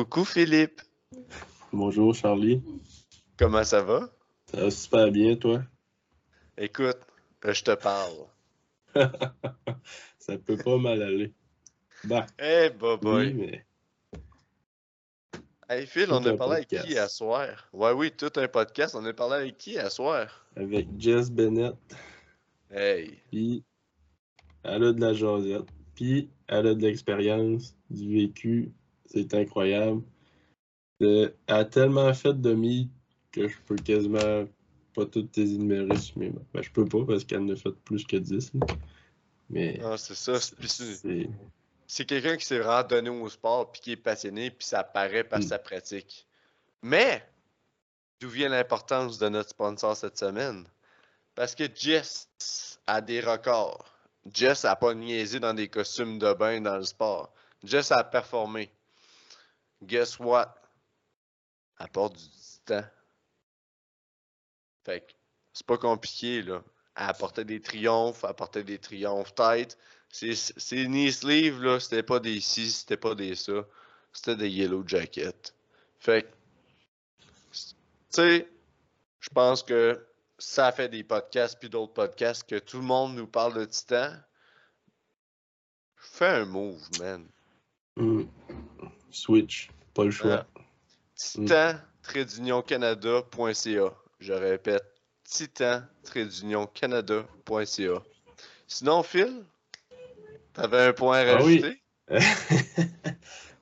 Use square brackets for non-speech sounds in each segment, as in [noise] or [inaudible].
Coucou Philippe. Bonjour Charlie. Comment ça va? Ça va super bien, toi? Écoute, euh, je te parle. [laughs] ça peut pas mal aller. Bah. Eh, hey, Oui, mais... Hey Phil, on a parlé avec qui à soir? Ouais, oui, tout un podcast. On a parlé avec qui à soir? Avec Jess Bennett. Hey. Puis, elle a de la jasette. Puis, elle a de l'expérience, du vécu. C'est incroyable. elle a tellement fait de mi que je peux quasiment pas toutes les énumérer sur mes mains. Ben, je peux pas parce qu'elle en a fait plus que 10. Mais. Ah, c'est ça. C'est quelqu'un qui s'est vraiment donné au sport, puis qui est passionné, puis ça paraît par mm. sa pratique. Mais, d'où vient l'importance de notre sponsor cette semaine? Parce que Jess a des records. Jess a pas niaisé dans des costumes de bain dans le sport. Jess a performé. Guess what? Elle porte du temps. Fait que c'est pas compliqué, là. Elle apportait des triomphes, elle apportait des triomphes tête. Ces knee sleeves, là, c'était pas des ci, c'était pas des ça. C'était des yellow jackets. Fait que, tu sais, je pense que ça fait des podcasts puis d'autres podcasts que tout le monde nous parle de Titan. Fais un move, man. Hmm. Switch, pas le choix. Titan-canada.ca. Je répète, titan-canada.ca. Sinon, Phil, t'avais un point à rajouter? Ah oui. [laughs]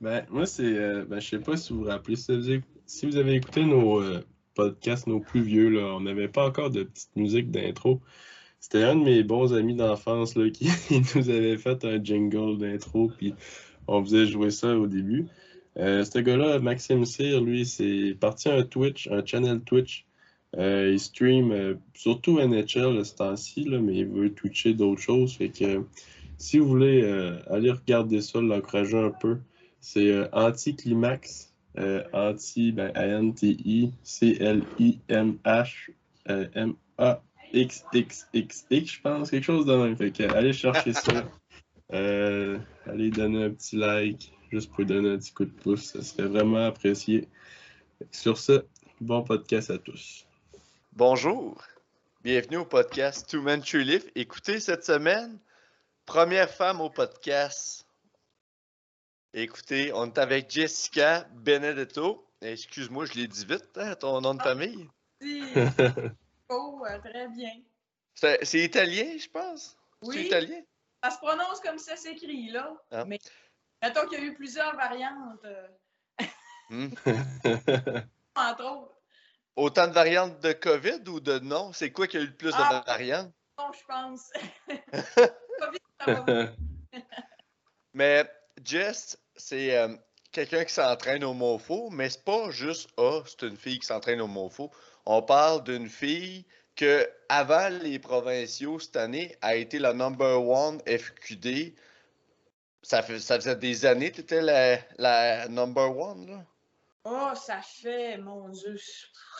ben, moi, c'est. Euh, ben, je sais pas si vous vous rappelez. Si vous avez, écouté nos euh, podcasts, nos plus vieux, là, on n'avait pas encore de petite musique d'intro. C'était un de mes bons amis d'enfance là, [laughs] qui nous avait fait un jingle d'intro, puis on faisait jouer ça au début. Euh, ce gars-là, Maxime Cyr, lui, c'est parti un Twitch, un channel Twitch. Euh, il stream euh, surtout NHL ce temps-ci, mais il veut twitcher d'autres choses. Fait que si vous voulez aller regarder ça, l'encourager un peu, c'est Anticlimax. anti, ben, A-N-T-I, C-L-I-M-H, M-A-X-X-X-X, je pense, quelque chose de même. Fait que allez chercher ça. [laughs] allez donner un petit like juste pour donner un petit coup de pouce. Ça serait vraiment apprécié. Sur ce, bon podcast à tous. Bonjour. Bienvenue au podcast Two Men True Lift. Écoutez cette semaine, première femme au podcast. Écoutez, on est avec Jessica Benedetto. Excuse-moi, je l'ai dit vite, hein, ton nom de famille? Si. [laughs] oh, euh, très bien. C'est italien, je pense? Oui. C'est italien? Ça se prononce comme ça s'écrit, là. Ah. Mais Mettons qu'il y a eu plusieurs variantes. Euh. Hmm. [laughs] Entre autres. Autant de variantes de COVID ou de non? C'est quoi qui a eu le plus de ah, variantes? Non, je pense. [laughs] COVID, ça va [laughs] Mais Jess, c'est euh, quelqu'un qui s'entraîne au MOFO, mais c'est pas juste Ah, c'est une fille qui s'entraîne au MOFO. On parle d'une fille que, avant les provinciaux cette année, a été la number one FQD ça, fait, ça faisait des années que tu étais la, la, number one, là? Oh, ça fait, mon Dieu,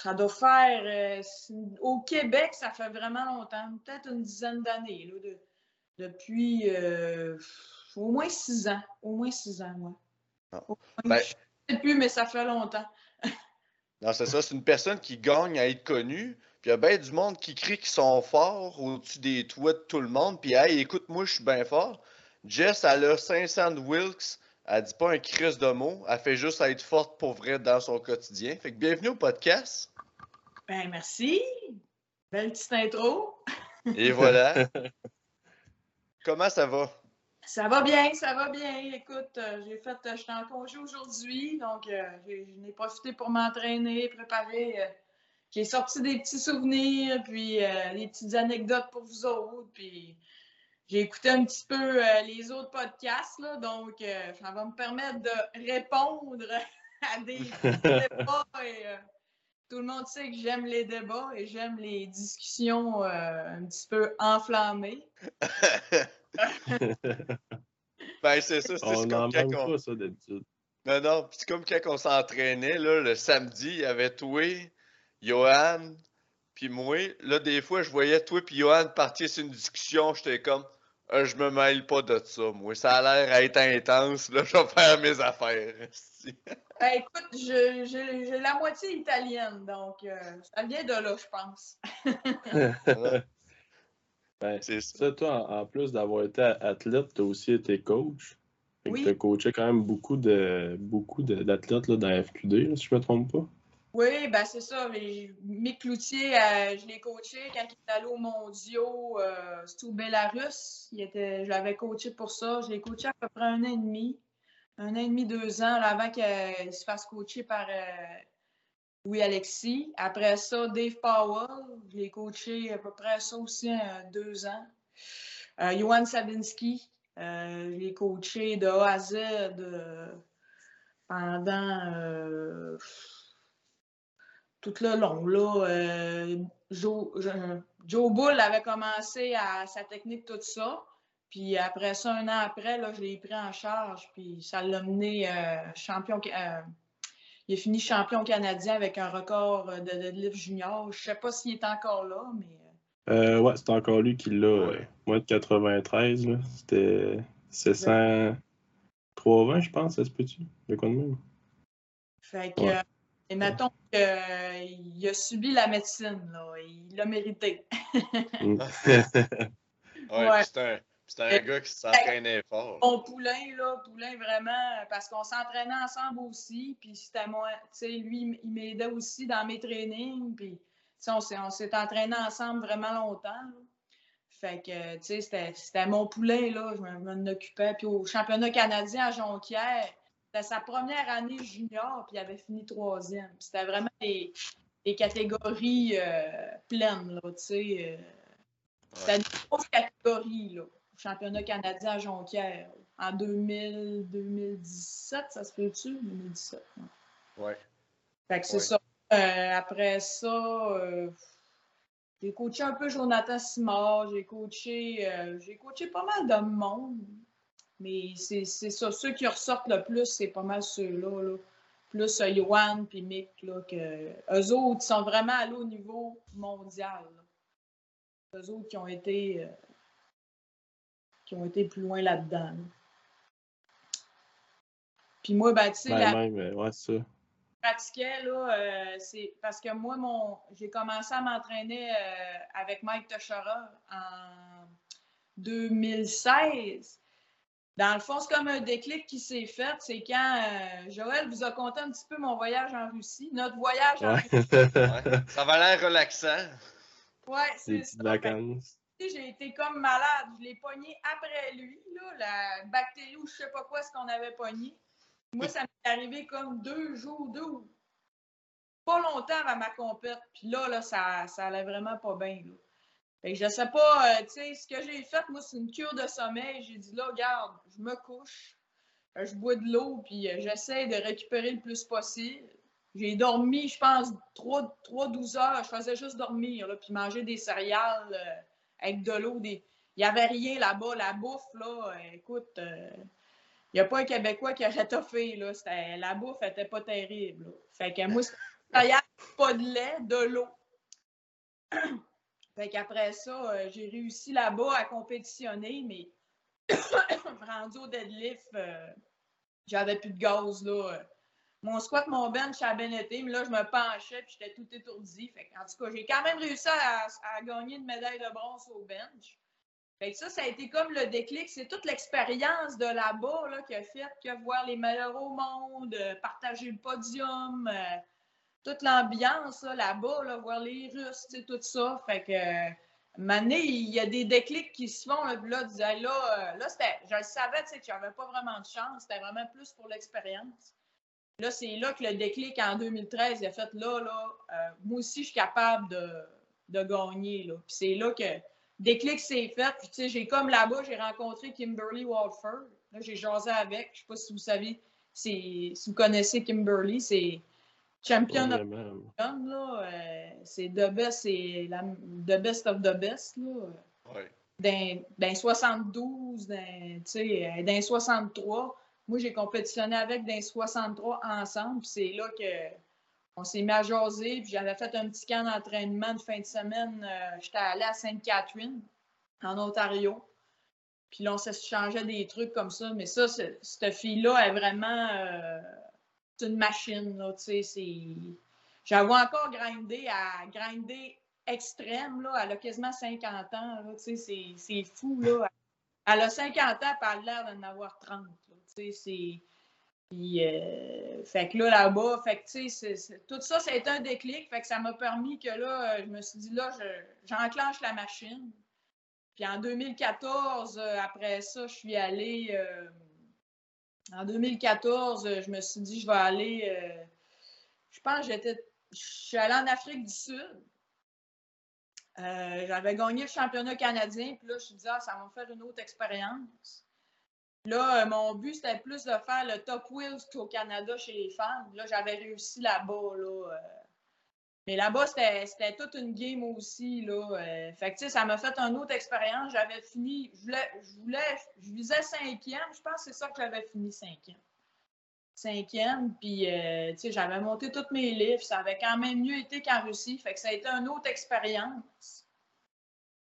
ça doit faire. Euh, au Québec, ça fait vraiment longtemps, peut-être une dizaine d'années, là, depuis euh, au moins six ans. Au moins six ans, moi. Ah. Ben je ne sais plus, mais ça fait longtemps. [laughs] non, c'est ça, c'est une personne qui gagne à être connue. Puis il y a bien du monde qui crie qu'ils sont forts au-dessus des toits de tout le monde. Puis, hey, écoute-moi, je suis bien fort. Jess, elle a 500 Wilkes. Elle dit pas un crise de mots. Elle fait juste être forte pour vrai dans son quotidien. Fait que bienvenue au podcast. Ben, merci. Belle petite intro. Et voilà. [laughs] Comment ça va? Ça va bien, ça va bien. Écoute, euh, j'ai fait, euh, j'étais en congé aujourd'hui, donc euh, j'en ai profité pour m'entraîner, préparer. J'ai sorti des petits souvenirs, puis des petites anecdotes pour vous autres, puis j'ai écouté un petit peu euh, les autres podcasts, là, donc euh, ça va me permettre de répondre [laughs] à des [laughs] débats. Euh, tout le monde sait que j'aime les débats et j'aime les discussions un petit peu enflammées. [laughs] ben, c'est ça, c'est comme quand on... pas ça d'habitude. Non, non, c'est comme quand on s'entraînait, là, le samedi, il y avait toi, Johan, puis moi. Là, des fois, je voyais toi et Johan partir sur une discussion, j'étais comme Euh, je me mêle pas de ça, moi. Ça a l'air à être intense. Là, [laughs] je vais faire mes affaires. [laughs] ben, écoute, j'ai la moitié italienne, donc euh, ça vient de là, je pense. [laughs] ben, c'est ça. Toi, en, plus d'avoir été athlète, tu as aussi été coach. Oui. Tu as coaché quand même beaucoup de beaucoup d'athlètes dans la FQD, si je me trompe pas. Oui, ben c'est ça. Mick Cloutier, euh, je l'ai coaché quand il est allé au mondiaux. Euh, c'était au je l'avais coaché pour ça. Je l'ai coaché à peu près un an et demi. Un an et demi, deux ans, avant qu'il se fasse coacher par euh, Louis Alexis. Après ça, Dave Powell. Je l'ai coaché à peu près ça aussi deux ans. Johan Sabinski. je l'ai coaché de A à Z pendant tout le long. Là, euh, Joe, Joe, Bull avait commencé à sa technique, tout ça. Puis après ça, un an après, là, je l'ai pris en charge. Puis ça l'a mené euh, champion. Euh, il a fini champion canadien avec un record de deadlift junior. Je ne sais pas s'il est encore là, mais. Euh, ouais, c'est encore lui qui l'a. Moi, de 93, c'était 780, je pense, ça se peut-tu? De quoi de même? Fait que. Et mettons qu'il a subi la médecine, là. il l'a mérité. [laughs] Ouais, c'est un, un, gars qui s'entraînait fort. Mon poulain, là, poulain vraiment, parce qu'on s'entraînait ensemble aussi, puis c'était moi, tu sais, lui, il m'aidait aussi dans mes trainings, puis on s'est entraîné ensemble vraiment longtemps. Fait que, tu sais, c'était mon poulain, là, je m'en occupais. Puis au championnat canadien à Jonquière, c'était sa première année junior, puis il avait fini troisième. C'était vraiment des, catégories euh, pleines, là, tu sais. Euh, c'était une grosse catégorie, là, au championnat canadien à Jonquière. En 2000, 2017, ça se peut-tu? 2017. Ouais. Fait que c'est ça. Euh, après ça, j'ai coaché un peu Jonathan Simard, j'ai coaché, j'ai coaché pas mal de monde. Mais c'est ça. Ceux qui ressortent le plus, c'est pas mal ceux-là. Là. Plus euh, Johan puis Mick. Là, que... Eux autres, sont vraiment allés au niveau mondial. Là. Eux autres qui ont été, euh, qui ont été plus loin là-dedans. Puis moi, ben, tu sais, ben, la... même, ouais, ça. pratiquais, là, euh, c'est parce que moi, mon j'ai commencé à m'entraîner avec Mike Tochera en 2016. Dans le fond, c'est comme un déclic qui s'est fait. C'est quand euh, Joël vous a conté un petit peu mon voyage en Russie, notre voyage en Russie. Ça va l'air relaxant. Ouais, c'est ça. vacances. J'ai été comme malade. Je l'ai pogné après lui, là, la bactérie ou je sais pas quoi, ce qu'on avait pogné. Moi, ça m'est arrivé comme deux jours, deux pas longtemps avant ma compète. Puis là, là, ça, ça allait vraiment pas bien. Là. Fait que je sais pas, euh, tu sais, ce que j'ai fait, moi, c'est une cure de sommeil. J'ai dit, là, regarde, je me couche, euh, je bois de l'eau, puis euh, j'essaie de récupérer le plus possible. J'ai dormi, je pense, 3-12 heures. Je faisais juste dormir, puis manger des céréales avec de l'eau. Des... Il n'y avait rien là-bas. La bouffe, là, écoute, il n'y a pas un Québécois qui aurait toffé, là. La bouffe n'était pas terrible. Fait que moi, céréales, pas de lait, de l'eau. Fait qu'après ça, euh, j'ai réussi là-bas à compétitionner, mais [coughs] rendu au deadlift, euh, j'avais plus de gaz. Là. Mon squat, mon bench, a bien été, mais là, je me penchais puis j'étais tout étourdi. En tout cas, j'ai quand même réussi à, gagner une médaille de bronze au bench. Fait que ça, ça a été comme le déclic. C'est toute l'expérience de là-bas qui a fait que voir les meilleurs au monde, euh, partager le podium, toute l'ambiance là-bas, là, voir les Russes, tout ça. Fait que, Mané, il y a des déclics qui se font. Là, là, là, là je le savais que je n'avais pas vraiment de chance. C'était vraiment plus pour l'expérience. Là, c'est là que le déclic en 2013, il a fait là, là, euh, moi aussi, je suis capable de, de gagner. Là. Puis c'est là que déclic s'est fait. Puis, tu sais, j'ai comme là-bas, j'ai rencontré Kimberly Walford. Là, j'ai jasé avec. Je sais pas si vous savez, si vous connaissez Kimberly, c'est Champion of là, euh, c'est the best, c'est la the best of the best, là. Ouais. Dans, 72, dans, dans 63. Moi, j'ai compétitionné avec dans 63 ensemble. C'est là que on s'est mis à jaser. Puis j'avais fait un petit camp d'entraînement de fin de semaine. Euh, j'étais allé à Sainte-Catherine, en Ontario. Puis là, on s'échangeait des trucs comme ça. Mais ça, cette fille-là est vraiment euh, une machine. Là, J'avoue encore grindé à grinder extrême. Là. Elle a quasiment 50 ans. C'est fou. Là. Elle a 50 ans, elle a l'air d'en avoir 30. C'est puis, euh, fait que là, là-bas, fait que, tu sais, tout ça, ça a été un déclic. Fait que ça m'a permis que là, euh, je me suis dit, là, j'enclenche la machine. Puis en 2014, euh, après ça, je suis allée. En 2014, je me suis dit, je vais aller. je pense que j'étais. Je suis allée en Afrique du Sud. J'avais gagné le championnat canadien. Puis là, je me suis dit, ah, ça va me faire une autre expérience. Là, euh, mon but, c'était plus de faire le top wheels qu'au Canada chez les femmes. Là, j'avais réussi là-bas. Là, euh. Mais là-bas, c'était toute une game aussi. Là. Euh. Fait que, ça m'a fait une autre expérience. J'avais fini, je voulais, je voulais, je visais cinquième. Je pense que c'est ça que j'avais fini cinquième. Cinquième, puis, sais, j'avais monté tous mes livres. Ça avait quand même mieux été qu'en Russie. Fait que ça a été une autre expérience.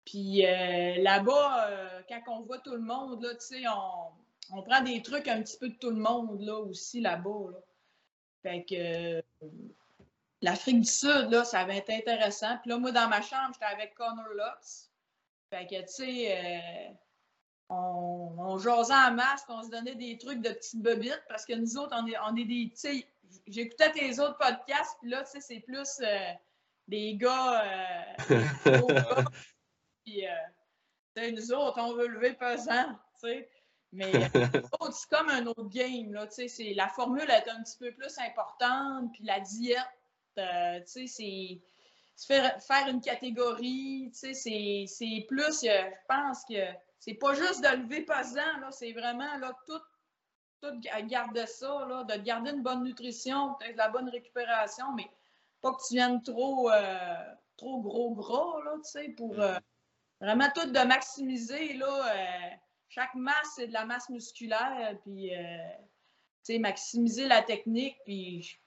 Puis là-bas, quand on voit tout le monde, là, on, on prend des trucs un petit peu de tout le monde là aussi là-bas. Fait que l'Afrique du Sud, là, ça va être intéressant. Puis là, moi, dans ma chambre, j'étais avec Connor Lux. Fait que, tu sais, euh, on, on jasait en masse, on se donnait des trucs de petites bobites parce que nous autres, on est, on est des. Tu sais, j'écoutais tes autres podcasts, puis là, tu sais, c'est plus euh, des gars. Euh, [laughs] gars puis, nous autres, on veut lever pesant, tu sais. Mais [laughs] c'est comme un autre game. Là, la formule est un petit peu plus importante, puis la diète, euh, c'est faire, une catégorie, c'est plus, euh, je pense que c'est pas juste de lever pesant, c'est vraiment là, tout, tout garder ça, là, de garder une bonne nutrition, peut-être de la bonne récupération, mais pas que tu viennes trop, euh, trop gros gras, là, pour mm. vraiment tout de maximiser, là, chaque masse, c'est de la masse musculaire, puis, euh, maximiser la technique, puis,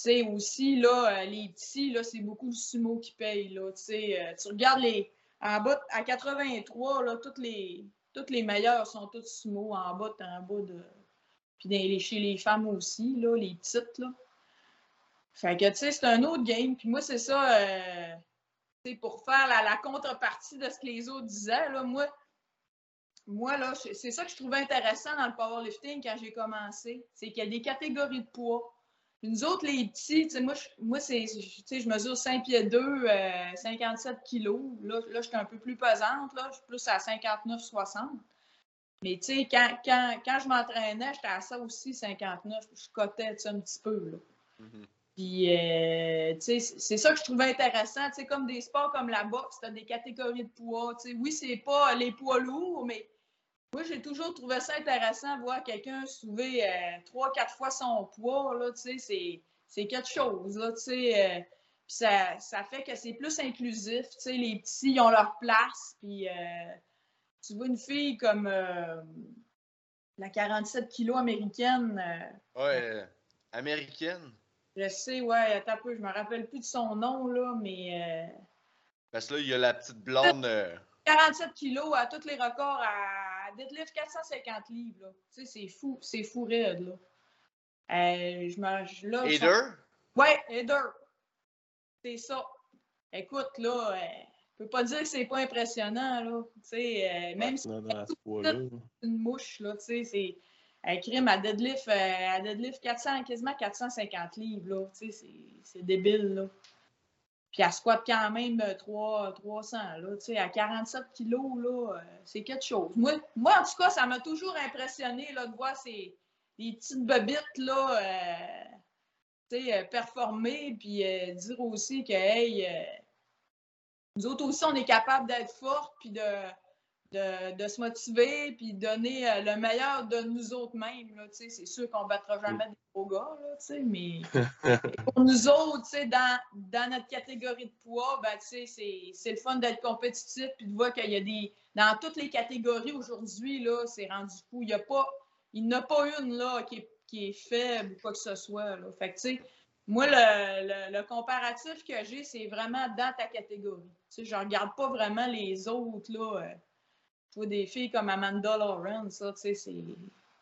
tu aussi, là, euh, les petits, là, c'est beaucoup le sumo qui paye, là, tu euh, tu regardes les, en bas, à 83, là, toutes les, toutes les meilleures sont toutes sumo, en bas, en bas de, puis chez les femmes aussi, là, les petites, là. Fait que, tu sais, c'est un autre game, puis moi, c'est ça, c'est pour faire la, la, contrepartie de ce que les autres disaient, là, moi, moi, là, c'est ça que je trouvais intéressant dans le powerlifting quand j'ai commencé. C'est qu'il y a des catégories de poids. Nous autres, les petits, moi, je, moi c'est, je mesure 5 pieds 2, 57 kilos. Là, là je suis un peu plus pesante. Là, je suis plus à 59, 60. Mais tu sais, quand, quand, quand, je m'entraînais, j'étais à ça aussi, 59. Je cotais un petit peu. Là. Mm-hmm. Puis, euh, tu sais, c'est ça que je trouvais intéressant. Tu sais, comme des sports comme la boxe, tu as des catégories de poids. Tu sais, oui, c'est pas les poids lourds, mais moi, j'ai toujours trouvé ça intéressant de voir quelqu'un soulever euh, trois, quatre fois son poids. Là, c'est quelque chose. Là, euh, ça, ça, fait que c'est plus inclusif. Les petits, ils ont leur place. Puis, euh, tu vois une fille comme la 47 kilos américaine. ouais, américaine. Je sais, ouais, attends un peu, je me rappelle plus de son nom, là, mais. Parce que là, il y a la petite blonde. 47 kilos à tous les records à deadlift 450 livres. Là. Tu sais, c'est fou, c'est fou raide. Là. Euh, je me, là, Eder? Ouais, Eder. C'est ça. Écoute, là, euh, je peux pas dire que c'est pas impressionnant, là. Tu sais, euh, même si c'est une mouche, là, tu sais, c'est un crime à deadlift, euh, à deadlift 400, quasiment 450 livres, là. Tu sais, c'est débile, là. Puis elle squatte quand même 3, euh, 300. Là, à 47 kilos, là, euh, c'est quelque chose. Moi, moi, en tout cas, ça m'a toujours impressionné là, de voir ces les petites bobites là, euh, performer, puis dire aussi que hey, nous autres aussi, on est capable d'être fortes, puis de, de, se motiver puis donner le meilleur de nous autres mêmes. C'est sûr qu'on ne battra jamais des gars, là, mais [laughs] pour nous autres, dans, dans notre catégorie de poids, ben, c'est le fun d'être compétitif puis de voir qu'il y a des. Dans toutes les catégories aujourd'hui, c'est rendu fou. Il n'y a pas. Il n'y a pas une là, qui, est, qui est faible ou quoi que ce soit. Là. Fait que, moi, le, le, comparatif que j'ai, c'est vraiment dans ta catégorie. je ne regarde pas vraiment les autres. Là, euh, vois des filles comme Amanda Lawrence, ça, tu sais, c'est.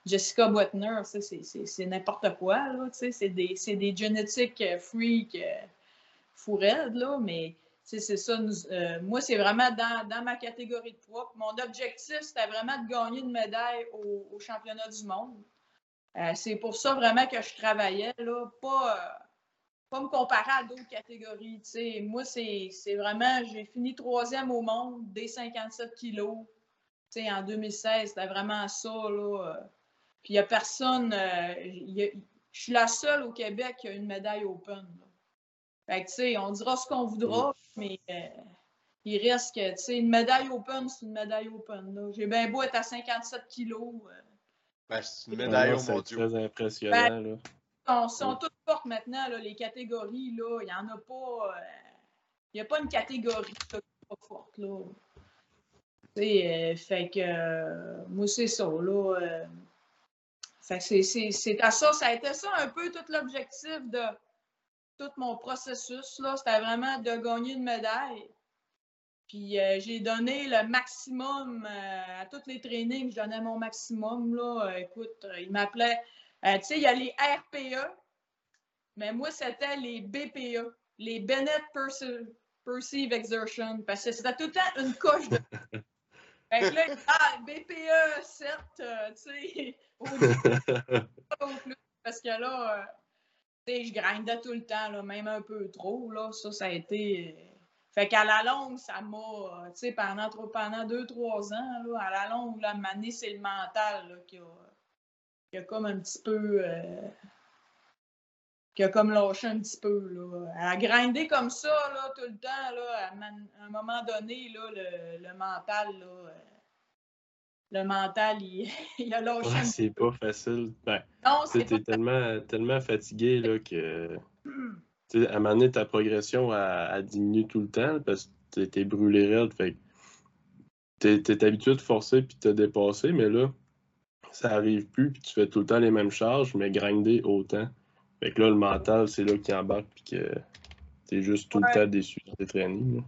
Jessica Butner, ça, c'est n'importe quoi, là, c'est des, des génétiques euh, freak euh, là, mais c'est ça. Euh, moi, c'est vraiment dans, dans, ma catégorie de poids. Mon objectif, c'était vraiment de gagner une médaille au, au championnat du monde. C'est pour ça vraiment que je travaillais, là, pas, pas me comparer à d'autres catégories. Moi, c'est vraiment, j'ai fini troisième au monde des 57 kilos en 2016. C'était vraiment ça. Là. Puis il n'y a personne, je suis la seule au Québec qui a une médaille Open. Fait que, tu sais, on dira ce qu'on voudra, mais il reste que, tu sais, une médaille Open, c'est une médaille Open. J'ai bien beau être à 57 kilos. Ben, c'est une médaille au C'est très impressionnant. Ben, là. sont toutes fortes maintenant, là, les catégories. Là, il n'y en a pas. Euh, il n'y a pas une catégorie qui pas forte. Là. Euh, fait que euh, moi, c'est ça. Là, c'est ça. Ça a été ça un peu tout l'objectif de tout mon processus. C'était vraiment de gagner une médaille. Puis euh, j'ai donné le maximum euh, à tous les trainings, je donnais mon maximum. Là. Euh, écoute, il m'appelait. tu sais, il y a les RPE, mais moi, c'était les BPE, les Bennett Perceive Exertion, parce que c'était tout le temps une coche de. [laughs] fait que là, ah, BPE 7, tu sais, [laughs] [laughs] au plus, parce que là, tu sais, je grindais tout le temps, là, même un peu trop. Là. Ça, ça a été fait qu'à la longue, ça m'a, euh, tu sais, pendant, pendant deux, trois ans, là, à la longue, là, mané, c'est le mental là, qui, a, qui, a, comme un petit peu. Euh, qui a comme lâché un petit peu. Là. À grinder comme ça, là, tout le temps, là, à, un moment donné, là, le, le mental, là, euh, le mental, il, [laughs] il a lâché. Ouais, c'est pas facile. Ben, non, c'est tellement, tellement fatigué là, que. [clears throat] à un moment donné, ta progression a, diminué tout le temps parce que t'es brûlé raide. Fait t'es es habitué de forcer puis de te dépasser, mais là, ça arrive plus puis tu fais tout le temps les mêmes charges, mais grinder autant. Fait que là, le mental, c'est là qu'il embarque puis que t'es juste tout le temps déçu de tes trainings.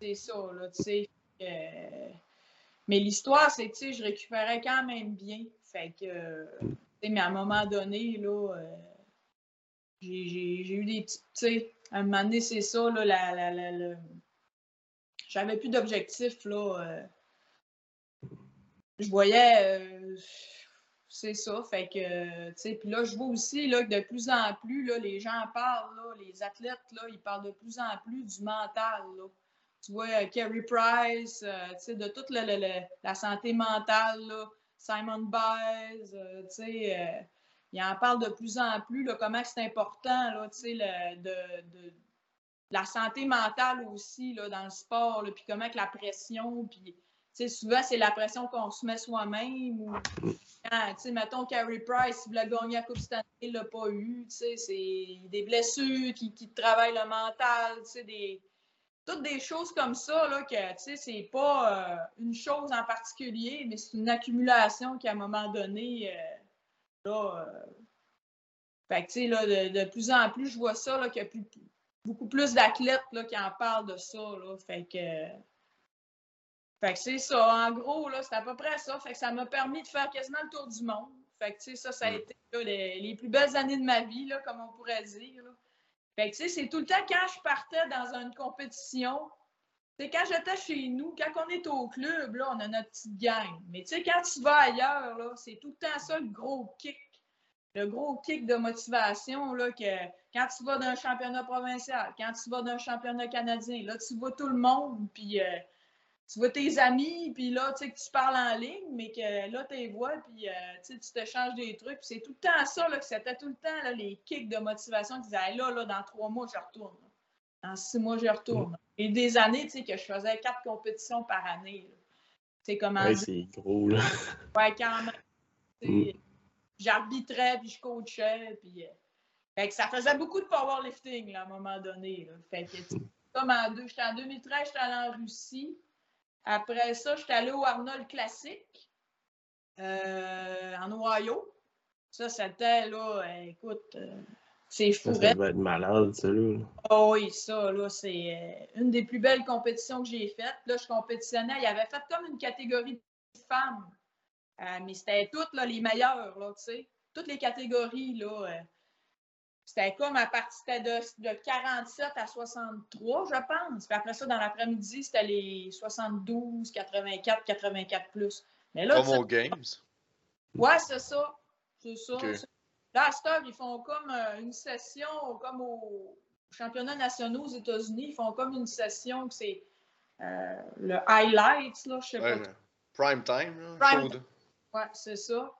C'est ça, là, tu sais. Mais l'histoire, c'est que, tu sais, je récupérais quand même bien. Fait que, mm. mais à un moment donné, là, euh, j'ai eu des petits. Tu sais, à un moment donné, c'est ça, là, la, la, la, j'avais plus d'objectifs, là. Euh. je voyais. Euh, c'est ça, fait que, tu sais, puis là, je vois aussi, là, que de plus en plus, là, les gens parlent, là, les athlètes, là, ils parlent de plus en plus du mental, là. Tu vois, euh, Kerry Price, tu sais, de toute la, la, santé mentale, là, Simon Biles, tu sais, il en parle de plus en plus, là, comment c'est important, là, le, de, de, la santé mentale aussi là, dans le sport, puis comment que la pression, puis souvent c'est la pression qu'on se met soi-même. Ou quand, mettons, Carey Price, il voulait gagner la Coupe Stanley, il l'a pas eu. C'est des blessures qui, qui travaillent le mental, des, toutes des choses comme ça, là, que c'est pas euh, une chose en particulier, mais c'est une accumulation qui, à un moment donné, euh, Là, euh, fait que, là, de, de, plus en plus, je vois ça, là, qu'il y a plus, beaucoup plus d'athlètes qui en parlent de ça. Là, fait que, fait que c'est ça. En gros, là, c'est à peu près ça. Fait que ça m'a permis de faire quasiment le tour du monde. Fait que, ça, ça a été les, les, plus belles années de ma vie, là, comme on pourrait dire. Là. Fait que, c'est tout le temps quand je partais dans une compétition, c'est quand j'étais chez nous, quand on est au club, là, on a notre petite gang. Mais tu sais, quand tu vas ailleurs, là, c'est tout le temps ça le gros kick. Le gros kick de motivation, là, que quand tu vas d'un championnat provincial, quand tu vas d'un championnat canadien, là, tu vois tout le monde, puis euh, tu vois tes amis, puis là, tu sais, que tu parles en ligne, mais que là, tu les vois, puis euh, tu t'échanges des trucs. Puis c'est tout le temps ça, là, que c'était tout le temps là, les kicks de motivation qui disaient là, là, dans trois mois, je retourne. Dans six mois, je retourne. Et des années, tu sais, que je faisais quatre compétitions par année. C'est comment. Ouais, c'est gros, là. Ouais, quand même. Mm. J'arbitrais, puis je coachais, puis. Euh, fait que ça faisait beaucoup de powerlifting, là, à un moment donné. Là. Fait que, mm. comme en, deux, j'étais en 2013, j'étais allée en Russie. Après ça, j'étais allée au Arnold Classic, euh, en Ohio. Ça, c'était, là, écoute, euh, c'est fou. Ça, va être malade, ça, là. Oh oui, ça, là, c'est euh, une des plus belles compétitions que j'ai faites. Là, je compétitionnais. Il avait fait comme une catégorie femmes. Euh, mais c'était toutes là, les meilleures, là, tu sais. Toutes les catégories, là. C'était comme à partir de, de 47 à 63, je pense. Puis après ça, dans l'après-midi, c'était les 72, 84, 84 plus. Mais là, Comme aux Games. Ouais, c'est ça. C'est ça. Là, à heure, ils font comme euh, une session, comme au championnat national aux États-Unis, ils font comme une session que c'est euh, le highlights, là, je sais Ouais, pas. prime time, là. Prime Ouais, c'est ça.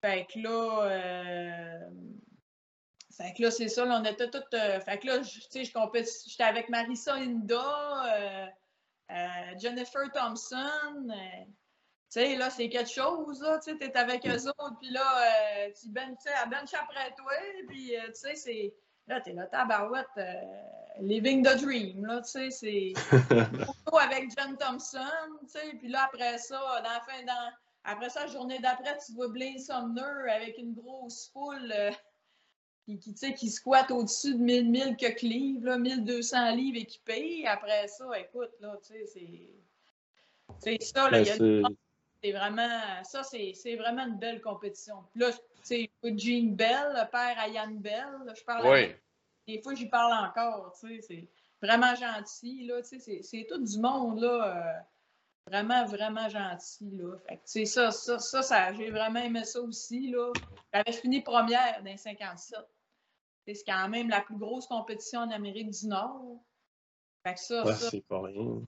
Fait que là, euh, fait que là, c'est ça, là, on était toutes. euh, fait que là, tu sais, je j'étais avec Marissa Inda, euh, euh, Jennifer Thompson. euh, tu sais, là, c'est quelque chose, là. Tu sais, t'es avec eux autres, puis là, tu ben, tu sais, elle bench après toi, puis, tu sais, c'est. Là, t'es là, tabarouette, living the dream, là, tu sais, c'est [laughs] avec John Thompson, tu sais, puis là, après ça, dans la fin, dans, après ça, la journée d'après, tu vois Blaine Sumner avec une grosse foule qui, qui, tu sais, qui squatte au-dessus de 1000, 1000 que livres, là, 1200 livres équipés. Après ça, écoute, là, tu sais, c'est... C'est ça, là, Ben, il y a c'est- c'est vraiment, ça, c'est c'est vraiment une belle compétition. Puis là, tu sais, Jean Bell, le père à Yann Bell, là, je parle Oui. des fois, j'y parle encore, tu sais, c'est vraiment gentil, là, tu sais, c'est- c'est tout du monde, là, euh, vraiment, vraiment gentil, là. Fait que, ça, ça, ça, ça j'ai vraiment aimé ça aussi, là. J'avais fini première dans les 57. Tu sais, C'est quand même la plus grosse compétition en Amérique du Nord. Fait que ça, ouais, ça, c'est pas rien.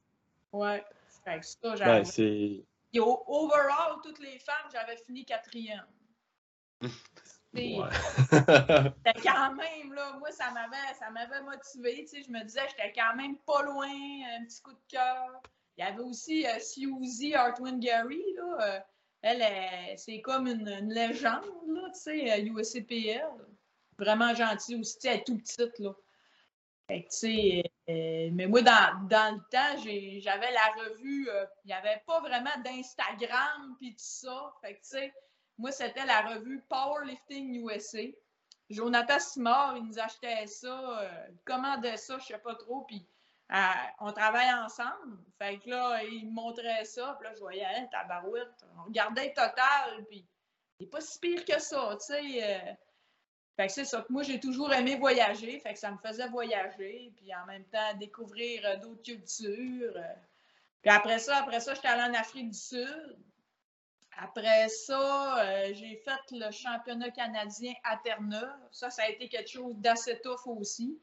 ouais. Fait que ça, j'avais... Ben, c'est. Puis au- overall, toutes les femmes, j'avais fini quatrième. [laughs] Ouais. [laughs] C'était quand même, là, moi, ça m'avait, ça m'avait motivé. tu sais, Je me disais, j'étais quand même pas loin, un petit coup de cœur. Il y avait aussi euh, Suzy Gary, là. euh, elle, est- c'est comme une, légende, là, tu sais, USCPL. Vraiment gentille aussi, tu sais, elle est tout petite, là. Fait que, tu sais, euh, mais moi, dans, dans le temps, j'avais la revue, euh, il n'y avait pas vraiment d'Instagram puis tout ça. Fait que, tu sais, moi, c'était la revue Powerlifting USA. Jonathan Simard, il nous achetait ça, il commandait ça, je sais pas trop, puis on travaille ensemble. Fait que là, il me montrait ça, puis là, je voyais, hein, tabarouette. On regardait total, puis il n'est pas si pire que ça, tu sais. euh. Fait que c'est ça. Moi, j'ai toujours aimé voyager, fait que ça me faisait voyager, puis en même temps, découvrir euh, d'autres cultures. euh. Puis après ça, après ça, j'étais allée en Afrique du Sud. Après ça, j'ai fait le championnat canadien à Terre-Neuve. Ça, ça a été quelque chose d'assez tough aussi.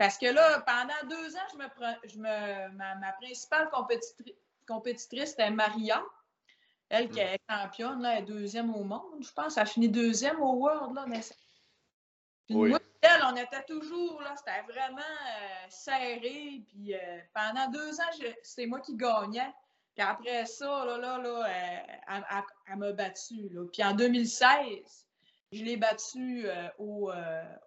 Parce que là, pendant deux ans, je me, pre- je me- ma, ma principale compétitri- compétitrice, c'était Maria. Elle qui est championne, là, elle est deuxième au monde, je pense. Elle a fini deuxième au World. Là, mais Oui. moi, elle, on était toujours là, c'était vraiment euh, serré. Puis euh, pendant deux ans, c'était moi qui gagnais. Puis après ça, là, là, là, euh, elle, elle- elle m'a battu. Là. Puis en 2016, je l'ai battue euh, au,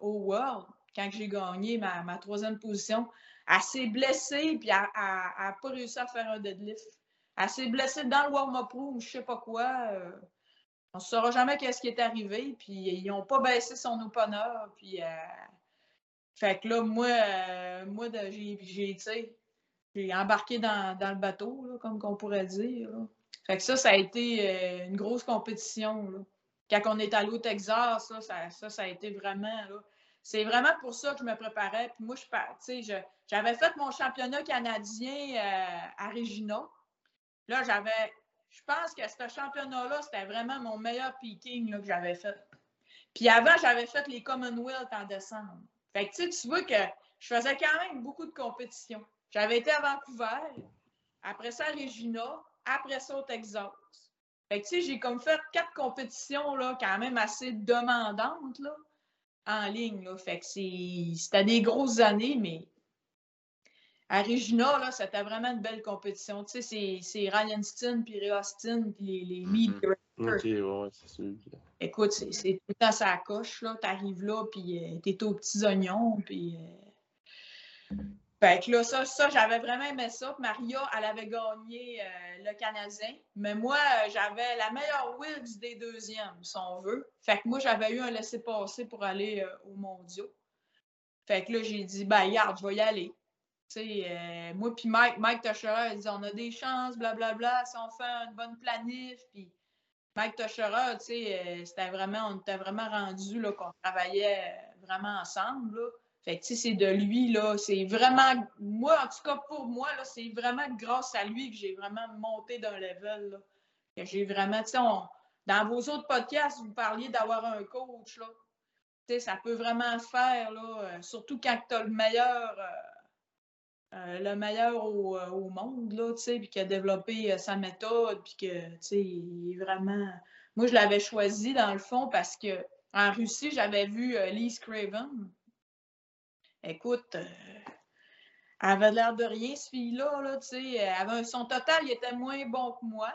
au World quand j'ai gagné ma, ma troisième position. Elle s'est blessée, puis elle n'a pas réussi à faire un deadlift. Elle s'est blessée dans le warm-up room, je sais pas quoi. euh, on ne saura jamais qu'est-ce qui est arrivé. Puis ils n'ont pas baissé son opener. Puis, euh, fait que là, moi, euh, moi j'ai, embarqué dans, dans le bateau, là, comme qu'on pourrait dire. Fait que ça, ça a été une grosse compétition. Quand on est allé au Texas, ça, ça, ça, a été vraiment. C'est vraiment pour ça que je me préparais. Puis moi, je, j'avais fait mon championnat canadien euh, à Regina. Là, j'avais. Je pense que ce championnat-là, c'était vraiment mon meilleur peaking là, que j'avais fait. Puis avant, j'avais fait les Commonwealth en décembre. Fait que tu vois que je faisais quand même beaucoup de compétitions. J'avais été à Vancouver, après ça à Regina, après ça au Texas. Fait tu sais, j'ai comme fait quatre compétitions là, quand même assez demandantes en ligne. Là. Fait que c'était des grosses années, mais à Regina, là, c'était vraiment une belle compétition. Tu sais, c'est- Ryan Steen, puis Ray Austin, puis les, les Mhm. ouais, ouais, c'est sûr. Écoute, c'est c'est tout le temps ça coche, là. T'arrives là, puis euh, t'es aux petits oignons, puis... euh, Fait que là, ça, ça j'avais vraiment aimé ça. Maria, elle avait gagné euh, le Canadien. Mais moi, euh, j'avais la meilleure Wills des deuxièmes, si on veut. Fait que moi, j'avais eu un laissez-passer pour aller euh, aux mondiaux. Fait que là, j'ai dit, ben, regarde, je vais y aller. Moi puis Mike, Mike Tochera, il dit on a des chances, blablabla, si on fait une bonne planif. Puis Mike Tochera, tu sais, c'était vraiment, on était vraiment rendu qu'on travaillait vraiment ensemble. Là. Fait que, c'est de lui, là. C'est vraiment, moi, en tout cas, pour moi, là, c'est vraiment grâce à lui que j'ai vraiment monté d'un level, là. Que j'ai vraiment, dans vos autres podcasts, vous parliez d'avoir un coach, là. Tu sais, ça peut vraiment faire, là, surtout quand tu as le meilleur, euh, le meilleur au, euh, au monde, là, tu sais, puis qui a développé euh, sa méthode, puis que, tu sais, il vraiment... Moi, je l'avais choisi, dans le fond, parce que en Russie, j'avais vu Lise Craven. Écoute, elle avait l'air de rien, ce fille-là, là, tu sais. Son total, il était moins bon que moi.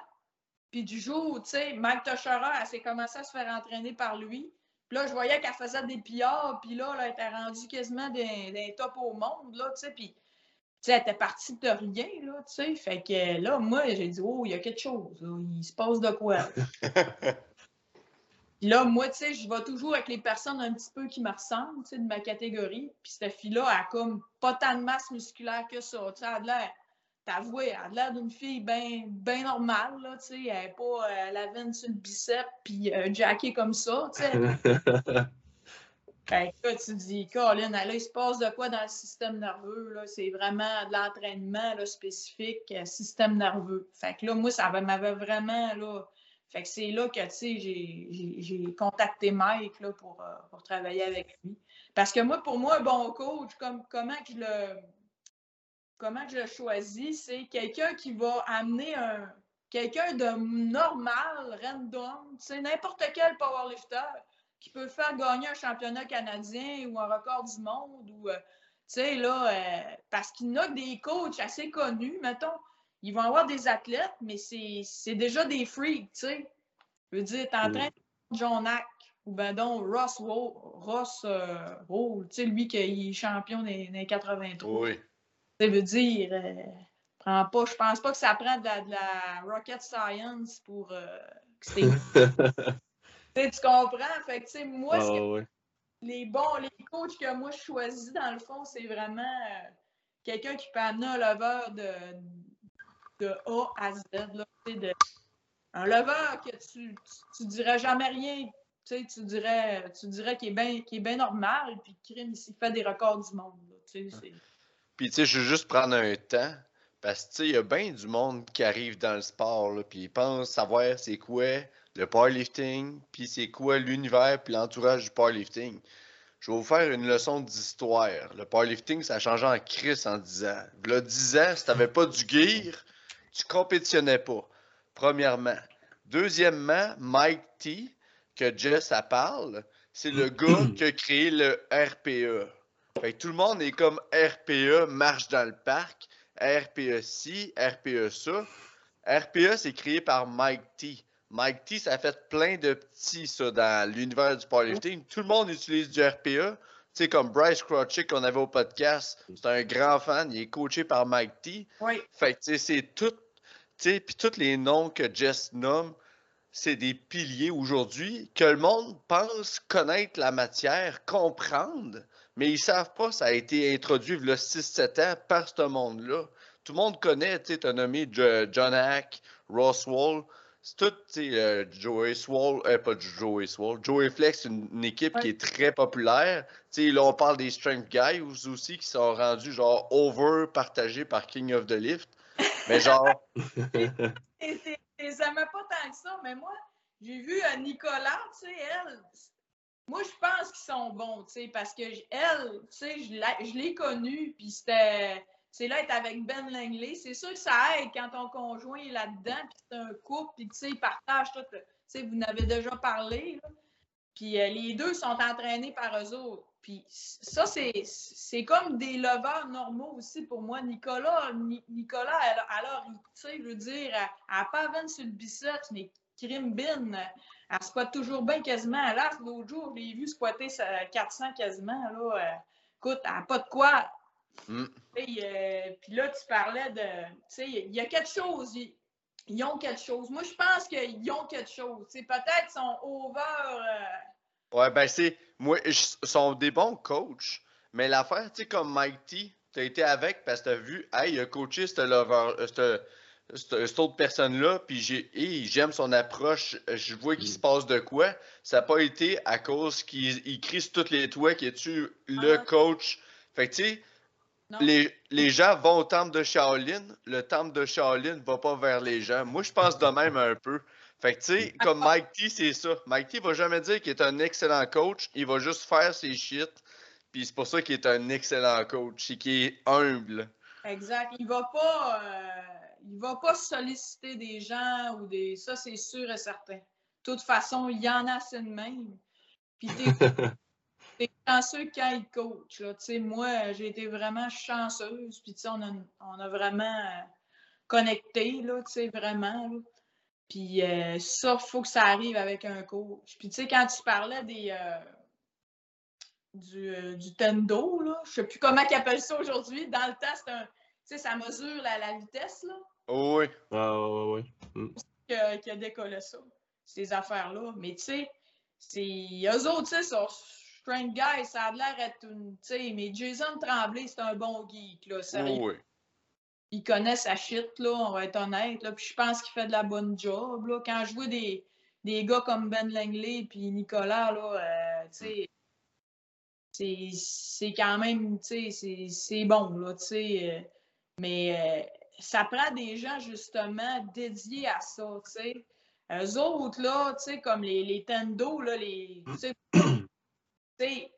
Puis du jour, tu sais, Mike Tochera, elle s'est commencé à se faire entraîner par lui. Puis là, je voyais qu'elle faisait des pillards, puis là, elle était rendue quasiment des, top au monde, là, tu sais. Puis sais, elle était partie de rien, là, tu sais. Fait que là, moi, j'ai dit, oh, il y a quelque chose, là. il se passe de quoi? [laughs] Puis là, moi, tu sais, je vais toujours avec les personnes un petit peu qui me ressemblent, tu sais, de ma catégorie. Puis cette fille-là, elle a comme pas tant de masse musculaire que ça. Tu sais, elle a l'air, t'avoues, elle a l'air d'une fille bien ben normale, là, tu sais. Elle n'est pas la veine sur le bicep, puis euh, jackée comme ça, tu sais. Fait que là, tu dis, Colin, là, il se passe de quoi dans le système nerveux? Là? C'est vraiment de l'entraînement spécifique, euh, système nerveux. Fait que là, moi, ça m'avait vraiment, là... Fait que c'est là que, tu sais, j'ai contacté Mike, là, pour, euh, pour travailler avec lui. Parce que moi, pour moi, un bon coach, comme, comment je le... Comment je le choisis, c'est quelqu'un qui va amener un... Quelqu'un de normal, random, n'importe quel powerlifter qui peut faire gagner un championnat canadien ou un record du monde ou, euh, tu sais, là, euh, parce qu'il y a des coachs assez connus, mettons, ils vont avoir des athlètes, mais c'est déjà des freaks, tu sais. Je veux dire, t'es en train de John Hack ou ben donc Ross, Ross euh, tu sais, lui qui est champion des, des 83. Oui. Ça veut dire, prends pas, je pense pas que ça prend de la, rocket science pour que [laughs] tu comprends? Fait que, moi, ah, les bons, les coachs que moi je choisis, dans le fond, c'est vraiment euh, quelqu'un qui peut amener un lever de, de A à Z. Là, de, un lever que tu, tu, dirais jamais rien. Tu dirais, tu dirais qu'il est bien normal, puis qu'il fait des records du monde. puis, tu sais, je veux juste prendre un temps. Parce que, tu sais, il y a bien du monde qui arrive dans le sport, là, puis ils pensent savoir c'est quoi le powerlifting, puis c'est quoi l'univers puis l'entourage du powerlifting. Je vais vous faire une leçon d'histoire. Le powerlifting, ça a changé en crise en 10 ans. Là, 10 ans, si t'avais pas du gear, tu compétitionnais pas. Premièrement. Deuxièmement, Mike T, que Jess a parle, c'est le gars [clears throat] qui a créé le RPE. Fait tout le monde est comme RPE, marche dans le parc, RPE ci, RPE ça. RPE, c'est créé par Mike T. Mike T, ça a fait plein de petits, ça, dans l'univers du powerlifting. Tout le monde utilise du RPA. Tu sais, comme Bryce Crotchick qu'on avait au podcast, c'est un grand fan, il est coaché par Mike T. Oui. Fait que, tu sais, c'est tout, tu sais, puis tous les noms que Jess nomme, c'est des piliers aujourd'hui que le monde pense connaître la matière, comprendre, mais ils savent pas, ça a été introduit il y a 6-7 ans par ce monde-là. Tout le monde connaît, tu sais, as nommé John Hack, Ross Wall, tout, tu sais, euh, Joey Swall, euh, pas Joey Swall, Joey Flex, une, une équipe qui est très populaire. Tu sais, là, on parle des Strength Guys aussi qui sont rendus genre over partagés par King of the Lift. Mais genre. [laughs] ça m'a pas tant que ça, mais moi, j'ai vu euh, Nicolas, tu sais, elle. Moi, je pense qu'ils sont bons, tu sais, parce que elle, tu sais, je l'ai connue, puis c'était c'est là être avec Ben Langley. C'est sûr que ça aide quand ton conjoint est là-dedans, puis c'est un couple, puis tu sais, ils partagent tout. Tu sais, vous n'avez déjà parlé. Puis euh, les deux sont entraînés par eux autres. Puis ça, c'est comme des leveurs normaux aussi pour moi. Nicolas, Nicolas alors, tu sais, je veux dire, elle n'a pas sur le biceps, mais crime bin, elle squatte toujours bien quasiment. Là, l'autre jour, je l'ai vu squatter 400 quasiment. Là, euh, écoute, elle n'a pas de quoi Mm. Euh, puis là, tu parlais de. Tu sais, il y a quelque chose. Ils, ont quelque chose. Moi, je pense qu'ils ont quelque chose. Peut-être qu'ils sont over. Euh, ouais, ben c'est. Moi, ils sont des bons coachs. Mais l'affaire, tu sais, comme Mike T, tu as été avec parce que tu as vu, hey, il a coaché cette, lover- euh, cette- cette- cette autre personne-là, puis j'ai, hey, j'aime son approche, je vois qu'il Mm. se passe de quoi. Ça n'a pas été à cause qu'il il crie sur toutes les toits, qu'il est-tu le Ah. coach. Fait que, tu sais. Les, les gens vont au temple de Shaolin, le temple de Shaolin va pas vers les gens. Moi, je pense de même un peu. Fait que, tu sais, [laughs] comme Mike T, c'est ça. Mike T va jamais dire qu'il est un excellent coach, il va juste faire ses shit. Puis c'est pour ça qu'il est un excellent coach, c'est qu'il est humble. Exact. Il va pas, euh, il va pas solliciter des gens ou des. Ça, c'est sûr et certain. De toute façon, il y en a assez de même. Puis [laughs] t'es, chanceux quand il coach. Là. Tu sais, moi, j'ai été vraiment chanceuse. Puis tu sais, on a, on a vraiment euh, connecté, là, tu sais, vraiment. là. Puis euh, ça, il faut que ça arrive avec un coach. Puis tu sais, quand tu parlais des. euh, du, euh, du tendo, là. Je sais plus comment ils appellent ça aujourd'hui. Dans le temps, c'est un. Tu sais, ça mesure la, la vitesse, là, Oh oui. Ah, ouais, ouais. que- qui a décollé ça, ces affaires-là. Mais tu sais, c'est. Eux autres, tu sais, strength guys, ça a l'air d'être une. Tu sais, mais Jason Tremblay, c'est un bon geek, là. Sérieux. Oh oui. il connaît sa shit, là, on va être honnête. Là. Puis je pense qu'il fait de la bonne job. Là. Quand je vois des, des gars comme Ben Langley puis Nicolas, là, euh, tu sais, c'est- c'est quand même, tu sais, c'est- bon, là, tu sais. euh, mais euh, ça prend des gens, justement, dédiés à ça, tu sais. Eux autres, là, tu sais, comme les, les Tendo, là, les... [clears throat] sais, tu sais,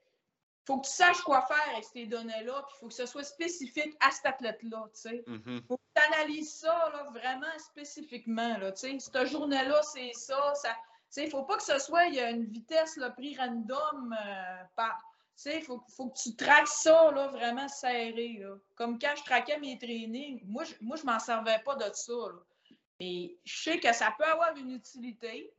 faut que tu saches quoi faire avec ces données-là, puis il faut que ce soit spécifique à cet athlète-là, tu sais Mhm. faut que tu analyses ça là, vraiment spécifiquement. Là, tu sais. cette journée-là, c'est ça. ça il ne faut pas que ce soit il y a une vitesse là, pris random. euh, par, il faut, faut que tu traques ça là, vraiment serré. Là. Comme quand je traquais mes trainings, moi, je moi, je m'en servais pas de ça. Là. Mais je sais que ça peut avoir une utilité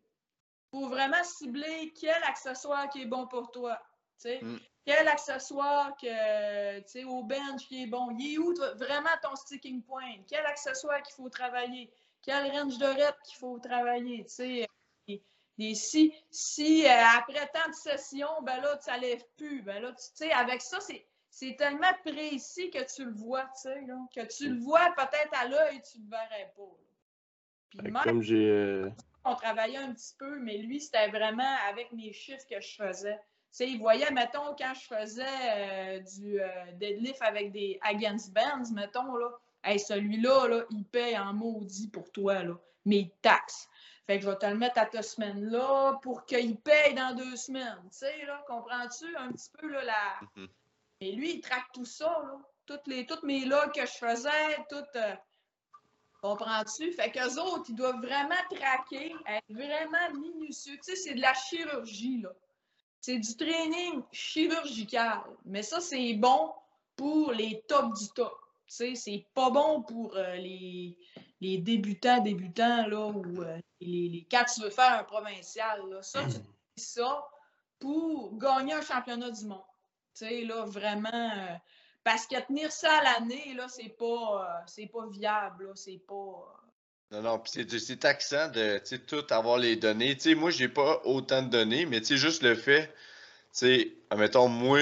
pour vraiment cibler quel accessoire qui est bon pour toi. Sais. Mm. Quel accessoire que, tu sais, au bench qui est bon? Il est où vraiment ton sticking point? Quel accessoire qu'il faut travailler? Quel range de rep qu'il faut travailler? Tu sais, et- si, si euh, après tant de sessions, ben là, tu ne lèves plus, ben là, tu sais, avec ça, c'est, c'est tellement précis que tu le vois, tu sais, là, que tu le vois peut-être à l'œil, tu ne le verrais pas. Puis même Comme j'ai. euh, on travaillait un petit peu, mais lui, c'était vraiment avec mes chiffres que je faisais. Tu sais, il voyait, mettons, quand je faisais euh, du euh, deadlift avec des against bands, mettons, là, hey, celui-là, là, il paye en maudit pour toi, là, mais il taxe. Fait que je vais te le mettre à ta semaine-là pour qu'il paye dans deux semaines. Tu sais, là, comprends-tu un petit peu, là, la... Mhm. Et lui, il traque tout ça, là. Toutes, les, toutes mes logs que je faisais, toutes... euh, Comprends-tu? Fait qu'eux autres, ils doivent vraiment traquer, être vraiment minutieux. Tu sais, c'est de la chirurgie, là. C'est du training chirurgical. Mais ça, c'est bon pour les tops du top. C'est pas bon pour euh, les, les débutants, débutants, là, ou euh, les, les- quand tu veux faire un provincial, là. Ça, tu fais ça pour gagner un championnat du monde. Là, vraiment... euh, parce que tenir ça à l'année, là, c'est pas, euh, c'est pas viable, là. C'est pas... Non, non, puis c'est, taxant de tout avoir les données. Sais, moi, j'ai pas autant de données, mais juste le fait, sais, admettons, moi,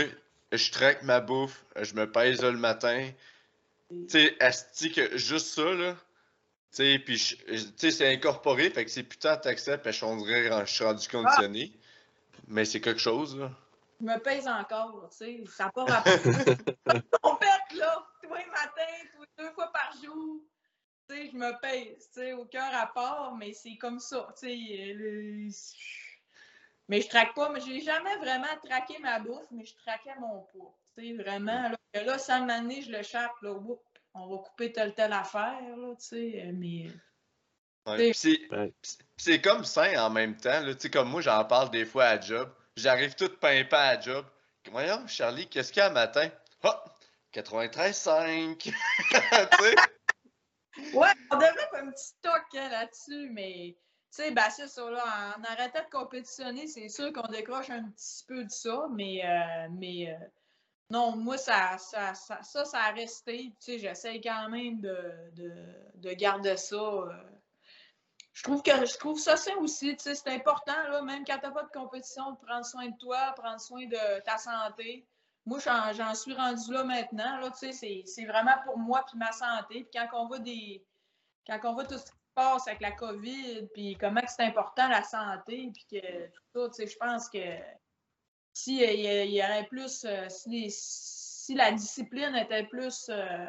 je traque ma bouffe, je me pèse le matin. Tu sais, que juste ça, là, tu sais, c'est incorporé, fait que c'est putain taxant, puis je, on dirait, je suis rendu conditionné. Mais c'est quelque chose, là. Je me pèse encore, tu sais. Ça n'a pas rapport. On pète, là, tous les matins, deux fois par jour. Je me pèse, tu sais, aucun rapport, mais c'est comme ça, tu sais. le- Mais je traque pas, mais j'ai jamais vraiment traqué ma bouffe, mais je traquais mon poids. Tu sais, vraiment, là, que là, sans m'amener, je le chape, là, whoop, on va couper telle telle affaire, là, tu sais, mais... Ouais, C'est- comme sain en même temps. Là. Tu sais, Comme moi, j'en parle des fois à job. J'arrive tout pimpant à job. Voyons, Charlie, qu'est-ce qu'il y a un matin? Ah! [laughs] 93,5! tu sais? Ouais, on faire un petit stock hein, là-dessus, mais tu sais, ben c'est ça, là, en arrêtant de compétitionner, c'est sûr qu'on décroche un petit peu de ça, mais, euh, mais euh, non, moi, ça, ça, ça, ça, ça a resté. Tu sais, j'essaie quand même de, de, de garder ça. euh. Je trouve que je trouve ça sain aussi, tu sais, c'est important, là, même quand t'as pas de compétition, de prendre soin de toi, prendre soin de ta santé. Moi, j'en suis rendu là maintenant. Là, c'est vraiment pour moi puis ma santé. Puis quand on voit des. Quand on voit tout ce qui se passe avec la COVID, puis comment c'est important la santé, puis que tout ça, je pense que si il y, aurait plus. Euh, si, la discipline était plus. Euh,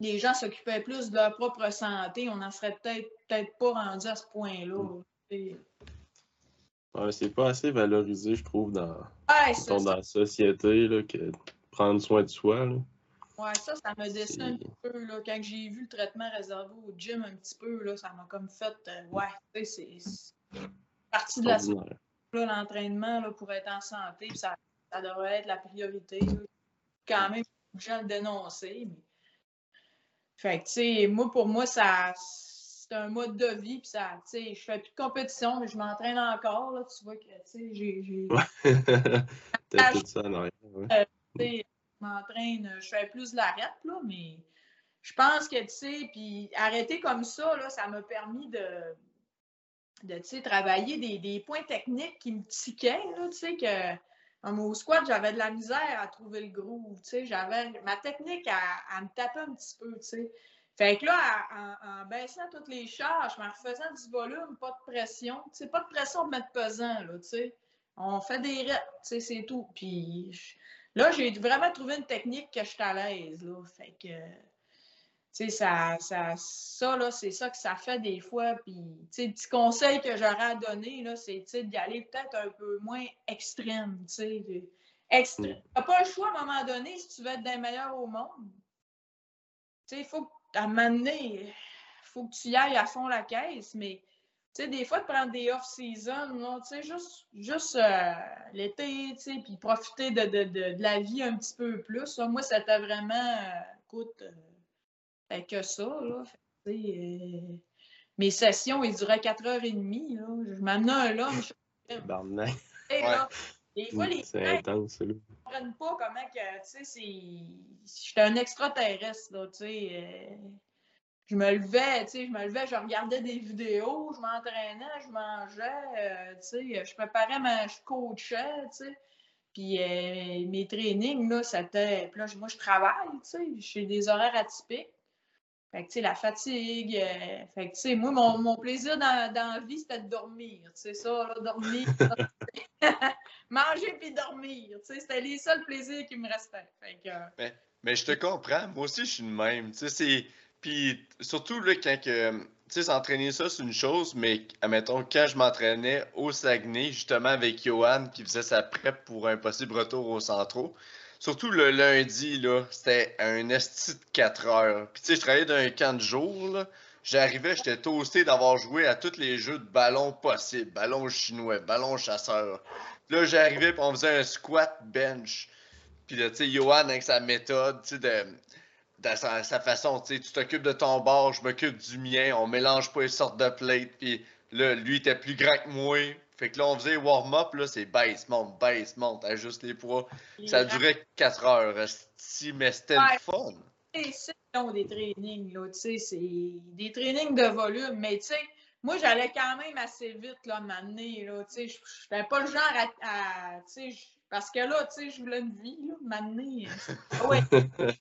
les gens s'occupaient plus de leur propre santé, on n'en serait peut-être peut-être pas rendu à ce point-là. Ouais, c'est pas assez valorisé, je trouve, dans, dans la société, là, que prendre soin de soi. Là. Ouais, ça, ça me descend un petit peu. Là. Quand j'ai vu le traitement réservé au gym un petit peu, là, ça m'a comme fait. Euh, ouais, c'est partie de la santé. L'entraînement pour être en santé, ça, ça devrait être la priorité. Quand même, je le dénoncer. Mais... Fait que, tu sais, moi, pour moi, ça c'est un mode de vie. Puis ça, tu sais, je fais plus de compétition, mais je m'entraîne encore. Là, tu vois que, tu sais, j'ai. [laughs] [laughs] T'as tout ça en arrière. Euh, je m'entraîne, je fais plus de la rep, là, mais je pense que, tu sais, puis arrêter comme ça, là, ça m'a permis de, de tu sais, travailler des, des, points techniques qui me tiquaient, là, tu sais, que. Au squat, j'avais de la misère à trouver le groove, tu sais, j'avais ma technique à, me taper un petit peu, tu sais. Fait que là, en, baissant toutes les charges, en refaisant du volume, pas de pression, tu sais, pas de pression de mettre pesant, là, tu sais. On fait des reps, tu sais, c'est tout. Puis là, j'ai vraiment trouvé une technique que je suis à l'aise, là. Fait que, tu sais, ça, ça, ça, là, c'est ça que ça fait des fois. Puis, tu sais, le petit conseil que j'aurais à donner, là, c'est, tu sais, d'y aller peut-être un peu moins extrême, tu sais. Extrême. Mm. T'as pas le choix à un moment donné si tu veux être des meilleurs au monde. Tu sais, il faut que à il faut que tu y ailles à fond la caisse, mais tu sais, des fois, de prendre des off-season, tu sais, juste, juste euh, l'été, tu sais, puis profiter de, de, de, la vie un petit peu plus. Moi, ça t'a vraiment, euh, écoute, euh, que ça, là. mes sessions, ils duraient 4h30, là. Je m'amenais un lunch. [laughs] Des fois, les gens ne comprennent pas comment que, tu sais. J'étais un extraterrestre, là, tu sais. Euh, je me levais, tu sais, je me levais, je regardais des vidéos, je m'entraînais, je mangeais, euh, tu sais, je préparais, ma... je coachais, tu sais. Puis euh, mes trainings, là, c'était... Là, moi, je travaille, tu sais, j'ai des horaires atypiques. Fait que, tu sais, la fatigue. fait que, tu sais, moi, mon, mon plaisir dans, dans, la vie, c'était de dormir. Sais, ça, là, dormir. [laughs] [laughs] manger puis dormir. Tu sais, c'était les seuls plaisirs qui me restaient. mais, mais, je te comprends. Moi aussi, je suis le même. Tu sais, Puis surtout, là, quand que. Tu sais, s'entraîner ça, c'est une chose, mais admettons, quand je m'entraînais au Saguenay, justement avec Johan, qui faisait sa prep pour un possible retour au centro, surtout le lundi, là, c'était un esti de 4 heures. Puis tu sais, je travaillais dans un camp de jour, là. J'arrivais, j'étais toasté d'avoir joué à tous les jeux de ballon possibles. Ballon chinois, ballon chasseur. Là, j'arrivais, puis on faisait un squat bench. Puis là, tu sais, Johan, avec sa méthode, tu sais, de, sa, façon, tu sais, tu t'occupes de ton bord, je m'occupe du mien, on mélange pas les sortes de plates. Puis là, lui était plus grand que moi. Fait que là, on faisait warm-up, là, c'est baisse, monte, baisse, monte, ajuste les poids. Ça durait 4 heures, si, mais c'était le fun. C'est des trainings, là, tu sais, c'est des trainings de volume, mais tu sais, moi, j'allais quand même assez vite, là, m'amener, là, tu sais, je n'étais pas le genre à, tu sais, parce que là, tu sais, je voulais une vie, là, m'amener. [laughs] Oui. tu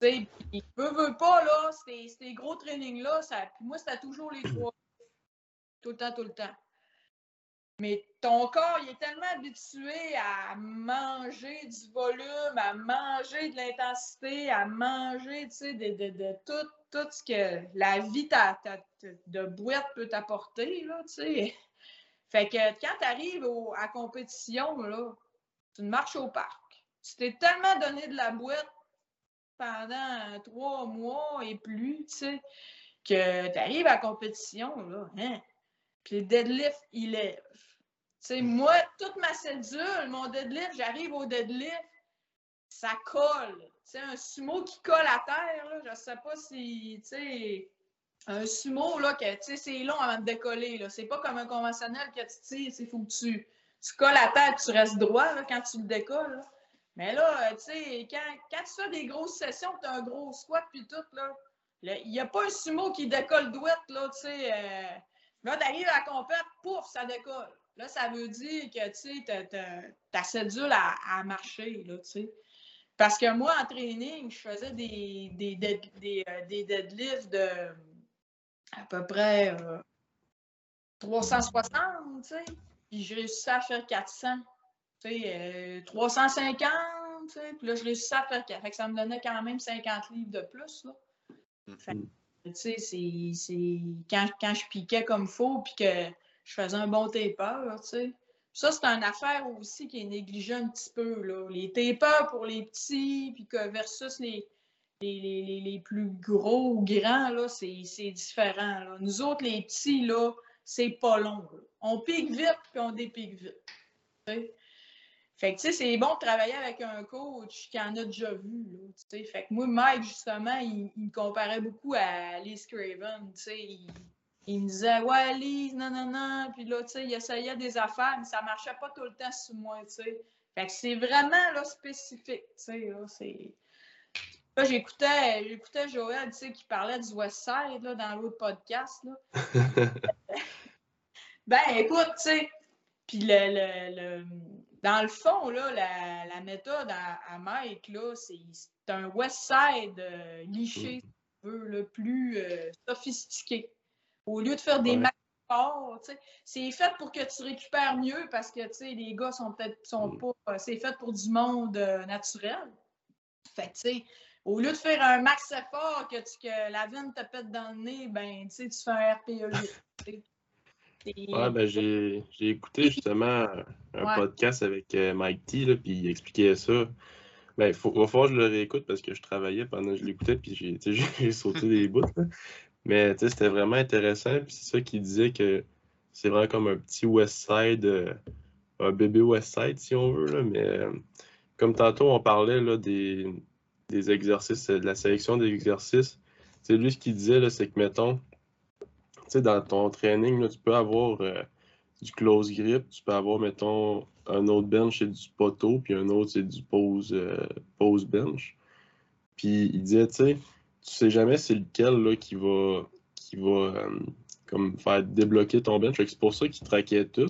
sais, puis, veut, veut pas, là, ces, gros trainings-là, ça, moi, c'était toujours les trois. Tout le temps, tout le temps. Mais ton corps, il est tellement habitué à manger du volume, à manger de l'intensité, à manger, tu sais, de, de, de tout tout ce que la vie de boîte peut t'apporter, tu sais. Fait que quand tu arrives à compétition, là, tu marches au parc. Tu t'es tellement donné de la boîte pendant trois mois et plus, tu sais, que tu arrives à compétition, là, hein? Puis le deadlift, il lève. Tu sais, moi, toute ma cédule, mon deadlift, j'arrive au deadlift, ça colle. C'est un sumo qui colle à terre, là, je sais pas si, tu sais, un sumo, là, que, tu sais, c'est long avant de décoller, là. C'est pas comme un conventionnel que tu tires, il faut que tu, tu colles à terre tu restes droit, quand tu le décolles, Mais là, tu sais, quand, quand tu fais des grosses sessions, tu as un gros squat, puis tout, là, il n'y a pas un sumo qui décolle douette, là, tu sais. Là, t'arrives à la compète, pouf, ça décolle. Là, ça veut dire que, tu sais, ta cédule à, à marcher, là, tu sais. Parce que moi, en training, je faisais des, des, des, euh, des deadlifts de à peu près 360, euh, tu sais. Puis je réussissais à faire 400. Tu sais, 350, euh, tu sais. Puis là, je réussissais à faire 400. Fait que ça me donnait quand même 50 livres de plus, là. Mm-hmm. tu sais, c'est quand, quand je piquais comme faux, puis que je faisais un bon taper, tu sais. Ça, c'est une affaire aussi qui est négligée un petit peu. Là. Les tapers pour les petits, puis que versus les, les, les, plus gros ou grands, là, c'est, différent. Là. Nous autres, les petits, là, c'est pas long. On pique vite, puis on dépique vite. Fait que, tu sais, c'est bon de travailler avec un coach qui en a déjà vu, Fait que moi, Mike, justement, il, me comparait beaucoup à Lee Craven, tu sais il me disait Ouais, Lise, non, non, non. Puis là, tu sais, il essayait des affaires, mais ça marchait pas tout le temps sur moi, tu sais. Fait que c'est vraiment là, spécifique, tu sais. Là, c'est... Là, j'écoutais, j'écoutais Joël, tu sais, qui parlait du West Side là, dans l'autre podcast. Là. [laughs] ben, écoute, tu sais, puis le, le, le, dans le fond, là, la, la méthode à, Mike, là, c'est, un West Side euh, liché, si tu veux, le plus euh, sophistiqué. Au lieu de faire des ouais. c'est fait pour que tu récupères mieux parce que les gars sont peut-être sont mm. pas. Euh, c'est fait pour du monde euh, naturel. Fait tu sais, au lieu de faire un max effort que, tu, que la veine te pète dans le nez, ben tu fais un RPE. [laughs] ouais, ben j'ai écouté justement un podcast avec euh, Mike T, là, puis il expliquait ça. Ben, il faut, va falloir que je le réécoute parce que je travaillais pendant que je l'écoutais, puis j'ai [laughs] sauté des bouts. Mais c'était vraiment intéressant. Puis c'est ça qui disait que c'est vraiment comme un petit West Side, euh, un bébé West Side, si on veut. Là. Mais euh, comme tantôt, on parlait là, des, des exercices, de la sélection des exercices. C'est lui ce qu'il disait, c'est que, mettons, dans ton training, là, tu peux avoir euh, du close grip, tu peux avoir, mettons, un autre bench, c'est du poteau, puis un autre, c'est du pose, pose bench. Puis il disait, tu sais, tu sais jamais c'est lequel là, qui va, qui va euh, comme faire débloquer ton bench. C'est pour ça qu'il traquait tout.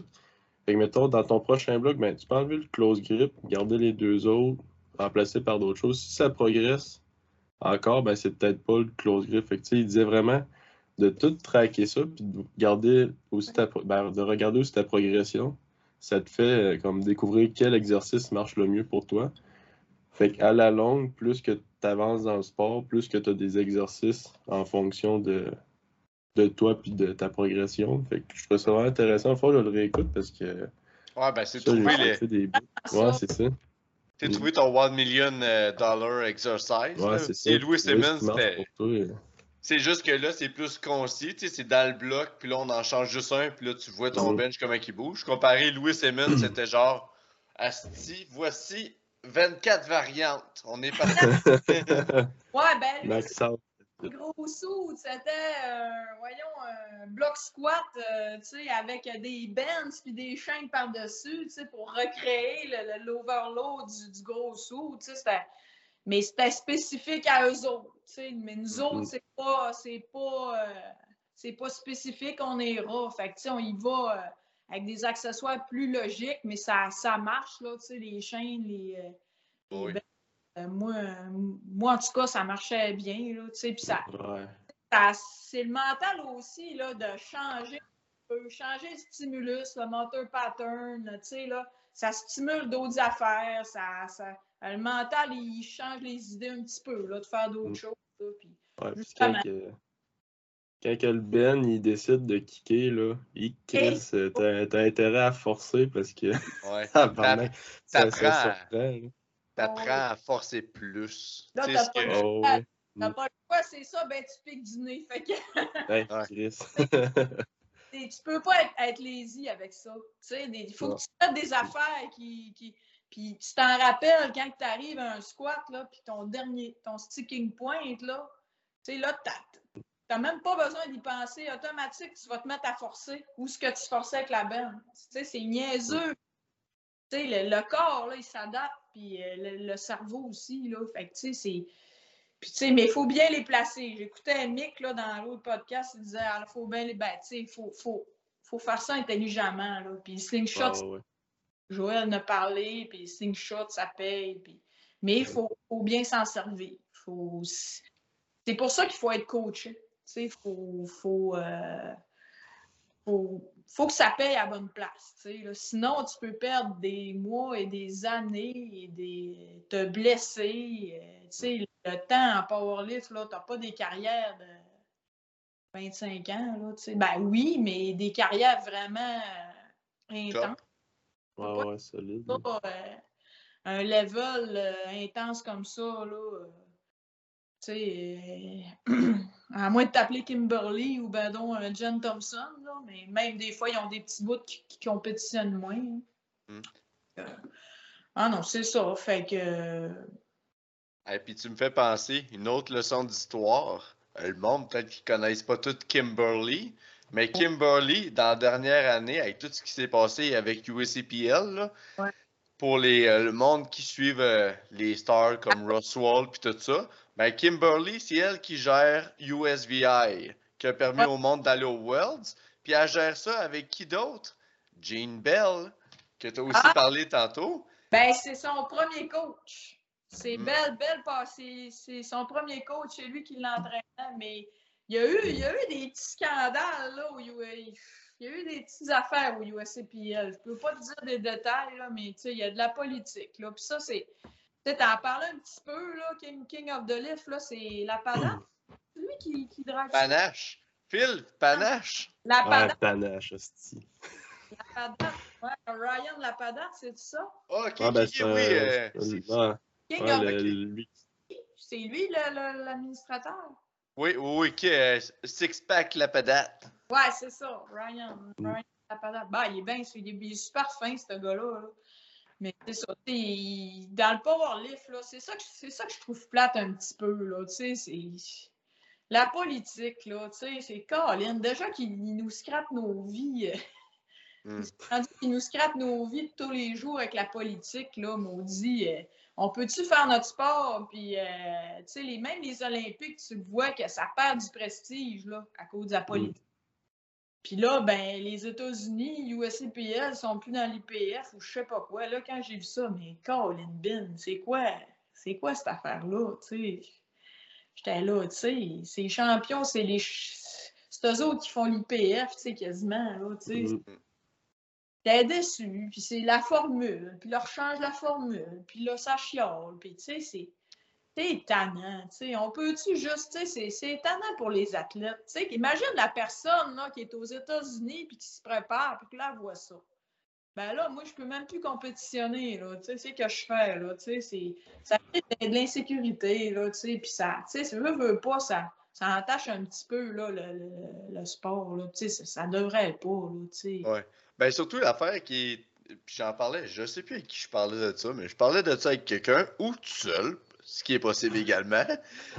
Fait que, mettons, dans ton prochain bloc, ben, tu peux enlever le close grip, garder les deux autres, remplacer par d'autres choses. Si ça progresse encore, ben, c'est peut-être pas le close grip. Fait il disait vraiment de tout traquer ça, puis de, garder aussi ben, de regarder aussi ta progression. Ça te fait euh, comme découvrir quel exercice marche le mieux pour toi. Fait qu'à la longue, plus que tu avances dans le sport, plus que tu as des exercices en fonction de, de toi puis de ta progression. Fait que je trouve ça vraiment intéressant. Faut que je le réécoute parce que. Ouais, ben c'est trouvé les. Des... Ouais, c'est ça. T'as trouvé ton 1 million euh, dollar exercise. Ouais, c'est ça. Et Louis Simmons. C'est juste que là, c'est plus concis, tu sais, c'est dans le bloc, puis là, on en change juste un, puis là, tu vois ton bench comment il bouge. Comparé Louis Simmons, [clears throat] c'était genre, Asti, voici 24 variantes. On est parti. [laughs] ouais, ben, lui, gros sous, c'était, euh, voyons, un bloc squat, euh, tu sais, avec des bends puis des chaînes par-dessus, tu sais, pour recréer l'overload du, du, gros sous, tu sais, mais c'était spécifique à eux autres, tu sais, mais nous mm-hmm. autres, c'est pas, c'est pas, euh, c'est pas spécifique, on est rat, fait que, tu sais, on y va avec des accessoires plus logiques, mais ça, ça marche, là, tu sais, les chaînes, les. Euh, euh, moi, moi, en tout cas, ça marchait bien, là, tu sais, puis ça. c'est le mental aussi, là, de changer, changer le stimulus, le motor pattern, tu sais, là, ça stimule d'autres affaires, ça, ça, le mental, il change les idées un petit peu, là, de faire d'autres mm. choses, là, puis que le Ben il décide de kicker, là, il Chris, t'as intérêt à forcer parce que ouais. [laughs] ça, ça T'apprends à forcer plus. Là, t'as pas, que... oh, ouais. pas le choix, c'est ça, ben tu piques du nez. Fait que... [laughs] ouais, Chris. [laughs] tu peux pas être, être, lazy avec ça. Tu sais, il faut que tu fasses des affaires qui, qui, puis tu t'en rappelles quand tu arrives à un squat, là, puis ton dernier, ton sticking point, là, tu sais, là, n'as même pas besoin d'y penser. Automatique, tu vas te mettre à forcer. Ou ce que tu forçais avec la benne. Tu sais, c'est niaiseux. Tu sais, le, le, corps, là, il s'adapte, puis euh, le, le, cerveau aussi, là. Fait que, tu sais, c'est... Puis, tu sais, mais il faut bien les placer. J'écoutais Mick, là, dans l'autre podcast, il disait, il ah, faut bien les... Ben, tu sais, il faut, faut, faut faire ça intelligemment. Là. Puis slingshot, Ah, ouais. Joël en a parlé, puis slingshot, ça paye. Puis... Mais il faut, faut bien s'en servir. Faut... C'est pour ça qu'il faut être coaché. Il faut, faut, euh, faut, faut que ça paye à bonne place. tu sais, Là. Sinon, tu peux perdre des mois et des années et des... te blesser. euh, tu sais, le temps en powerlift, tu n'as pas des carrières de 25 ans. Là, tu sais. ben oui, mais des carrières vraiment euh, intenses. Ouais, ouais, solide. Pas, euh, un level euh, intense comme ça, là. euh, tu sais, euh, [clears throat] à moins de t'appeler Kimberly ou ben donc un Jen Thompson, là, mais même des fois, ils ont des petits bouts qui, qui compétitionnent moins. hein. Mm. Euh, ah non, c'est ça. Fait que. euh, Et puis tu me fais penser, une autre leçon d'histoire. Euh, Le monde, peut-être qu'ils connaissent pas tout Kimberly, mais Kimberly, dans la dernière année, avec tout ce qui s'est passé avec USCPL, là, Ouais. pour les, euh, le monde qui suivent euh, les stars comme Roswell puis tout ça, ben Kimberly, c'est elle qui gère USVI, qui a permis Ouais. au monde d'aller au Worlds, puis elle gère ça avec qui d'autre? Jean Bell, que tu as aussi Ah! parlé tantôt. Ben, c'est son premier coach. C'est Mm. Belle, Belle, c'est c'est son premier coach, c'est lui qui l'entraînait, mais il y, a eu, il y a eu des petits scandales là, où il y a eu- il y a eu des petites affaires au USCPL. Je peux pas te dire des détails, là, mais tu sais, il y a de la politique. Là. Puis ça, c'est. Tu sais, t'en parlais un petit peu, là, King, King of the Lift, là, c'est la. C'est lui qui, qui drague ça. Panache. Phil, Panache. La Ouais, padate, panache, hostie. la padate. Ouais, Ryan la c'est ça? Ok, Ah, ben, oui. euh, c'est- ouais, King ouais, of the lui. C'est lui l'administrateur? Oui, oui, oui, qui est Six-Pack la. Ouais, c'est ça, Ryan. Mm. Ryan Lapadate. Bah, il est bien, il est, il est super fin, ce gars-là. là. Mais c'est ça, il- dans le powerlift, là, c'est ça, que- c'est ça que je trouve plate un petit peu, là, tu sais, c'est... La politique, là, tu sais, c'est Colin. Déjà qu'il il nous scrape nos vies, Hmm. rendu qu'il nous scrape nos vies de tous les jours avec la politique, là, maudit. euh, on peut-tu faire notre sport? Puis, euh, tu sais, les, même les Olympiques, tu vois que ça perd du prestige, là, à cause de la politique. Puis là, ben, les États-Unis, USCPL, sont plus dans l'IPF ou je sais pas quoi. Là, quand j'ai vu ça, mais Colin Bin, c'est quoi? C'est quoi cette affaire-là? Tu sais, j'étais là, tu sais, ces champions, c'est les. C'est eux autres qui font l'IPF, tu sais, quasiment, là, tu sais. Mm. J'étais déçu, puis c'est la formule, puis leur change la formule, puis là, ça chiale, puis tu sais, c'est. C'est tannant, tu sais. On peut-tu juste, tu sais, c'est- tannant pour les athlètes. Imagine la personne là, qui est aux États-Unis puis qui se prépare, puis que là, voit ça. Ben là, moi, je peux même plus compétitionner, là. Tu sais, c'est que je fais, là. Tu sais. Ça crée de l'insécurité, là, tu sais. Puis ça, tu sais, si veut, veut pas, ça, ça entache un petit peu, là, le, le- le sport, là. Tu sais, ça, ça devrait pas, là, tu sais. Ouais. Ben, surtout l'affaire qui est. Puis j'en parlais, je sais plus avec qui je parlais de ça, mais je parlais de ça avec quelqu'un ou tout seul, ce qui est possible [laughs] également.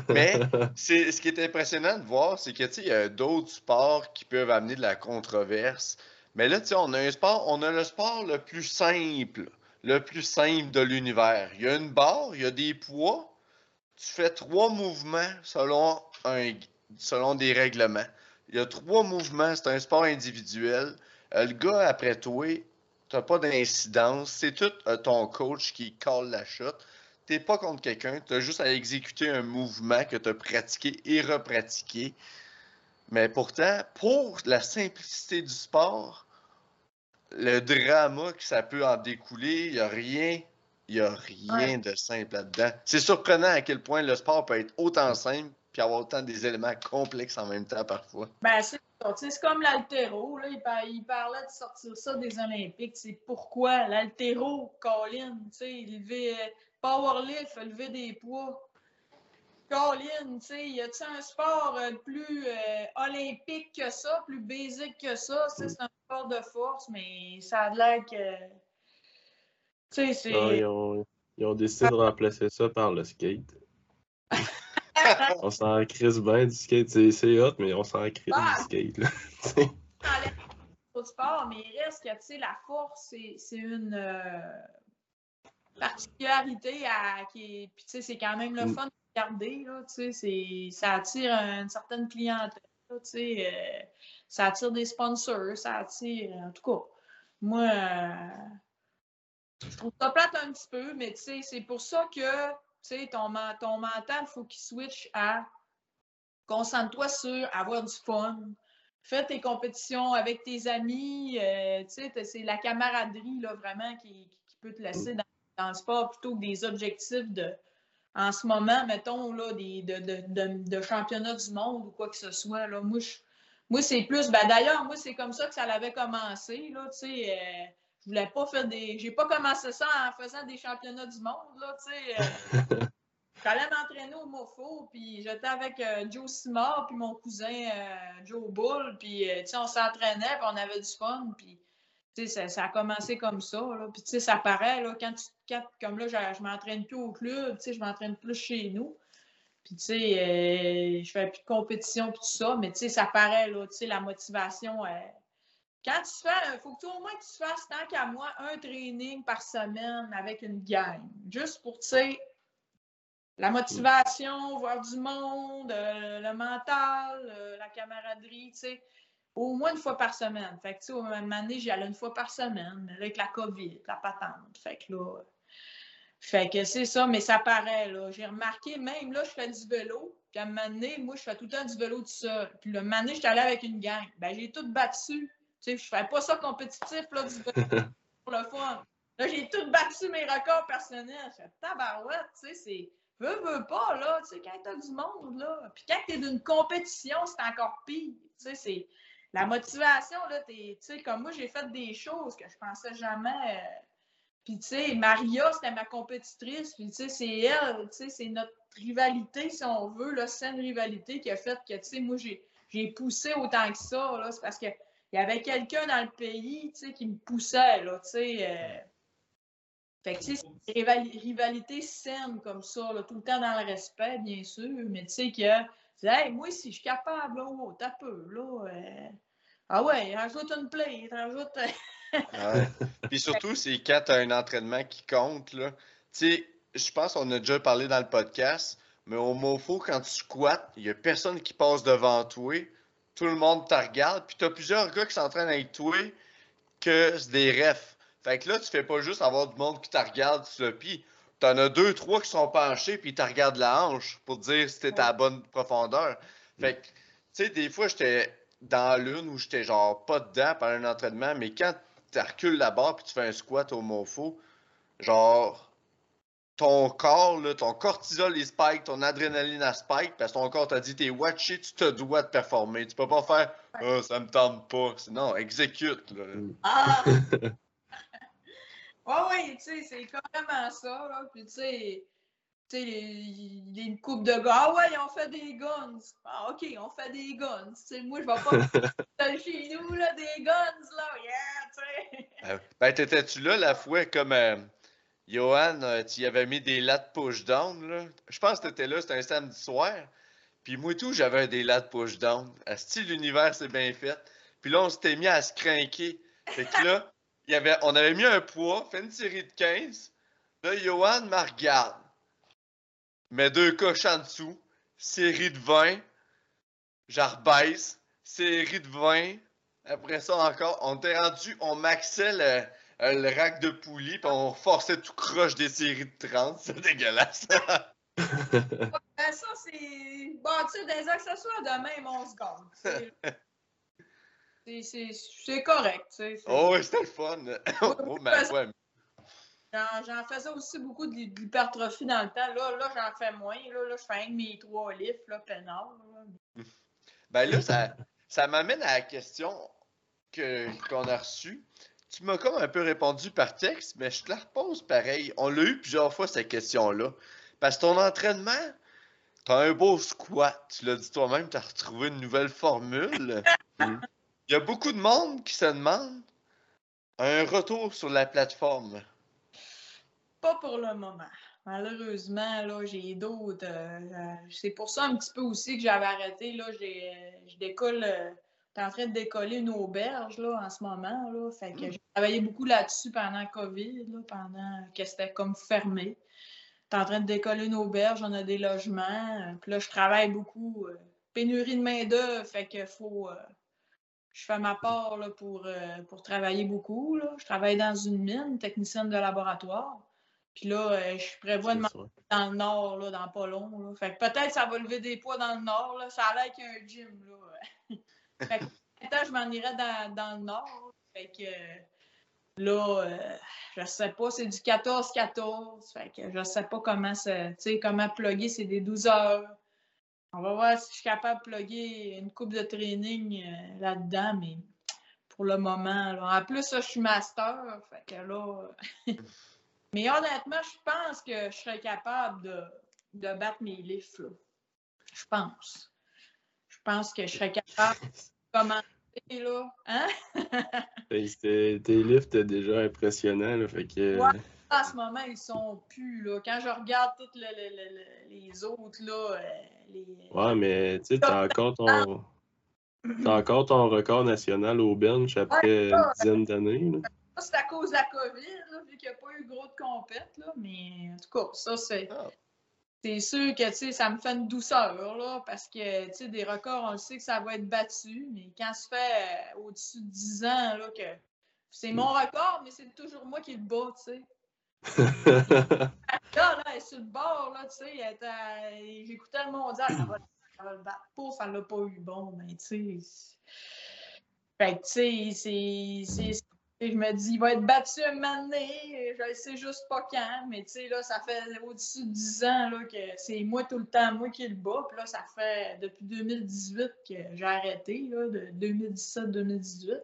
Mais c'est ce qui est impressionnant de voir, c'est que tu il y a d'autres sports qui peuvent amener de la controverse. Mais là, tu on a un sport, on a le sport le plus simple, le plus simple de l'univers. Il y a une barre, il y a des poids. Tu fais trois mouvements selon un selon des règlements. Il y a trois mouvements, c'est un sport individuel. Euh, le gars après toi, t'as pas d'incidence. C'est tout euh, ton coach qui colle la shot. T'es pas contre quelqu'un, t'as juste à exécuter un mouvement que t'as pratiqué et repratiqué. Mais pourtant, pour la simplicité du sport, le drama que ça peut en découler, il n'y a rien, y a rien de simple là-dedans. C'est surprenant à quel point le sport peut être autant simple puis avoir autant des éléments complexes en même temps parfois. Ben, c'est comme l'altéro. Là, il, il parlait de sortir ça des Olympiques. C'est pourquoi? L'altéro, Colin, tu sais, lever, powerlift, lever des poids. Colin, tu sais, y a-t-il un sport euh, plus euh, olympique que ça, plus basique que ça? C'est un sport de force, mais ça a l'air que. Tu sais, c'est. Non, ils, ont, ils ont décidé de remplacer ça par le skate. [laughs] On s'en crisse bien du skate. C'est- hot, mais on s'en crisse Ah! du skate. Là. [laughs] sport, mais il reste que, tu sais, la force, c'est c'est une euh, particularité à, qui est, puis tu sais, c'est quand même le Mm. fun de regarder, là, tu sais, c'est- ça attire une certaine clientèle, là, tu sais, euh, ça attire des sponsors, ça attire. En tout cas, moi, je trouve ça plate un petit peu, mais tu sais, c'est pour ça que ton, ton mental, il faut qu'il switch à concentre-toi sur avoir du fun. Fais tes compétitions avec tes amis. Euh, c'est la camaraderie là, vraiment qui, peut te laisser dans, le sport plutôt que des objectifs de, en ce moment, mettons, là, des, de, de, de, championnat du monde ou quoi que ce soit. Là. Moi, moi c'est plus. Ben, D'ailleurs, moi, c'est comme ça que ça avait commencé. Là, euh, je voulais pas faire des. J'ai pas commencé ça en faisant des championnats du monde. Là, euh, [laughs] J'allais m'entraîner au MOFO, puis j'étais avec euh, Joe Simard, puis mon cousin Joe Bull, puis on s'entraînait, puis on avait du fun, puis ça, ça a commencé comme ça. Là. Puis ça paraît, là, quand tu comme là, je, je m'entraîne plus au club, je m'entraîne plus chez nous. Puis, tu sais, je fais plus de compétition, tout ça, mais tu sais, ça paraît, là, tu sais, la motivation. quand tu fais, il faut que au moins que tu fasses, tant qu'à moi, un training par semaine avec une gang. Juste pour, tu sais, la motivation, voir du monde, euh, le mental, euh, la camaraderie, tu sais, au moins une fois par semaine. Fait que, tu sais, au même année, j'y allais une fois par semaine, avec la COVID, la patente. Fait que là, fait que c'est ça, mais ça paraît, là. J'ai remarqué, même là, je fais du vélo, puis à un moment donné, moi, je fais tout le temps du vélo tout seul. Puis le moment donné, je suis allée avec une gang. Ben, j'ai tout battu. Tu sais, je fais pas ça compétitif, là, du vélo [laughs] pour le fun. Là, j'ai tout battu mes records personnels. Je fais tabarouette, tu sais, c'est veux, veux pas, là, tu sais, quand t'as du monde, là. Puis quand t'es d'une compétition, c'est encore pire. Tu sais, c'est. La motivation, là, tu sais, comme moi, j'ai fait des choses que je pensais jamais. Euh, puis, tu sais, Maria, c'était ma compétitrice. Puis, tu sais, c'est elle, tu sais, c'est notre rivalité, si on veut, la saine rivalité qui a fait que, tu sais, moi, j'ai poussé autant que ça, là. C'est parce qu'il y avait quelqu'un dans le pays, tu sais, qui me poussait, là, tu sais. Euh, fait que, tu sais, c'est une rivalité saine comme ça, là, tout le temps dans le respect, bien sûr, mais tu sais que, hey, moi, si je suis capable, là, oh, t'as peu, là. Euh, ah ouais, rajoute une play, rajoute. ouais. [laughs] Puis surtout, c'est quand tu as un entraînement qui compte, là. Tu sais, je pense qu'on a déjà parlé dans le podcast, mais au MOFO, quand tu squattes, il n'y a personne qui passe devant toi. Tout le monde te regarde. Puis tu as plusieurs gars qui s'entraînent avec toi que c'est des refs. Fait que là, tu fais pas juste avoir du monde qui te regarde sur le pied. T'en as deux, trois qui sont penchés, puis ils te regardent la hanche pour dire si t'es à la bonne profondeur. Fait que, tu sais, des fois, j'étais dans l'une où j'étais genre pas dedans pendant un entraînement, mais quand tu recules la barre puis tu fais un squat au mofo, genre, ton corps, là, ton cortisol est spike, ton adrénaline a spike, parce que ton corps t'a dit t'es watché, tu te dois de performer. Tu peux pas faire oh, ça me tente pas. Non, exécute. Là. Ah! [laughs] Oui, oui, tu sais, c'est carrément ça, là. Puis, tu sais, tu sais, il y a une coupe de gars. Ah ouais, on fait des guns. Ah, OK, on fait des guns. Tu sais, moi, je vais pas [laughs] chez nous, là, des guns, là. Yeah, tu sais. Euh, ben, t'étais-tu là la fois comme euh, Johan, euh, tu y avais mis des lattes push-down, là? Je pense que t'étais là, c'était un samedi soir. Puis moi, tout, j'avais des lattes push-down. À style l'univers, c'est bien fait. Puis là, on s'était mis à se craquer. Fait que là, il avait, on avait mis un poids, fait une série de 15. Là, Johan me regarde. Met deux coches en dessous. Série de 20. J'arbaisse. Série de 20. Après ça encore, on était rendu, on maxait le, le rack de poulie, puis on forçait tout croche des séries de 30. [laughs] C'est dégueulasse. [laughs] Ça, c'est. Bon, tu sais, des accessoires de même, on se gagne. C'est correct. Oh, c'était le fun. [laughs] [laughs] oh, ben, ouais. J'en faisais aussi beaucoup de, l'hypertrophie dans le temps. Là, là j'en fais moins. Là, là je fais un de mes trois livres, là, peinard. Ben là, ça, ça m'amène à la question qu'on a reçue. Tu m'as comme un peu répondu par texte, mais je te la repose pareil. On l'a eu plusieurs fois, cette question-là. Parce que ton entraînement, t'as un beau squat. Tu l'as dit toi-même, tu as retrouvé une nouvelle formule. [laughs] Il y a beaucoup de monde qui se demande un retour sur la plateforme. Pas pour le moment. Malheureusement, là, j'ai d'autres. Euh, euh, c'est pour ça un petit peu aussi que j'avais arrêté. Là, j'ai, euh, je décolle. en train de décoller une auberge là, en ce moment. Là, fait que j'ai travaillé beaucoup là-dessus pendant COVID, là, pendant que c'était comme fermé. T'es en train de décoller une auberge, on a des logements. Puis là, je travaille beaucoup. pénurie de main-d'œuvre, fait qu'il faut je fais ma part là, pour, euh, pour travailler beaucoup. Là. Je travaille dans une mine, technicienne de laboratoire. Puis là, euh, je prévois de m'en dans le nord, là, dans pas long. Là. Fait que peut-être ça va lever des poids dans le nord. Là. Ça a l'air qu'il y a un gym. Là. [laughs] fait que peut-être je m'en irai dans, dans, le nord. Fait que là, euh, je sais pas, c'est du 14-14. Fait que je sais pas comment ça, comment plugger, c'est des 12 heures. On va voir si je suis capable de plugger une coupe de training euh, là-dedans, mais pour le moment, en plus, je suis master. Fait que là. [laughs] mais honnêtement, je pense que je serais capable de, de battre mes lifts. Là. Je pense. Je pense que je serais capable de commencer là. Hein? [laughs] tes, lifts étaient déjà impressionnants. Là, fait que en ce moment, ils sont plus. Là. Quand je regarde tous les autres, là. Euh, les... Ouais, mais tu sais, t'as [laughs] encore ton. T'as encore ton record national au bench après une dizaine d'années. c'est à cause de la COVID, là, vu qu'il n'y a pas eu gros de compète, là, mais en tout cas, ça, c'est. Ah. C'est sûr que ça me fait une douceur, là, parce que des records, on le sait que ça va être battu, mais quand ça fait euh, au-dessus de 10 ans, là, que c'est mon record, mais c'est toujours moi qui le bats, tu sais [laughs] là, là, elle est sur le bord, là, tu sais, j'écoutais le mondial, ça va, le battre. Pouf, elle l'a pas eu bon, mais tu sais. Fait que, tu sais, c'est. Je me dis, il va être battu un moment donné, je sais juste pas quand, mais tu sais, là, ça fait au-dessus de 10 ans là, que c'est moi tout le temps, moi qui le bats. Là, ça fait depuis 2018 que j'ai arrêté, là, de 2017-2018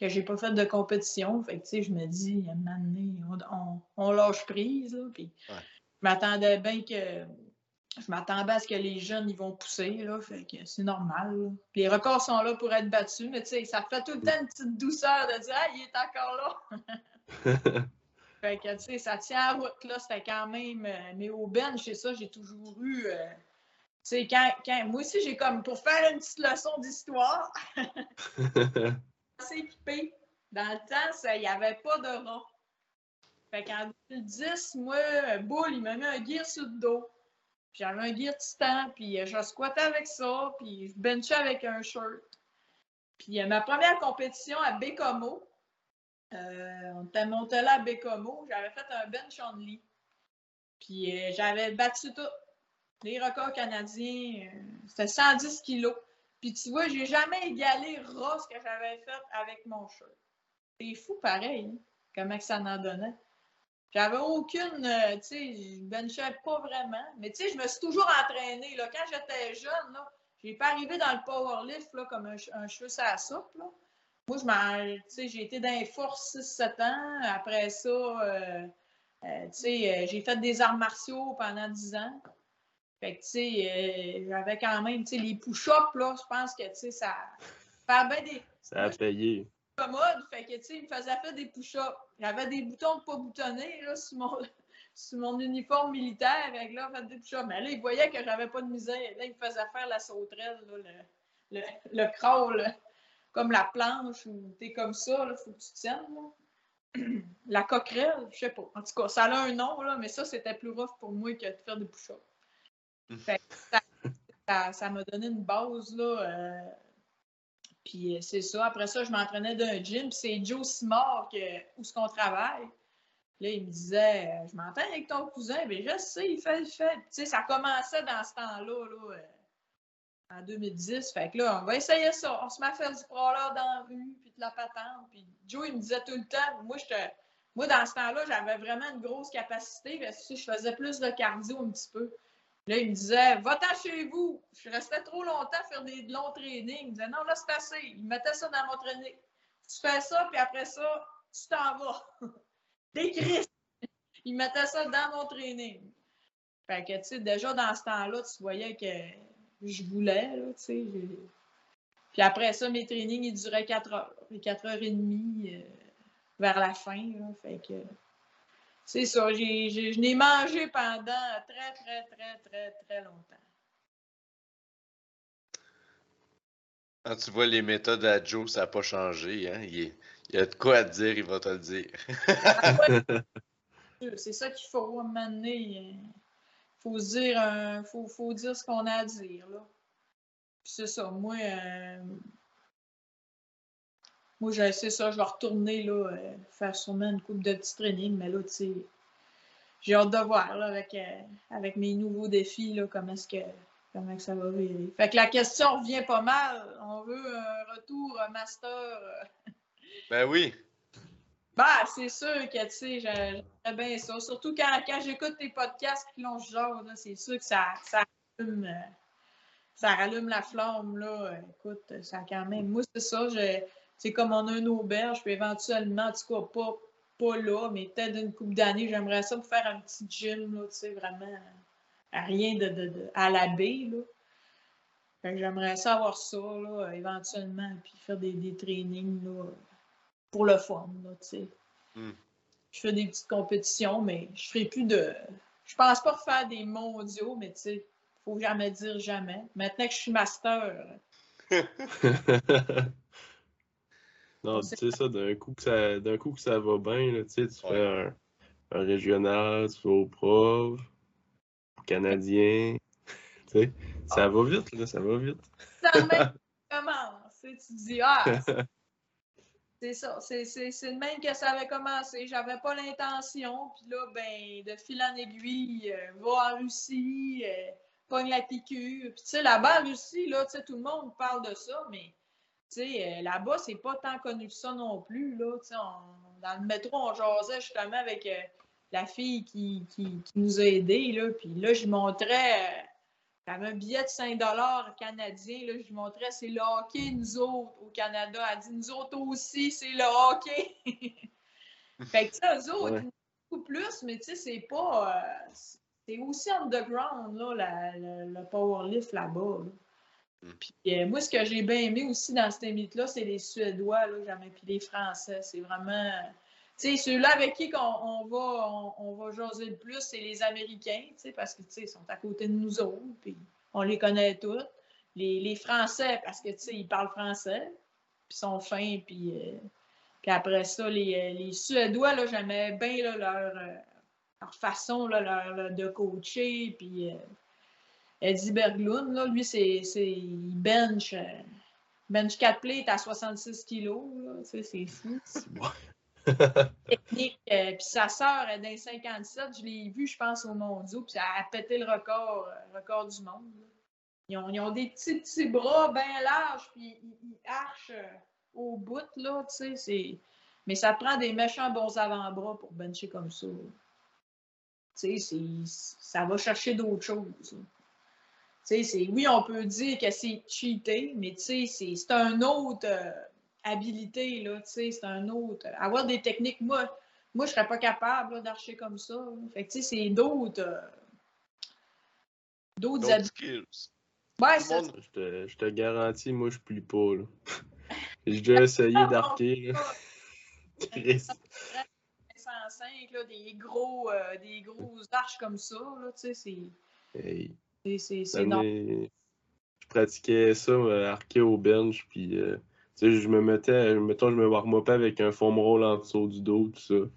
que j'ai pas fait de compétition. Fait que, tu sais, je me dis, à un moment donné, on, on, lâche prise, là, puis je m'attendais bien que... Je m'attendais à ce que les jeunes, ils vont pousser, là, fait que c'est normal. les records sont là pour être battus, mais tu sais, ça fait tout le temps une petite douceur de dire « Ah, il est encore là! [laughs] » Fait que, tu sais, ça tient à route, là, c'était quand même... Euh, mais au bench, c'est ça, j'ai toujours eu... Euh, tu sais, quand, quand, moi aussi, j'ai comme, pour faire une petite leçon d'histoire, [laughs] [laughs] Dans le temps, il n'y avait pas de rang. Fait qu'en 2010, moi, Boule, il m'a mis un gear sur le dos. J'avais un gear titan, puis euh, je squattais avec ça, puis je benchais avec un shirt. Puis euh, ma première compétition à Bécomo, euh, on était monté là à Bécomo, j'avais fait un bench on lit. Puis j'avais battu tout. Les records canadiens, c'était 110 kilos. Puis tu vois, j'ai jamais égalé Ross que j'avais fait avec mon shirt. C'est fou pareil, hein, comment ça en donnait. J'avais aucune, euh, tu sais, je benchais pas vraiment. Mais tu sais, je me suis toujours entraînée. Là. Quand j'étais jeune, là, j'ai pas arrivé dans le powerlift là, comme un, cheveu à la soupe. Là. Moi, je j'ai été dans les forces 6-7 ans. Après ça, euh, euh, tu sais, j'ai fait des arts martiaux pendant 10 ans. Fait que, tu sais, euh, j'avais quand même, tu sais, les push-ups, là, je pense que, tu sais, ça fait bien des... Ça a payé. Commode, fait que, tu sais, il me faisait faire des push-ups. J'avais des boutons pas boutonnés, là, sur mon, [laughs] sur mon uniforme militaire, avec là, fait des push-ups. Mais là, il voyait que j'avais pas de misère. Là, il me faisait faire la sauterelle, là, le, le, le crawl, comme la planche, ou t'es comme ça, là, faut que tu tiennes, là. [clears throat] La coquerelle, je sais pas. En tout cas, ça a un nom, là, mais ça, c'était plus rough pour moi que de faire des push-ups ça m'a donné une base, là. Euh, puis euh, c'est ça. Après ça, je m'entraînais d'un gym. c'est Joe Simard que, où ce qu'on travaille. Là, il me disait euh, Je m'entraîne avec ton cousin. Bien, je sais, il fait, il fait. Tu sais, ça commençait dans ce temps-là, là, en 2010. Fait que là, on va essayer ça. On se met à faire du proleur dans la rue, puis de la patente. Puis Joe, il me disait tout le temps Moi, moi dans ce temps-là, j'avais vraiment une grosse capacité. Parce que je faisais plus de cardio un petit peu. Là, il me disait, va-t'en chez vous. Je restais trop longtemps à faire des longs trainings. Il me disait, non, là, c'est assez. Il mettait ça dans mon training. Tu fais ça, puis après ça, tu t'en vas. [laughs] Des Il mettait ça dans mon training. Fait que, tu sais, déjà dans ce temps-là, tu voyais que je voulais, là, tu sais. Puis après ça, mes trainings, ils duraient 4 heures. 4 heures et demie euh, vers la fin, là. Fait que c'est ça, je n'ai mangé pendant très, très, très, très, très longtemps. Quand tu vois les méthodes à Joe, ça n'a pas changé. Hein? Il, y a de quoi à te dire, il va te le dire. [laughs] c'est ça qu'il faut donné. Il faut dire, faut, faut dire ce qu'on a à dire. Là. c'est ça, moi, euh, moi, c'est ça, je vais retourner là, euh, faire sûrement une coupe de petits training, mais là, tu sais, j'ai hâte de voir là, avec, euh, avec mes nouveaux défis, là, comment est-ce que comment ça va virer. Fait que la question revient pas mal. On veut un retour master. [laughs] ben oui. Ben, c'est sûr que, tu sais, j'aimerais bien ça. Surtout quand, quand j'écoute tes podcasts puis l'on genre, c'est sûr que ça, ça rallume, ça rallume la flamme, là. Écoute, ça quand même. Moi, c'est ça, c'est comme on a une auberge, puis éventuellement, en tout cas, pas, pas là, mais peut-être une couple d'années, j'aimerais ça me faire un petit gym, là, tu sais, vraiment, à rien de, de, de à la baie, là. Fait que j'aimerais ça avoir ça, là, éventuellement, puis faire des, des trainings, là, pour le fun, là, tu sais. Hmm. Je fais des petites compétitions, mais je ferai plus de... Je pense pas refaire des mondiaux, mais tu sais, faut jamais dire jamais. Maintenant que je suis master... [laughs] Non, tu sais ça, d'un coup que ça d'un coup que ça va bien, là, tu sais, tu fais un, un, régional, tu vas au prof, canadien. [laughs] Tu sais, ça va vite, là, ça va vite. Ça [laughs] commence. Tu dis Ah! C'est [laughs] ça, c'est le même que ça avait commencé. J'avais pas l'intention. Puis là, ben, de fil en aiguille, euh, va en Russie, euh, pogne la piqûre. Puis tu sais, là-bas en Russie, là, tu sais, tout le monde parle de ça, mais sais, euh, là-bas, c'est pas tant connu que ça non plus. Là, dans le métro, on jasait justement avec euh, la fille qui, nous a aidés. Là, puis là, je montrais, euh, j'avais un billet de 5 canadien. Là, je montrais, c'est le hockey, nous autres, au Canada. Elle dit, nous autres aussi, c'est le hockey. [laughs] fait que, tu eux autres, beaucoup plus, mais tu sais, c'est pas. c'est aussi underground, là, le powerlift là-bas. là bas. Puis euh, moi, ce que j'ai bien aimé aussi dans cette invite-là, c'est les Suédois, là, jamais, puis les Français. C'est vraiment. Tu sais, ceux-là avec qui on, va, on, va jaser le plus, c'est les Américains, tu sais, parce que, tu sais, ils sont à côté de nous autres, puis on les connaît tous. Les, Français, parce que, tu sais, ils parlent français, puis sont fins, puis, euh, après ça, les, euh, les Suédois, là, j'aimais bien leur, leur façon là, de coacher, puis Eddie Berglund, là, lui, c'est, il bench, euh, bench 4 plates à 66 kilos. C'est fou. [laughs] Technique. Euh, puis sa sœur est dans 57. Je l'ai vu, je pense, au Mondiaux. Puis elle a pété le record, euh, record du monde. Ils ont, ils ont, des petits, petits bras bien larges. Puis ils, archent au bout. Là, Mais ça prend des méchants bons avant-bras pour bencher comme ça. Ça va chercher d'autres choses oui, on peut dire que c'est cheaté, mais c'est un autre euh, habilité, là, c'est un autre. Avoir des techniques, moi, moi je serais pas capable d'archer comme ça. Fait que c'est d'autres. Euh, d'autres habilités. Ouais, je, te, je te garantis, moi, je plie pas. [laughs] J'ai déjà essayé [laughs] d'arquer. [laughs] des gros, euh, des gros arches comme ça, là, tu sais, c'est... C'est Je pratiquais ça, euh, arqué au bench, puis euh, je me mettais, mettons, je me warm pas avec un foam roll en dessous du dos, tout ça.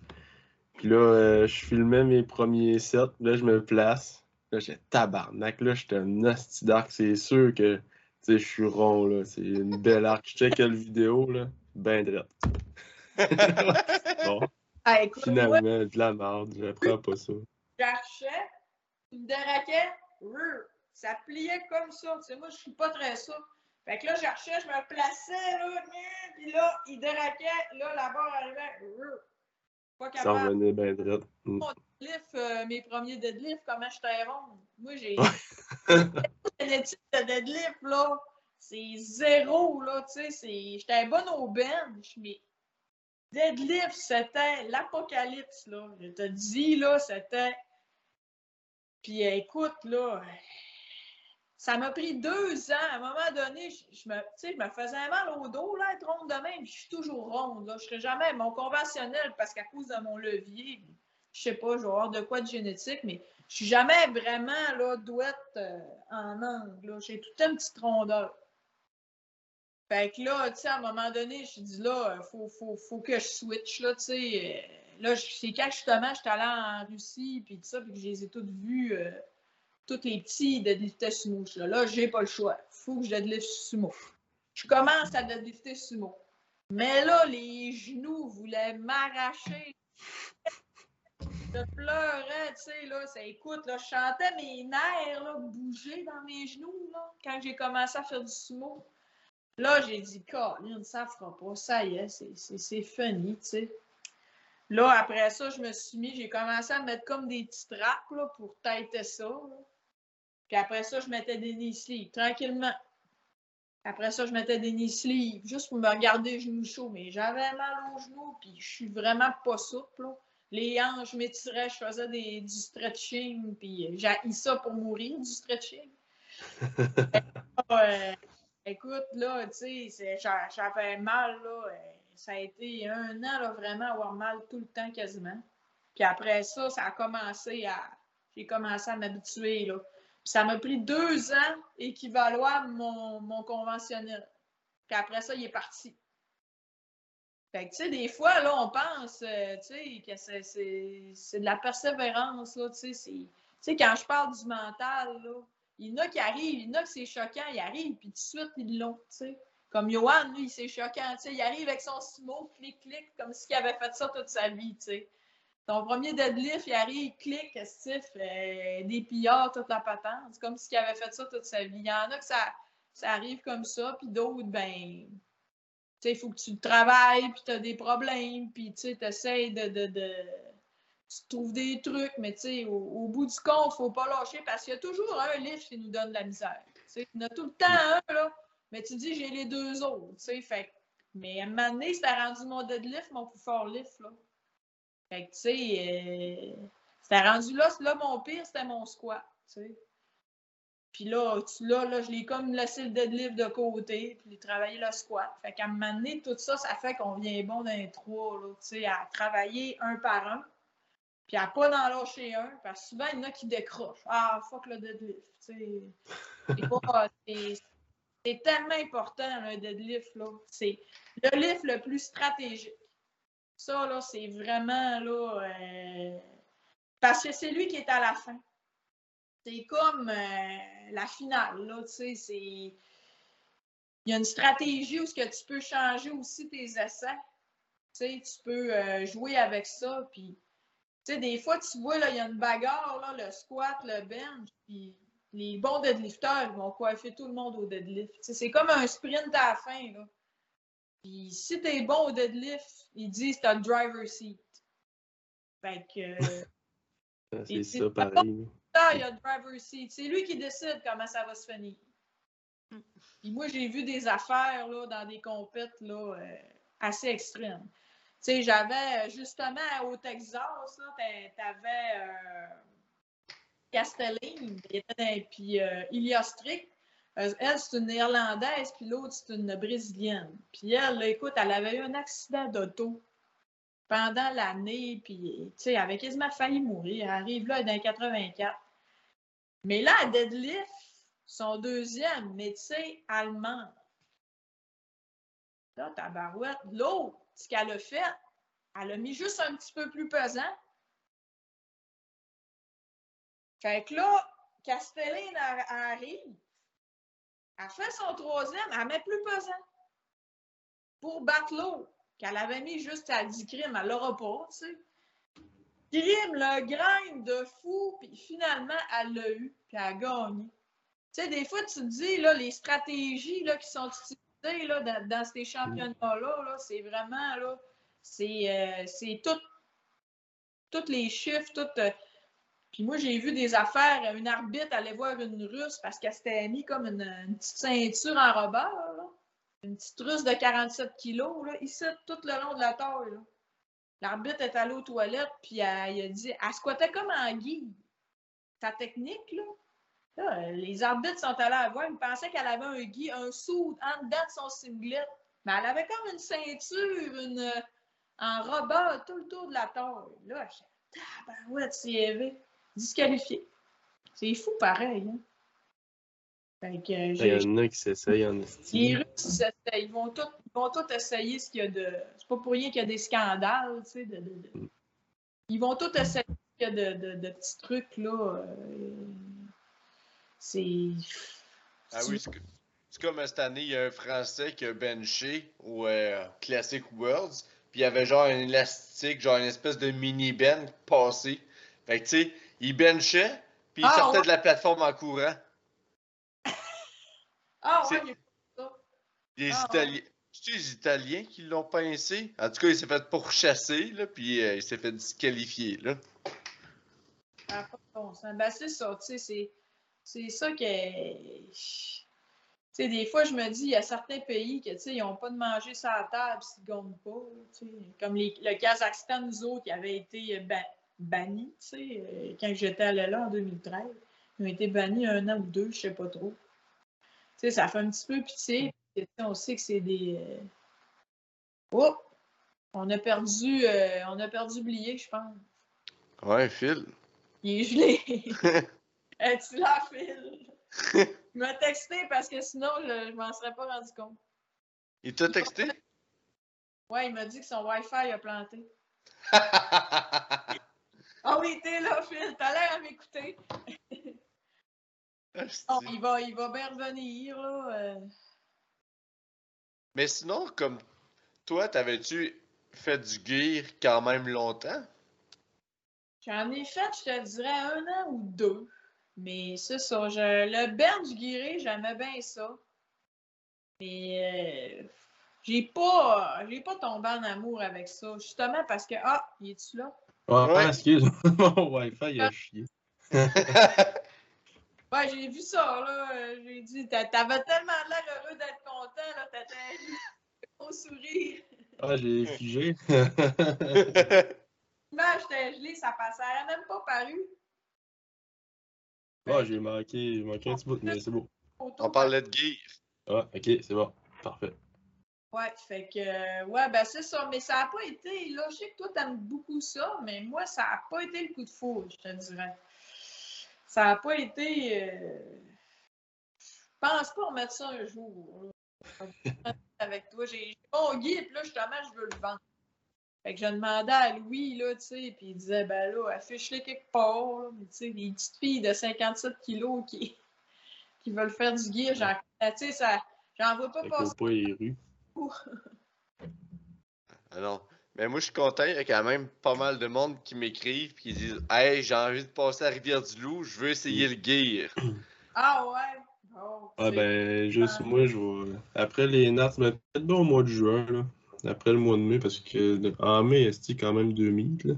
Puis là, euh, je filmais mes premiers sets, là, je me place. Là, j'ai tabarnak, là, j'étais un asti d'arc, c'est sûr que, je suis rond, là, c'est une belle arc. Je check le vidéo, là, ben drette. bon. [laughs] Ah, Finalement, de la merde, j'apprends pas ça. J'archais, une raquette, ça pliait comme ça. Tu sais, moi, je suis pas très ça. Fait que là, j'archais, je me plaçais, là, puis là, il déraquait, là, la barre arrivait, pas capable. Ça revenait bien droit. Mm. Euh, mes premiers deadlifts, comment j'étais rond. Moi, j'ai une étude de deadlift, là. C'est zéro, là, tu sais. J'étais bonne au bench, mais deadlift, c'était l'apocalypse, là. Je te dis, là, c'était puis euh, écoute, là, ça m'a pris deux ans. À un moment donné, je, me, je me faisais mal au dos, là, être ronde de même. Je suis toujours ronde. Je ne serai jamais mon conventionnel parce qu'à cause de mon levier, je sais pas, je vais avoir de quoi de génétique, mais je suis jamais vraiment là, douette euh, en angle. J'ai toute une petite rondeur. Fait que là, tu sais, à un moment donné, je dis là, faut, faut, faut, que je switch, là, tu sais. Euh, là, c'est quand justement j'étais allée en Russie, puis tout ça, puis que je les ai toutes vues, euh, toutes les petits deadlifter sumo. Là, là j'ai pas le choix. faut que je deadlift sumo. Je commence à deadlifter sumo. Mais là, les genoux voulaient m'arracher. Je pleurais, tu sais, là. Ça, écoute, là, je chantais mes nerfs, là, bouger dans mes genoux, là, quand j'ai commencé à faire du sumo. Là, j'ai dit, Colin, ça fera pas. Ça y est, c'est funny, tu sais. Là, après ça, je me suis mis, j'ai commencé à mettre comme des petits trappes là, pour têter ça. Puis après ça, je mettais des knee sleeves, tranquillement. Après ça, je mettais des knee sleeves, juste pour me regarder les genoux chauds. Mais j'avais mal aux genoux, puis je suis vraiment pas souple. Les hanches, je m'étirais, je faisais des, du stretching, puis j'ai ça pour mourir, du stretching. [laughs] Euh, écoute, là, tu sais, j'avais mal, là. Euh, ça a été un an, là, vraiment, avoir mal tout le temps quasiment. Puis après ça, ça a commencé à. J'ai commencé à m'habituer, là. Puis ça m'a pris deux ans équivaloir mon, mon conventionnel. Puis après ça, il est parti. Fait que, tu sais, des fois, là, on pense, euh, tu sais, que c'est de la persévérance, là, tu sais. Tu sais, quand je parle du mental, là, il y en a qui arrivent, il y en a que c'est choquant, ils arrivent, puis tout de suite, ils l'ont, tu sais. Comme Johan, lui, c'est choquant. Il arrive avec son sumo, clic, clic, comme s'il avait fait ça toute sa vie. sais. Ton premier deadlift, il arrive, clic, Steve, euh, des pillards, toute la patente. C'est comme s'il avait fait ça toute sa vie. Il y en a que ça, ça arrive comme ça, puis d'autres, ben, il faut que tu travailles, puis tu as des problèmes, puis tu essaies de, de, de, Tu trouves des trucs, mais au, au bout du compte, il faut pas lâcher parce qu'il y a toujours un livre qui nous donne de la misère. il y en a tout le temps un, là. Mais tu dis, j'ai les deux autres, tu sais. Fait mais à un moment donné, c'était rendu mon deadlift, mon plus fort lift, là. Fait que, tu sais, euh, c'était rendu là, là, mon pire, c'était mon squat, tu sais. Puis là, là, là, je l'ai comme laissé le deadlift de côté, puis j'ai travaillé le squat. Fait qu'à un moment donné, tout ça, ça fait qu'on vient bon d'un trois, là, tu sais, à travailler un par un, puis à pas d'en lâcher un, parce que souvent, il y en a qui décrochent. Ah, fuck le deadlift, tu sais. [laughs] C'est tellement important, un deadlift. Là. C'est le lift le plus stratégique. Ça, là, c'est vraiment là. Euh, parce que c'est lui qui est à la fin. C'est comme euh, la finale, là, tu sais, c'est. Il y a une stratégie où ce que tu peux changer aussi tes essais. Tu sais, tu peux euh, jouer avec ça. Puis, tu sais, des fois, tu vois, là, il y a une bagarre, là, le squat, le bench, puis les bons deadlifters vont coiffer tout le monde au deadlift. C'est comme un sprint à la fin. Là. Puis si t'es bon au deadlift, ils disent t'as le driver seat. Fait que. [laughs] c'est ça, pareil. Il y a le driver seat. C'est lui qui décide comment ça va se finir. Puis moi, j'ai vu des affaires là, dans des compètes là, euh, assez extrêmes. Tu sais, j'avais justement au Texas, t'avais. Euh, Castelline, puis euh, Iliastric. Euh, elle, c'est une Néerlandaise, puis l'autre, c'est une Brésilienne. Puis elle, écoute, elle avait eu un accident d'auto pendant l'année, puis, tu sais, elle avait quasiment failli mourir. Elle arrive là dans 84. Mais là, à deadlift, son deuxième médecin allemand. Là, tabarouette, l'autre, ce qu'elle a fait, elle a mis juste un petit peu plus pesant, fait que là, Castelline arrive, elle fait son troisième, elle met plus pesant pour battre qu'elle avait mis juste à 10 crimes, elle l'aura pas, tu sais. Crime, le grain de fou, puis finalement, elle l'a eu, puis elle a gagné. Tu sais, des fois, tu te dis, là, les stratégies là, qui sont utilisées là, dans, ces championnats-là, c'est vraiment, là, c'est euh, tous les chiffres, tout... Euh, puis moi, j'ai vu des affaires, une arbitre allait voir une russe parce qu'elle s'était mis comme une, petite ceinture en robert, une petite russe de 47 kilos, là, ici, tout le long de la taille. L'arbitre est allé aux toilettes, puis elle, a dit, elle squattait comme en guide. Ta technique, là. les arbitres sont allés à voir, ils pensaient qu'elle avait un guide, un sou en dedans de son singlet. Mais elle avait comme une ceinture, une, en robert tout le tour de la taille. Là, je ben ouais, c'est élevé disqualifié. C'est fou pareil. Hein? Fait que, Il y en a qui s'essayent en estime. Les Russes, ils vont tous vont tout essayer ce qu'il y a de. C'est pas pour rien qu'il y a des scandales, tu sais. De, de, mm. Ils vont tous essayer ce qu'il y a de, de, petits trucs, là. Euh... C'est. Ah oui, C'est comme euh, cette année, il y a un Français qui a benché au euh, Classic Worlds, puis il y avait genre un élastique, genre une espèce de mini-ben passé. Fait que tu sais, il benchait, puis il Ah, sortait ouais. de la plateforme en courant. Ah, ouais, pas ça. Les Ah, Italiens. C'est les Italiens qui l'ont pincé? En tout cas, il s'est fait pourchasser, là, puis euh, il s'est fait disqualifier, là. Ça a pas de bon sens. Ben, c'est ça, tu sais, c'est- ça que. Tu sais, des fois, je me dis, il y a certains pays que, tu sais, ils n'ont pas de manger sur la table s'ils ne gagnent pas. Comme les- le Kazakhstan, nous autres, qui avaient été ban- bannis, tu sais, euh, quand j'étais allé là en 2013. Ils ont été bannis un an ou deux, je sais pas trop. Tu sais, ça fait un petit peu pitié. puis, tu sais, On sait que c'est des. Oh! On a perdu, euh, on a perdu Blier, je pense. Ouais, Phil. Il est gelé. [laughs] [laughs] Es-tu là, Phil? Il m'a texté parce que sinon, je, je m'en serais pas rendu compte. Il t'a texté? Ouais, il m'a dit que son Wi-Fi a planté. [laughs] Ah oui, t'es là, Phil. T'as l'air à m'écouter. Non, il va, il va bien revenir, là. euh. Mais sinon, comme toi, t'avais-tu fait du gear quand même longtemps? J'en ai fait, je te dirais, un an ou deux. Mais c'est ça. Je, le bench guiré, j'aimais bien ça. Mais euh, j'ai pas, j'ai pas tombé en amour avec ça. Justement parce que, ah, il est-tu là? Ouais, Ouais. excuse, [laughs] mon Wi-Fi il a chié. [laughs] Ouais, j'ai vu ça, là. Euh, J'ai dit, t'a- t'avais tellement l'air heureux d'être content, là. T'étais [laughs] au sourire. Ah, j'ai figé. L'image j'étais gelée, ça passait. Même pas paru. Ah, j'ai manqué, j'ai manqué un petit bout, mais c'est beau. On parlait de gear. Ah, ok, c'est bon. Parfait. Ouais, fait que, euh, ouais, ben c'est ça. Mais ça n'a pas été, là, je sais que toi, t'aimes beaucoup ça, mais moi, ça n'a pas été le coup de foudre, je te dirais. Ça n'a pas été. euh, Je pense pas remettre ça un jour. Avec toi, j'ai mon guide, puis là, justement, je veux le vendre. Fait que je demandais à Louis, là, tu sais, puis il disait, ben là, affiche-le quelque part, là. Tu sais, les petites filles de 57 kilos qui, qui veulent faire du gear, j'en tu sais, ça. J'en vois pas passer. pas les rues. Ah non. Mais moi, je suis content. Il y a quand même pas mal de monde qui m'écrivent et qui disent Hey, j'ai envie de passer à Rivière-du-Loup, je veux essayer le gear. [clears throat] Ah ouais? Oh, Ah, ben, juste moi, je vais. Après les Nats, ben, peut-être bien au mois de juin, là. Après le mois de mai, parce que en mai, c'est quand même deux meets, là?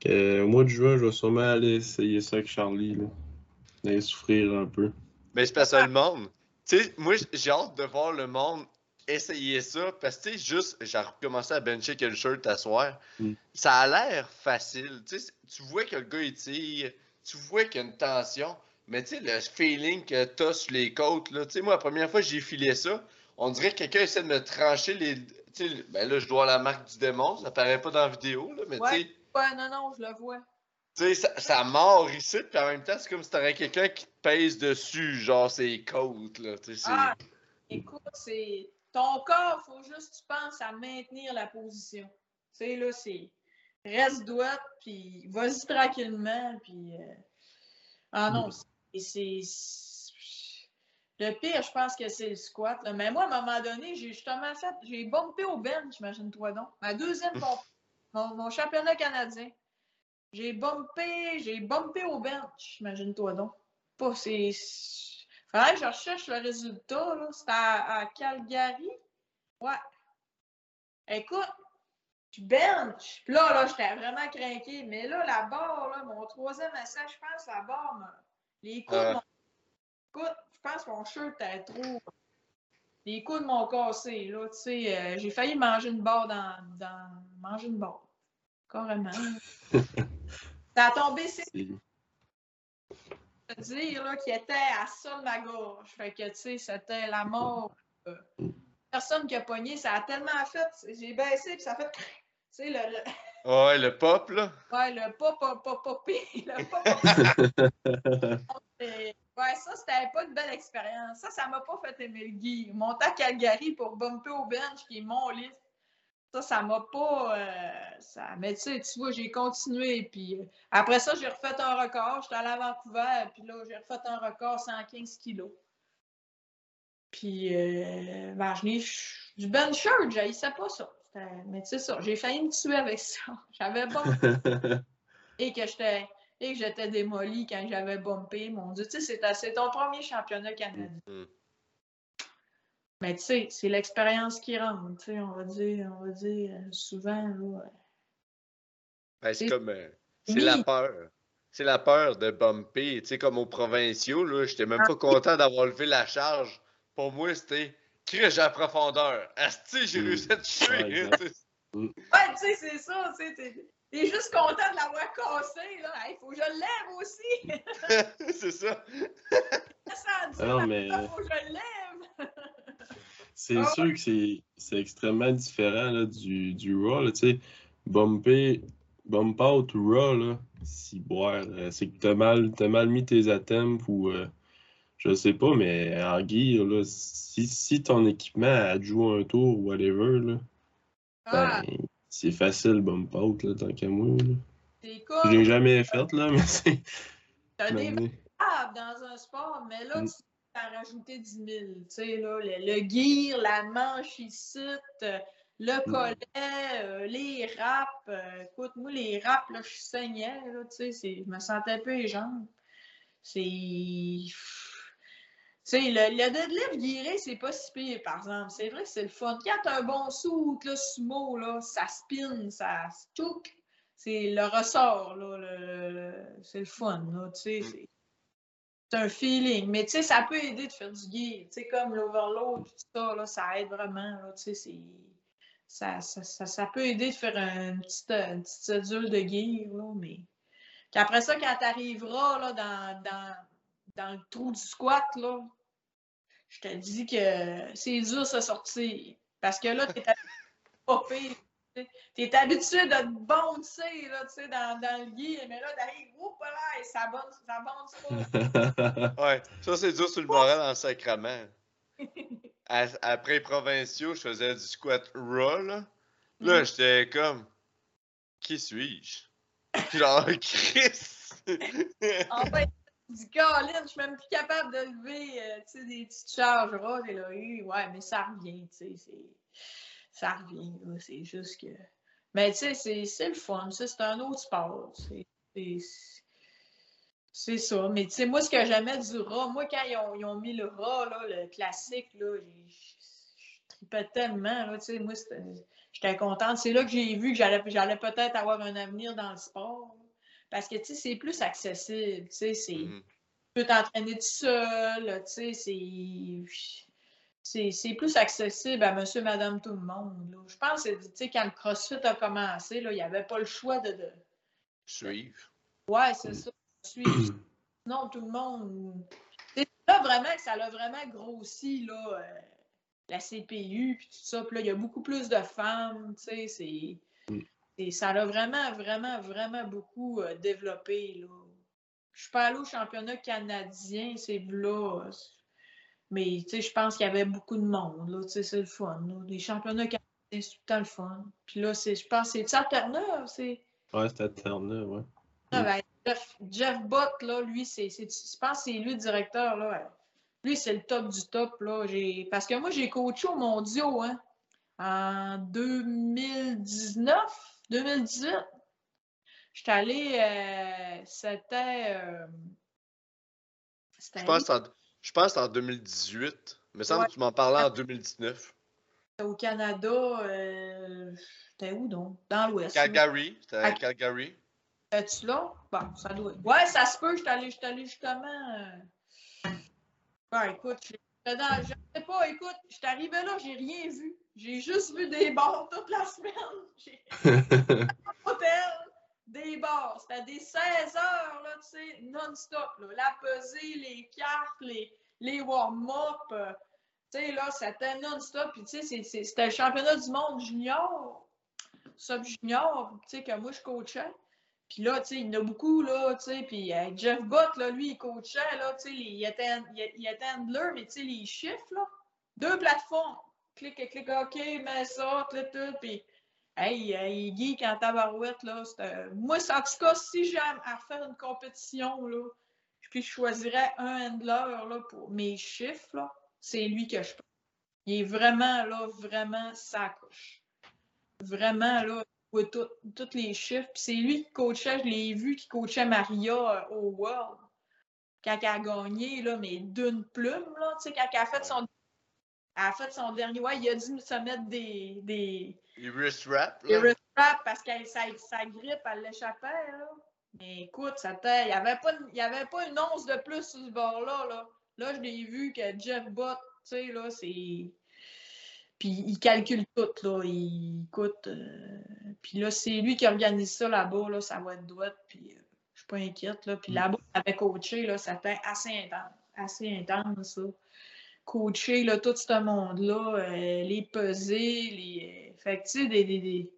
Que, au mois de juin, je vais sûrement aller essayer ça avec Charlie, là. Aller souffrir un peu. Mais c'est parce que le monde. Tu sais, moi, j'ai hâte de voir le monde essayer ça. Parce que, tu sais, juste, j'ai recommencé à bencher que le shirt à soir. Mm. Ça a l'air facile. Tu sais, tu vois que le gars, il tire. Tu vois qu'il y a une tension. Mais tu sais, le feeling que t'as sur les côtes, là. Tu sais, moi, la première fois que j'ai filé ça, on dirait que quelqu'un essaie de me trancher les. Tu sais, ben là, je dois la marque du démon. Ça paraît pas dans la vidéo, là. Mais Ouais. tu sais. Ouais, non, non, je le vois. Tu sais, ça, ça mord ici, puis en même temps, c'est comme si t'aurais quelqu'un qui te pèse dessus, genre ses côtes, là. Tu sais, Ah, écoute, c'est. Ton corps, faut juste que tu penses à maintenir la position. Tu sais, là, c'est. Reste droite, puis vas-y tranquillement, puis. euh, Ah non, c'est- c'est. Le pire, je pense que c'est le squat. là. Mais moi, à un moment donné, j'ai justement fait. J'ai bumpé au bench, imagine-toi donc. Ma deuxième pompe. Mon, mon championnat canadien. J'ai bumpé, j'ai bumpé au bench, imagine-toi donc. Pas, c'est. Faudrait que je recherche le résultat, là. C'était à, à Calgary? Ouais. Écoute, je bench. Puis là, là, j'étais vraiment craqué. Mais là, la barre, là, mon troisième essai, je pense, la barre, me- les coudes Ouais. m'ont. Écoute, je pense que mon shirt était trop. Les coudes m'ont cassé, là. Tu sais, euh, j'ai failli manger une barre dans. dans... Manger une barre. Carrément. [laughs] Ça a tombé, C'est- te dire là, qui était à ça de ma gorge. Fait que, tu sais, c'était la mort. Personne qui a pogné, ça a tellement fait. J'ai baissé, puis ça a fait. Tu sais, le, le- Ouais, le pop, là? ouais, le pop, pop, pop, popé. [laughs] Le pop, pop, Et, [laughs] Ouais, ça, c'était pas une belle expérience. Ça, ça m'a pas fait aimer le Guy. Monter à Calgary pour bumper au bench, qui est mon lit. Ça, ça m'a pas. euh, ça... Mais tu sais, tu vois, j'ai continué. Puis euh, après ça, j'ai refait un record. J'étais allé à Vancouver, puis là, j'ai refait un record 115 kilos. Puis, euh, ben, je n'ai du Ben Shirt, j'haïssais pas ça. Mais tu sais ça, j'ai failli me tuer avec ça. [laughs] J'avais pas. [laughs] et que j'étais et que j'étais démolie quand j'avais bumpé. Mon Dieu, tu sais, c'est ton premier championnat canadien. Mm-hmm. Mais tu sais, c'est l'expérience qui rentre, tu sais, on va dire, on va dire euh, souvent, là. Ben, c'est comme. Euh, c'est la peur. C'est la peur de bumper. Tu sais, comme aux provinciaux, là, j'étais même pas content d'avoir levé la charge. Pour moi, c'était crèche à profondeur. Asti, j'ai mm. réussi à te tuer. Ouais, tu sais, c'est ça. Tu sais, t'es juste content de l'avoir cassé. là. Il faut que je le lève aussi. [laughs] c'est ça. [laughs] ça non, mais... faut que je le lève. [laughs] c'est ah sûr que c'est extrêmement différent là, du, du Raw. Tu sais, bumper bump out raw, là, si boire, euh, c'est que t'as mal, as mal mis tes items ou euh, je sais pas, mais en gear, là, si, si ton équipement a joué un tour ou whatever, là, ah. ben, c'est facile bump out, là, tant qu'à moi. C'est cool. Je l'ai jamais fait, là, [laughs] mais c'est. T'as des dans un sport, mais là, mm. tu as rajouté 10 000. Tu sais, là, le, le, gear, la manche ici, le mm. collet, euh, les raps. Euh, écoute, moi, les raps, là, je saignais, là, tu sais, je me sentais un peu les jambes. C'est. Tu sais, le, le, deadlift guiré, c'est pas si pire, par exemple. C'est vrai que c'est le fun. Quand t'as un bon sou, là, sumo, là, ça spin, ça touque. C'est le ressort, là. c'est le fun, là, tu sais. C'est un feeling. Mais, tu sais, ça peut aider de faire du gear. Tu sais, comme l'overload, tout ça, là, ça aide vraiment, là, tu sais, c'est ça, ça, ça, peut aider de faire une petite, une petite cédule de guire, là, mais qu'après ça, quand tu arriveras là, dans, dans, dans, le trou du squat, là, je te dis que c'est dur de sortir. Parce que là, tu es habitué Tu es habitué de te boncer là, dans, dans le guide, mais là, là, et ça bonce, ça bonce pas. [laughs] ouais, ça, c'est dur sur le moral en sacrament [laughs] après provinciaux, je faisais du squat raw, là. Là, mm. j'étais comme, qui suis-je? [laughs] Genre, Chris! en fait, du Colin, je suis même plus capable de lever euh, sais, des petites charges raw. Et là, ouais, mais ça revient, tu sais. Ça revient, c'est juste que. Mais tu sais, c'est le fun, c'est un autre sport. C'est c'est ça. Mais tu sais, moi, ce que j'aimais du rat, moi, quand ils ont, ils ont mis le rat, là, le classique, là, je tripais tellement. Là, tu sais, moi, j'étais contente. C'est là que j'ai vu que j'allais peut-être avoir un avenir dans le sport. Parce que, tu sais, c'est plus accessible. Tu sais, c'est... Mm-hmm. Tu peux t'entraîner tout seul, tu sais, c'est plus accessible à monsieur, madame, tout le monde. Là. Je pense que, quand le CrossFit a commencé, là, il n'y avait pas le choix de... de... Suivre. Ouais, c'est ça suivre. [clears throat] non, tout le monde. C'est là vraiment que ça a vraiment grossi, là, euh, la CPU, puis tout ça. Puis là, il y a beaucoup plus de femmes, tu sais, c'est. Ça a vraiment, vraiment, vraiment beaucoup euh, développé, là. Je suis pas allée au championnat canadien, c'est là. Mais, tu sais, je pense qu'il y avait beaucoup de monde, là, tu sais, c'est le fun, Les championnats canadiens, c'est tout le temps le fun. Puis là, je pense que c'est à Terre-Neuve, c'est... Ouais, c'est à Terre-Neuve, ouais. Ah, ben, Jeff, Bott, là, lui, c'est, je pense que c'est lui le directeur. Là. Lui, c'est le top du top. Là. Parce que moi, j'ai coaché au mondiaux hein, en 2019, 2018. J'étais allé, euh, c'était. Euh, je pense, en, je pense en 2018. Il me semble que tu m'en parlais en 2019. Au Canada, euh, c'était où donc? Dans l'Ouest. Calgary. C'était à Calgary. Es-tu là? Bon, ça doit. Ouais, ça se peut, je suis allée justement. Euh... Ouais, écoute, je sais pas, écoute, je suis arrivée là, j'ai rien vu. J'ai juste vu des bars toute la semaine. J'ai [laughs] hôtel, des bars. C'était des 16 heures, là, tu sais, non-stop. La pesée, les cartes, les, les warm-up. Euh, tu sais, là, c'était non-stop. Puis, tu sais, c'était le championnat du monde junior, sub-junior, tu sais, que moi, je coachais. Puis là, tu sais, il y en a beaucoup, là, tu sais, puis euh, Jeff Bott, là, lui, il coachait, là, tu sais, il était, il, était mais tu sais, les chiffres, là, deux plateformes, clic, clic, OK, mets ça, tout, tout, puis, hey, il geek en tabarouette, là, moi, en tout cas, si j'ai à, faire une compétition, là, puis je choisirais un handler, là, pour mes chiffres, là, c'est lui que je pense. Il est vraiment, là, vraiment sa couche. Vraiment, là, tous les chiffres. Puis c'est lui qui coachait, je l'ai vu, qui coachait Maria euh, au World. Quand elle a gagné, là, mais d'une plume, là, tu sais, quand elle a fait son elle a fait son dernier. Ouais, il a dû se mettre des. Des, wrist wraps. Wrist wraps parce que sa, sa grippe, elle l'échappait. Là. Mais écoute, ça il n'y avait, pas, il avait pas une once de plus sur ce bord-là. Là, là je l'ai vu que Jeff Bott, tu sais, là, c'est. Puis il calcule tout, là. Il écoute. Euh, puis là, c'est lui qui organise ça là-bas, là. Ça va être douette. Puis euh, je suis pas inquiète, là. Puis mm. là-bas, avec coaché, là, ça fait assez intense. Assez intense, ça coacher là, tout ce monde-là, euh, les peser, les. Fait que, tu sais, des, des, des,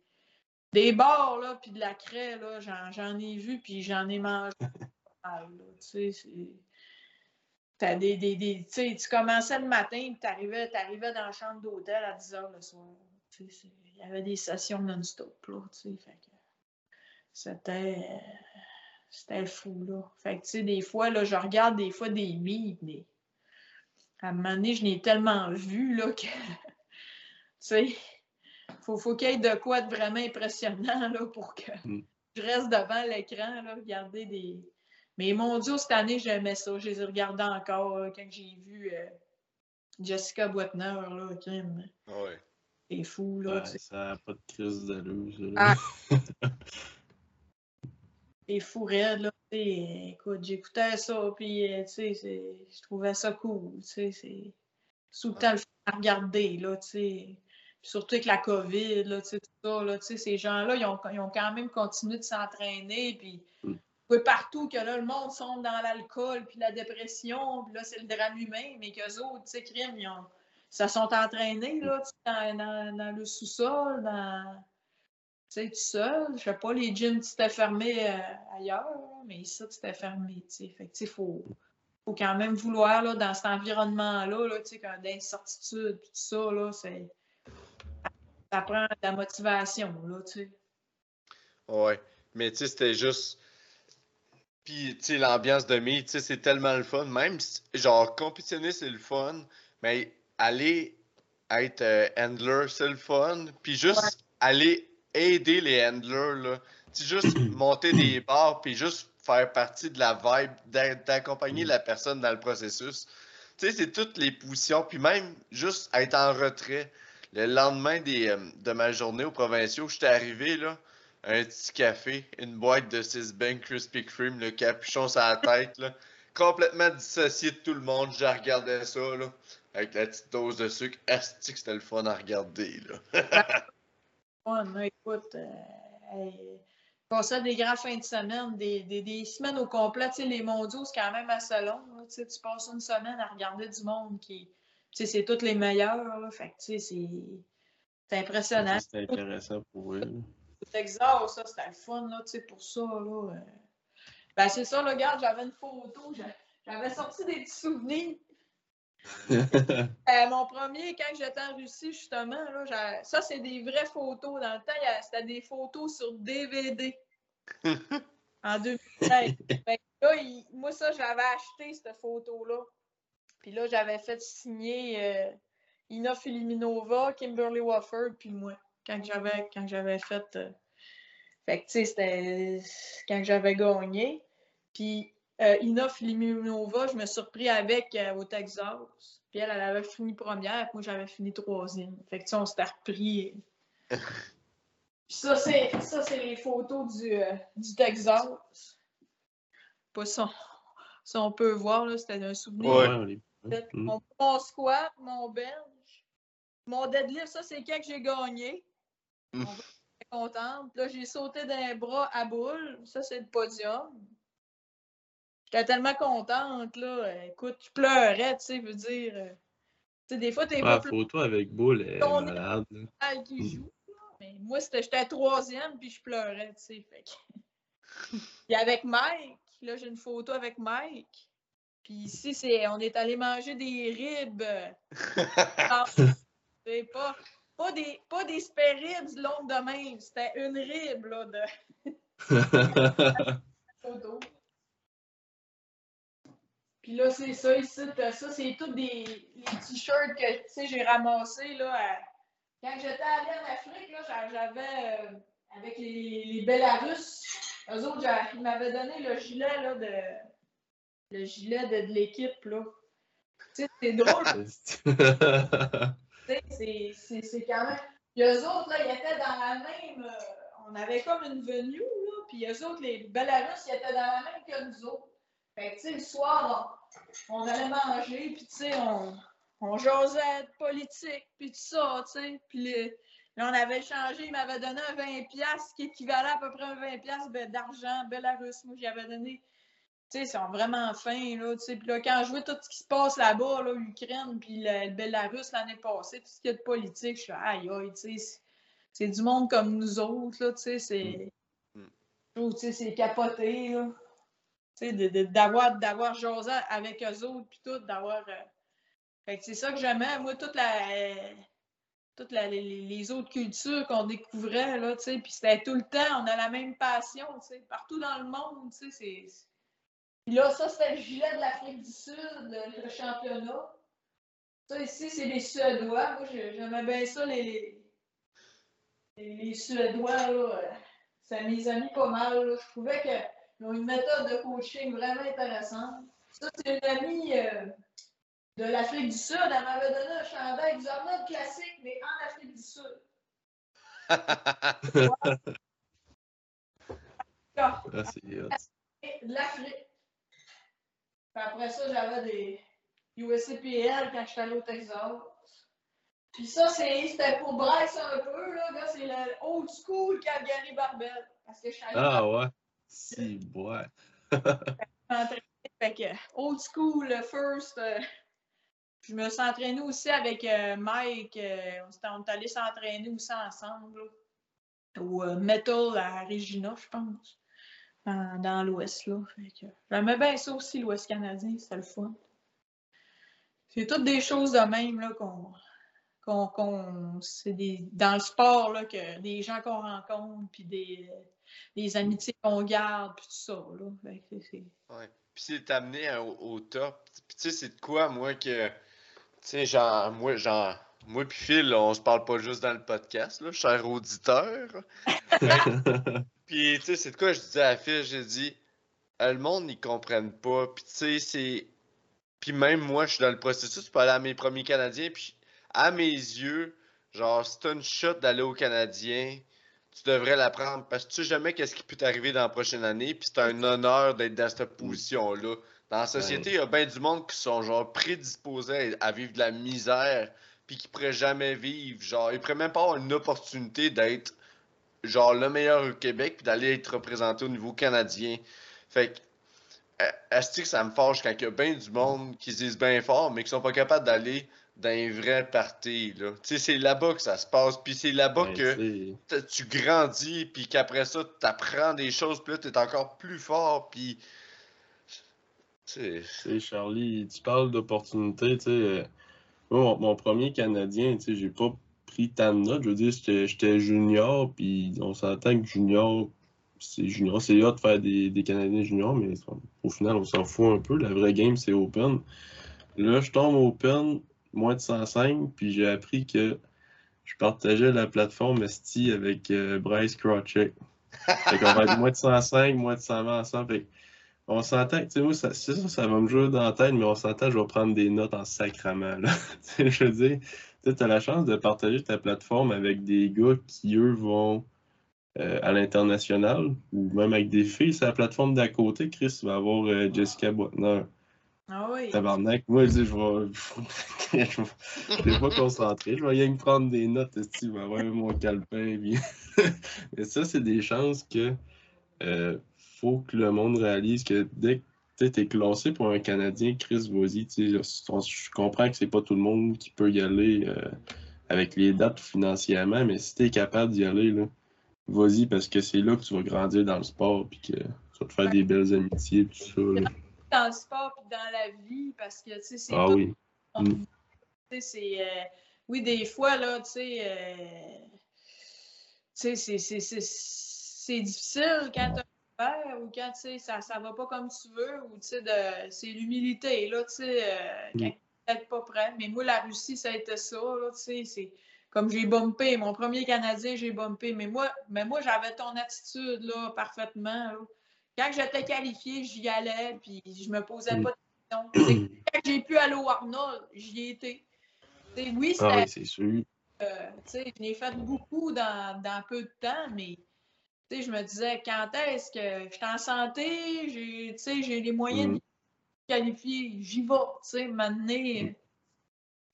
des bars, là, puis de la craie, là, j'en ai vu, puis j'en ai mangé. tu sais, T'as des, des, des tu commençais le matin, puis t'arrivais, arrivais dans la chambre d'hôtel à 10 h le soir. Il y avait des sessions non-stop, là, tu sais, fait que c'était, c'était fou, là. Fait que, tu sais, des fois, là, je regarde des fois des mimes, mais à un moment donné, je l'ai tellement vu là, que. [laughs] tu sais, faut, faut qu'il y ait de quoi de vraiment impressionnant là, pour que mm. je reste devant l'écran, là, regarder des. Mais mon Dieu, cette année, j'aimais ça. Je les ai regardés encore quand j'ai vu euh, Jessica Boitner, là, crime. Ouais. C'est fou, là. ça n'a pas de crise de luz. Ah. [laughs] C'est fou raide, là écoute, j'écoutais ça, puis, euh, je trouvais ça cool, c'est sous le temps à regarder, là. Surtout avec la COVID, là, tout ça, là, ces gens-là, ils ont, ils ont, quand même continué de s'entraîner, puis mm. partout que là, le monde sombre dans l'alcool, puis la dépression, puis là, c'est le drame humain, mais qu'eux autres, tu sais, crime, ils ont, ça sont entraînés, là, dans, dans, dans, le sous-sol, dans sais, tout seul. Je sais pas, les gyms, tu t'es fermé euh, ailleurs, mais ça, tu t'es fermé, tu sais. Fait que, tu sais, faut, faut quand même vouloir, là, dans cet environnement-là, là, tu sais, d'incertitude, tout ça, là, c'est... Ça prend de la motivation, là, tu sais. Ouais, mais tu sais, c'était juste... Puis, tu sais, l'ambiance de mi, tu sais, c'est tellement le fun. Même, genre, compétitionner, c'est le fun, mais aller être euh, handler, c'est le fun. Puis juste aller aider les handlers, là. Juste [clears throat] monter des barres, puis juste faire partie de la vibe, d'accompagner la personne dans le processus. Tu sais, c'est toutes les positions, puis même juste être en retrait. Le lendemain des, euh, de ma journée au provinciaux, j'étais arrivé, là, un petit café, une boîte de 6 Ben Krispy Kreme, le capuchon sur la tête, là, complètement dissocié de tout le monde. Je regardais ça, là, avec la petite dose de sucre. Asti c'était le fun à regarder, là. [laughs] écoute, euh, passer des grands fins de semaine, des, des, des semaines au complet. les mondiaux, c'est quand même assez long. tu passes une semaine à regarder du monde qui. C'est tous les meilleurs. Là, fait c'est impressionnant. C'est intéressant pour eux. Texas, ça, c'était le fun là, pour ça. Là, euh. Ben, c'est ça, regarde, j'avais une photo. J'avais sorti des petits souvenirs. [laughs] Euh, mon premier, quand j'étais en Russie, justement, là, ça, c'est des vraies photos. Dans le temps, c'était des photos sur DVD. [laughs] en 2013. moi, ça, j'avais acheté cette photo-là. Puis là, j'avais fait signer euh, Ina Filiminova, Kimberly Wofford, puis moi, quand j'avais quand j'avais fait. Euh, fait que, tu sais, c'était quand j'avais gagné. Puis euh, Ina Filiminova, je me suis surpris avec euh, au Texas. Puis elle, elle avait fini première, moi j'avais fini troisième. Fait que tu sais, on s'était repris. [laughs] Puis ça, c'est ça, c'est les photos du, euh, du Texas. Pas ça. Ça, on peut voir, là, c'était un souvenir. Ouais. Mon, mon, squat, mon bench, mon deadlift, ça, c'est quand que j'ai gagné. Mm. On va contente. Là, j'ai sauté d'un bras à boule. Ça, c'est le podium. J'étais tellement contente, là. Écoute, je pleurais, tu sais, veux dire. Euh, tu sais, des fois, t'es pas. La photo avec Bull est malade. Qui mm. joue, Mais moi, j'étais troisième, puis je pleurais, tu sais. Fait [laughs] Puis avec Mike, là, j'ai une photo avec Mike. Puis ici, c'est, on est allé manger des ribs. [laughs] c'est pas, pas des, pas des longues de même. C'était une rib, là, de. [laughs] photo. Puis là, c'est ça, ici, ça, c'est tous des t-shirts que, tu sais, j'ai ramassés, là, quand j'étais allée en Afrique, là, j'avais, euh, avec les, les Belarus, eux autres, ils m'avaient donné le gilet, là, de, le gilet de, de l'équipe, là. Tu sais, c'est drôle. [laughs] c'est quand même... Puis eux autres, là, ils étaient dans la même... Euh, on avait comme une venue, là, puis eux autres, les Belarus, ils étaient dans la même que nous autres. Fait que, tu sais, le soir, on, allait manger, puis, tu sais, on, on jasait de politique, puis tout ça, tu sais. Puis là, on avait changé, il m'avait donné un 20$, qui équivalait à peu près à un 20$ d'argent Belarus. Moi, j'y avais donné. Tu sais, ils sont vraiment fins, là, tu sais. Puis là, quand je vois tout ce qui se passe là-bas, là, l'Ukraine, puis le, Belarus l'année passée, tout ce qu'il y a de politique, je suis aïe, aïe, tu sais. C'est du monde comme nous autres, là, tu sais, c'est... Mm. Tu sais, c'est capoté, là d'avoir d'avoir avec eux autres, puis tout, d'avoir. Euh, c'est ça que j'aimais. Moi, toute la. toutes les, autres cultures qu'on découvrait, là, tu sais, puis c'était tout le temps, on a la même passion, tu sais, partout dans le monde, tu sais, c'est... Puis là, ça, c'était le gilet de l'Afrique du Sud, le, championnat. Ça, ici, c'est les Suédois. Moi, j'aimais bien ça, les, les, Suédois, là. Ça mes amis pas mal, là. Je trouvais que ils ont une méthode de coaching vraiment intéressante. Ça, c'est une amie euh, de l'Afrique du Sud. Elle m'avait donné un chandail du Arnold classique, mais en Afrique du Sud. ah, de l'Afrique. Après ça, j'avais des USCPL quand j'étais allé au Texas. Puis ça, c'était pour Bryce un peu, là. C'est le old school Calgary Barbell. Parce que je suis allé Ah ouais. Si, ouais. fait que, old school, first. Euh, je me suis entraîné aussi avec euh, Mike. Euh, on est allé s'entraîner aussi ensemble. Au Metal à Regina, je pense. Dans, l'Ouest, là. J'aimais bien ça aussi, l'Ouest canadien. C'était le fun. C'est toutes des choses de même, là, qu'on c'est dans le sport là, que des gens qu'on rencontre, puis des, des, amitiés qu'on garde, puis tout ça. Là. Puis c'est amené au, top. Puis tu sais, c'est de quoi, moi, que. Tu sais, genre, moi, genre. Moi puis Phil, on se parle pas juste dans le podcast, là, cher auditeur. [laughs] puis, tu sais, c'est de quoi je disais à Phil, j'ai dit, le monde, ils comprennent pas. Puis, tu sais, c'est. Puis même moi, je suis dans le processus pour aller à mes premiers Canadiens, puis à mes yeux, genre, c'est une shot d'aller au Canadien, tu devrais la prendre parce que tu sais jamais qu'est-ce qui peut t'arriver dans la prochaine année, puis c'est un honneur d'être dans cette position-là. Dans la société, il y a bien du monde qui sont genre prédisposés à vivre de la misère, puis qui pourraient jamais vivre. Genre, ils pourraient même pas avoir une opportunité d'être genre le meilleur au Québec, puis d'aller être représenté au niveau canadien. Fait que, est-ce que ça me fâche quand il y a bien du monde qui se disent bien fort, mais qui sont pas capables d'aller d'un vrai parti. Là. Tu sais, c'est là-bas que ça se passe. Puis c'est là-bas ben, que tu grandis, puis qu'après ça, tu apprends des choses, puis là, tu es encore plus fort. Puis. Tu sais, Charlie, tu parles d'opportunités. Tu sais, euh, moi, mon, premier Canadien, tu sais, j'ai pas pris tant de notes. Je veux dire, j'étais junior, puis on s'entend que junior, c'est junior. C'est hot de faire des, des Canadiens juniors, mais au final, on s'en fout un peu. La vraie game, c'est open. Là, je tombe open moins de 105, puis j'ai appris que je partageais la plateforme ST avec euh, Bryce Crotchek. Fait qu'on va être moins de 105, moins de 120 ensemble. Fait on s'entend, tu sais, moi, ça, ça, ça va me jouer dans la tête, mais on s'entend, je vais prendre des notes en sacrament. Là. [laughs] je veux dire, tu as la chance de partager ta plateforme avec des gars qui, eux, vont euh, à l'international, ou même avec des filles. C'est la plateforme d'à côté, Chris, va avoir euh, Jessica Boitner. Ah oui. Tabarnak, moi, je, je vais. je vais pas concentré. Je vais rien prendre des notes, tu vas avoir mon calepin. [laughs] Mais ça, c'est des chances que. Euh, faut que le monde réalise que dès que tu es classé pour un Canadien, Chris, vas-y. Je comprends que c'est pas tout le monde qui peut y aller euh, avec les dates financièrement, mais si tu es capable d'y aller, vas-y parce que c'est là que tu vas grandir dans le sport puis que tu vas te faire des belles amitiés tout ça. Là dans le sport et dans la vie parce que, tu sais, c'est. Ah oui. Mm. c'est. Euh, oui, des fois, là, tu sais. Euh, tu sais, c'est difficile quand tu ou quand tu sais, ça ne va pas comme tu veux ou tu sais, c'est l'humilité, là, tu sais, euh, quand Mm. tu peut-être pas prêt. Mais moi, la Russie, ça a été ça, là, tu sais, c'est comme j'ai bumpé, mon premier Canadien, j'ai bumpé. Mais moi, mais moi j'avais ton attitude, là, parfaitement, là. Quand j'étais qualifié, j'y allais, puis je me posais Mm. pas de questions. Quand j'ai pu aller au Arnold, j'y étais. Oui, Ah oui, c'est sûr. euh, je l'ai fait beaucoup dans, dans peu de temps, mais je me disais, quand est-ce que je suis en santé, j'ai les moyens de Mm. me qualifier, j'y vais, tu sais, m'amener.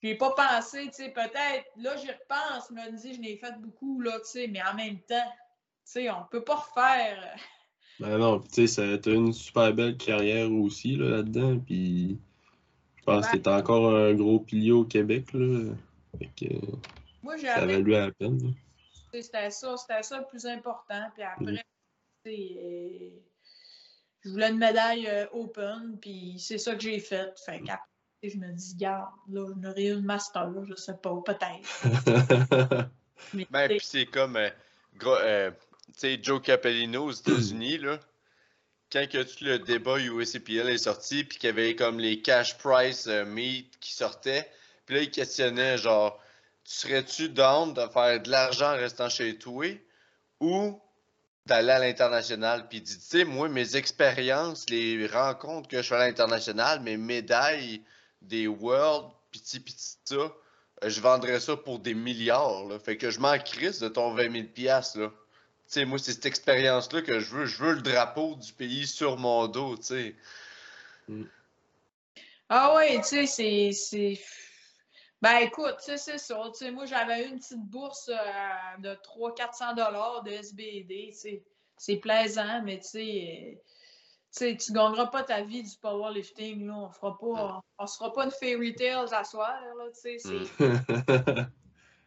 J'ai pas pensé, tu sais, peut-être, là, j'y repense, je me dis, je l'ai fait beaucoup, là, tu sais, mais en même temps, tu sais, on peut pas refaire. Ben non, puis tu sais, ça- t'as une super belle carrière aussi là, là-dedans, puis je pense que t'es encore un gros pilier au Québec, là. Fait que Moi, ça a j'avais, valu la peine. là. c'était ça, c'était ça le plus important, puis après, Mm. tu sais, euh, je voulais une médaille euh, open, puis c'est ça que j'ai fait. Fait qu'après, je me dis, garde, là, je n'aurais eu une master, je sais pas, peut-être. [laughs] Mais, Ben, puis c'est comme, euh, gros, euh, sais, Joe Capellino aux États-Unis, là, quand que tout le débat USCPL est sorti, puis qu'il y avait comme les cash price euh, meet qui sortaient, puis là, il questionnait, genre, tu serais-tu down de faire de l'argent en restant chez toi ou d'aller à l'international? Puis il dit, tu sais, moi, mes expériences, les rencontres que je fais à l'international, mes médailles des World, pis ci, pis ça, je vendrais ça pour des milliards. Là. Fait que je m'en crisse de ton 20 000 piastres, là. Sais, moi, c'est cette expérience-là que je veux. Je veux le drapeau du pays sur mon dos, tu sais. Ah oui, tu sais, c'est- c'est. Ben écoute, tu sais, c'est ça. Tu sais, moi, j'avais eu une petite bourse euh, de 300-400 dollars de SBD. C'est plaisant, mais tu sais, euh, tu tu gagneras pas ta vie du powerlifting. Là. On fera pas, on se fera pas une fairy tales à soir. Là, tu sais, c'est- Mm. [laughs]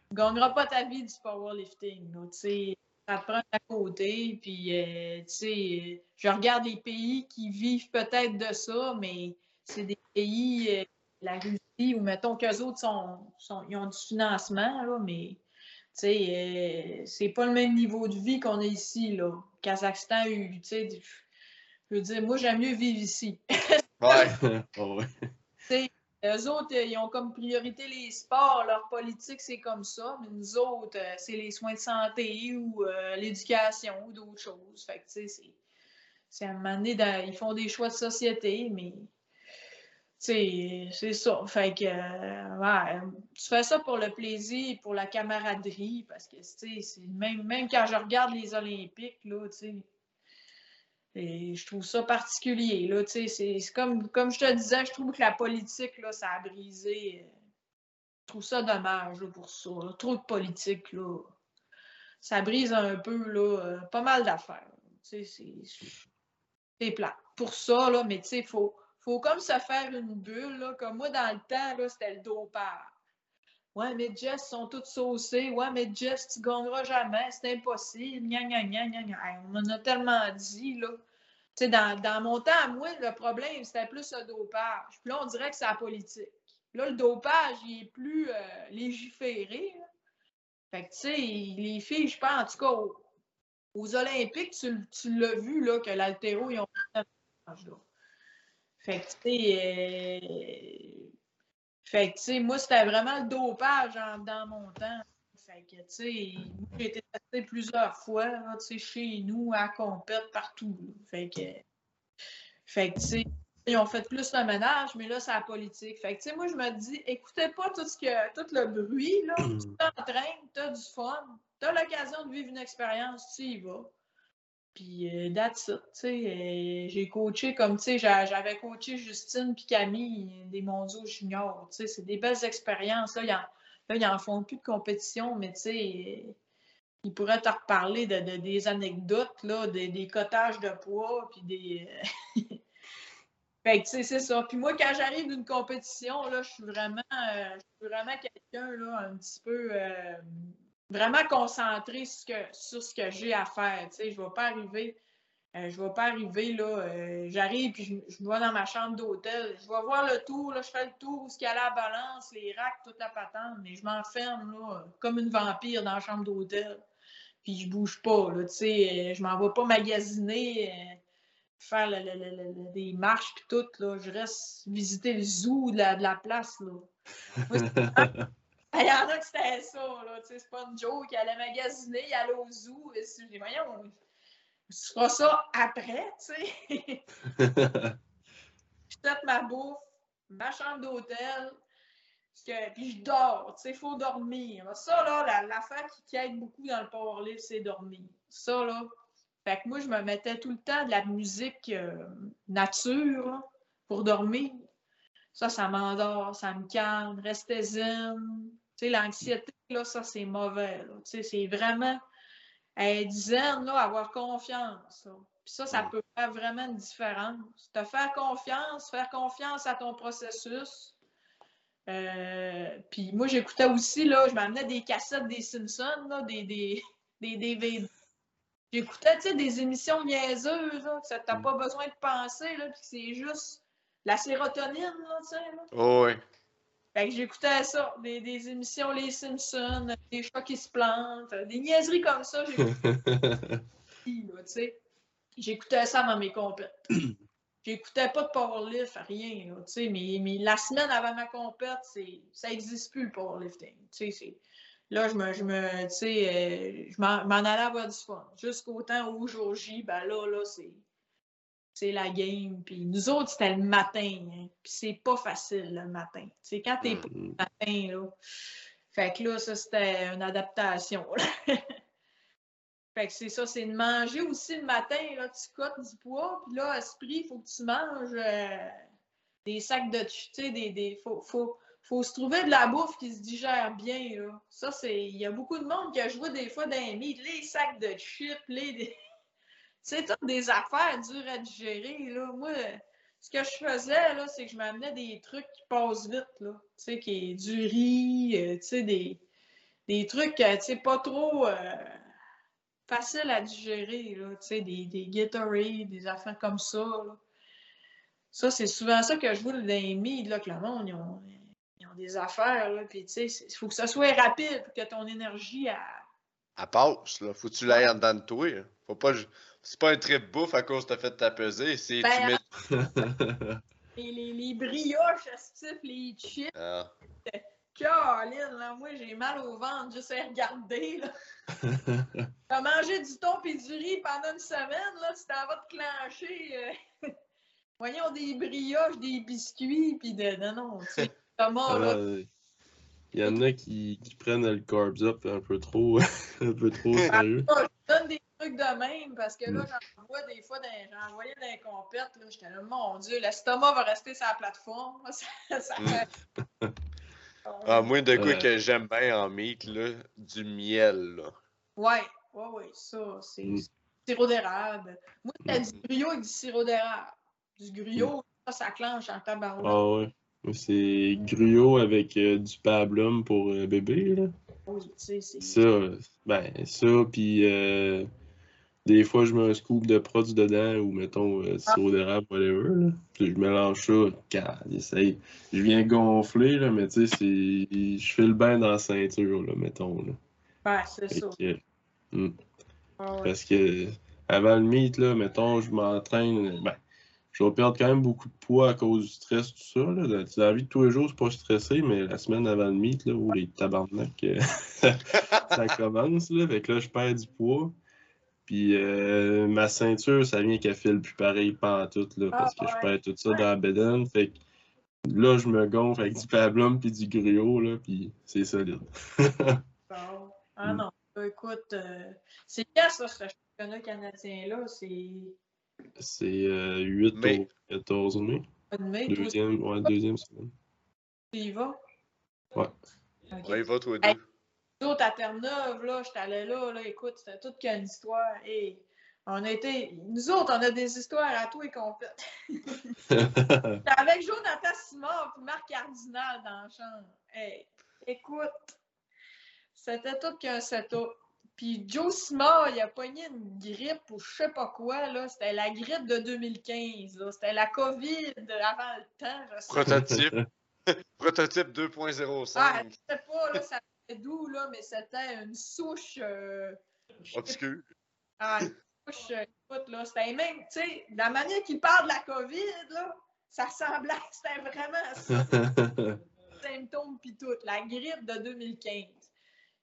Tu gagneras pas ta vie du powerlifting. là, tu sais. Ça prend à côté. Puis, euh, tu sais, je regarde les pays qui vivent peut-être de ça, mais c'est des pays, euh, la Russie, où mettons qu'eux autres sont, sont- ils ont du financement, là, mais tu sais, euh, c'est pas le même niveau de vie qu'on a ici. Là. Kazakhstan, tu sais, je veux dire, moi, j'aime mieux vivre ici. [laughs] Ouais. Oh, [laughs] ouais. Eux autres, euh, ils ont comme priorité les sports. Leur politique, c'est comme ça. Mais nous autres, euh, c'est les soins de santé ou euh, l'éducation ou d'autres choses. Fait que, tu sais, c'est- à un moment donné, dans- ils font des choix de société, mais, c'est ça. Fait que, ouais, tu fais ça pour le plaisir, pour la camaraderie, parce que, tu sais, même, même quand je regarde les Olympiques, là, tu sais, et je trouve ça particulier. Là, c'est comme, comme je te disais, je trouve que la politique, là, ça a brisé. euh, Je trouve ça dommage là, pour ça. Trop de politique, là. Ça brise un peu là, euh, pas mal d'affaires. C'est- c'est plat. Pour ça, là, mais il faut, faut comme se faire une bulle. Là, comme moi, dans le temps, là, c'était le dopage. Ouais, mais Jess sont toutes saucées. Ouais, mais Jess, tu gagneras jamais. C'est impossible. On m'en a tellement dit, là. Tu sais, dans, dans mon temps, moi, le problème, c'était plus le dopage. Puis là, on dirait que c'est la politique. Là, le dopage, il est plus euh, légiféré. Fait que, tu sais, les filles, je pense, en tout cas, aux, aux Olympiques, tu, tu l'as vu, là, que l'altéro, ils ont fait là. Fait que, tu sais, euh, fait que, tu sais, moi, c'était vraiment le dopage en- dans mon temps. Fait que, tu sais, moi, j'ai été testé plusieurs fois, tu sais, chez nous, à compète, partout. là. Fait que, fait que, tu sais, ils ont fait plus le ménage, mais là, c'est la politique. Fait que, tu sais, moi, je me dis, écoutez pas tout, ce que, tout le bruit, là. Tu t'entraînes, t'as du fun, t'as l'occasion de vivre une expérience, tu y vas. Puis, euh, that's euh, j'ai coaché comme, tu sais, j'a- j'avais coaché Justine puis Camille des mondiaux juniors, tu sais. C'est des belles expériences, là. Ils en, là, ils en font plus de compétition, mais, tu sais, euh, ils pourraient te reparler de, de- des anecdotes, là, des, des cotages de poids, puis des... euh, [laughs] Fait que, tu sais, c'est ça. Puis moi, quand j'arrive d'une compétition, là, je suis vraiment, euh, vraiment quelqu'un, là, un petit peu, euh, vraiment concentré sur ce que, j'ai à faire. Tu sais, je ne vais pas arriver, euh, je vais pas arriver, là, euh, j'arrive, puis je, je vais dans ma chambre d'hôtel, je vais voir le tour, là, je fais le tour, ce qu'il y a la balance, les racks, toute la patente, mais je m'enferme, là, comme une vampire dans la chambre d'hôtel. puis je bouge pas, là, tu sais, je m'en vais pas magasiner, euh, faire des marches puis tout, là, je reste visiter le zoo de la, de la place, là. [laughs] Il y en a qui c'était ça, là, tu sais, c'est pas une joke, il allait magasiner, il allait au zoo, et je dis, voyons, tu feras ça après, tu sais. [laughs] je tape ma bouffe, ma chambre d'hôtel, puis je dors, tu sais, il faut dormir. Ça, là, l'affaire qui, aide beaucoup dans le powerlift, c'est dormir. Ça, là, fait que moi, je me mettais tout le temps de la musique euh, nature pour dormir. Ça, ça m'endort, ça me calme, restez zen. Tu sais, l'anxiété, là, ça, c'est mauvais. Tu sais, c'est vraiment être zen, là, avoir confiance. Puis ça, ça peut faire vraiment une différence. Te faire confiance, faire confiance à ton processus. Euh, puis moi, j'écoutais aussi, là, je m'amenais des cassettes des Simpsons, là, des, des, [laughs] des DVD. J'écoutais, tu sais, des émissions niaiseuses, là, que t'as pas besoin de penser, là, puis c'est juste la sérotonine, là, tu sais. Oh, oui. Fait que j'écoutais ça, des, des, émissions Les Simpsons, des chats qui se plantent, des niaiseries comme ça, j'écoutais. [laughs] j'écoutais ça dans mes compètes. [clears throat] J'écoutais pas de powerlift, rien, mais, mais, la semaine avant ma compète, ça n'existe plus le powerlifting, là, je me, je me, euh, je m'en allais avoir du fun. Jusqu'au temps où, jour J, ben là, là, c'est c'est la game. Puis nous autres, c'était le matin. Hein. Puis c'est pas facile le matin. C'est quand t'es pas le matin, là. Fait que là, ça, c'était une adaptation. [laughs] fait que c'est ça, c'est de manger aussi le matin. Là, tu cotes du poids. Puis là, à esprit, il faut que tu manges euh, des sacs de... Tu sais, des... des faut, faut, faut se trouver de la bouffe qui se digère bien. Là. Ça, c'est... Il y a beaucoup de monde qui a joué des fois dans les les sacs de chips, les c'est toutes des affaires dures à digérer. Là. Moi, ce que je faisais, c'est que je m'amenais des trucs qui passent vite, là. Tu sais, qui est du riz, euh, tu sais, des, des trucs, euh, tu sais, pas trop euh, faciles à digérer, là. Tu sais, des, des Gatorade, des affaires comme ça, là. Ça, c'est souvent ça que je vois dans les là, que le monde, ils ont, ils ont des affaires, là. Puis, tu sais, il faut que ça soit rapide pour que ton énergie, elle... Elle passe, là. Faut que tu l'ailles en dedans de toi. Faut pas c'est pas un trip bouffe à cause que t'as fait t'apaiser, c'est ben, tu mets... [laughs] les, les, les, brioches, les chips. Ah. Caroline, là, moi j'ai mal au ventre juste à regarder. Là. T'as mangé du thon et du riz pendant une semaine, là, tu t'en vas te clencher. Euh... [laughs] Voyons des brioches, des biscuits, puis de. Non, non, tu sais, Thomas, là. Il y en a qui, qui, prennent le carbs up un peu trop, [laughs] un peu trop ah, sérieux. Je donne des trucs de même parce que là, j'en vois des fois, j'en voyais dans les compètes, là, j'étais là, mon Dieu, l'estomac va rester sur la plateforme. [laughs] Ça, ça mm. [laughs] ah, moi, de quoi que j'aime bien en meat, là, du miel, là. Ouais, ouais, ouais, ça, c'est mm. sirop d'érable. Moi, t'as du gruyot avec du sirop d'érable. Du gruyot, ça, ça clenche en tabarouette. Ah ouais. C'est gruyot avec euh, du pablum pour euh, bébé, là. Oui, tu sais, c'est... Ça, ben, ça, puis euh, des fois, je mets un scoop de produits dedans ou, mettons, euh, sirop ah. d'érable, whatever, là. Puis je mélange ça, car, je viens gonfler, là, mais tu sais, je fais le bain dans la ceinture, là, mettons, là. Ouais, c'est ça. Hmm. Ah Parce que, avant le meet, là, mettons, je m'entraîne, ben, je vais perdre quand même beaucoup de poids à cause du stress, tout ça. Là. Dans la vie de tous les jours, c'est pas stressé, mais la semaine avant le meet, là, où les tabarnak, euh, [laughs] ça commence. Là. Fait que là, je perds du poids. Puis euh, ma ceinture, ça vient qu'elle file plus pareil pas tout, là, ah, parce que je perds tout ça dans la bedaine. Fait que là, je me gonfle avec du pablum puis du griot, là, puis c'est solide. [laughs] Ah mm. non, écoute, euh, c'est quoi ça, ce championnat canadien-là? C'est c'est euh, 8 mai. au 14 mai. mai deuxième, ouais, deuxième semaine. Tu y vas? Ouais. Okay. Ouais, il va, toi deux. Hey, nous autres, à Terre-Neuve, là, j'étais allé là, là, écoute, c'était toute qu'une histoire. Et on a été... Nous autres, on a des histoires à tout et complètes. [laughs] avec Jonathan Simard et Marc Cardinal dans la chambre. Hey, écoute, c'était tout qu'un setup. Puis Joe Smart, il a pogné une grippe ou je sais pas quoi, là. C'était la grippe de 2015, là. C'était la COVID avant le temps, je sais. Prototype. [laughs] Prototype 2.05. Ah, je sais pas, là, ça d'où, là, mais c'était une souche. Euh, Obscur. Ah, je, écoute, là, c'était même, tu sais, la manière qu'il parle de la COVID, là, ça ressemblait, [laughs] c'était vraiment ça. [laughs] symptômes pis tout, la grippe de 2015.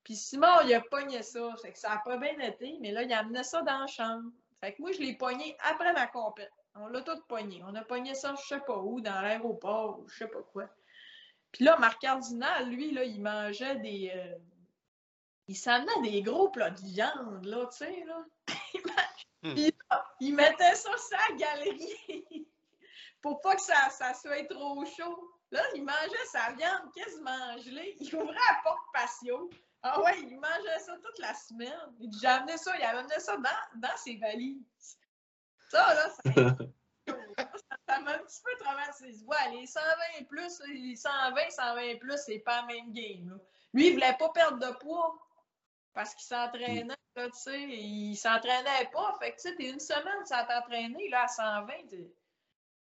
Puis Simon, il a pogné ça, fait que ça a pas bien été, mais là, il a amené ça dans la chambre. Fait que moi, je l'ai pogné après ma compète. On l'a tout pogné. On a pogné ça, je sais pas où, dans l'aéroport, ou je sais pas quoi. Puis là, Marc Cardinal, lui, là, il mangeait des. euh, il s'amenait des gros plats de viande, là, tu sais, là. [laughs] Hmm. Puis là, il mettait ça sur la galerie [laughs] pour pas que ça, ça soit trop chaud. Là, il mangeait sa viande quasiment gelée. Il ouvrait la porte patio. Ah ouais, il mangeait ça toute la semaine. Il amené ça, il a amené ça dans, dans ses valises. Ça, là, ça [laughs] ça m'a un petit peu traumatisé. Ouais, les 120 et plus, les 120, 120 et plus, c'est pas la même game. là. Lui, il voulait pas perdre de poids parce qu'il s'entraînait, là, tu sais. Il s'entraînait pas. Fait que, tu sais, t'es une semaine sans t'entraîner, là, à 120, t'es-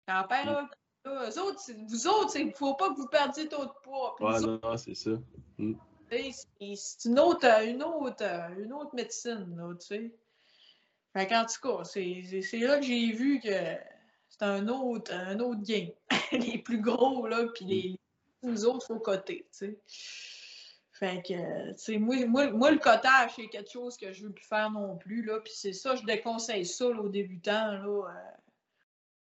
t'en perds un. Là, eux autres, vous autres, il faut pas que vous perdiez trop de poids. Ouais, autres, non, c'est ça. sais, c'est une autre, une, autre, une autre médecine, là, tu sais. Fait qu'en tout cas, c'est là que j'ai vu que c'est un autre, un autre game. [laughs] les plus gros, là, puis les, autres, faut coter, tu sais. Fait que, moi, moi, moi, le cotage, c'est quelque chose que je veux plus faire non plus, là. Puis c'est ça, je déconseille ça, aux débutants, là. euh,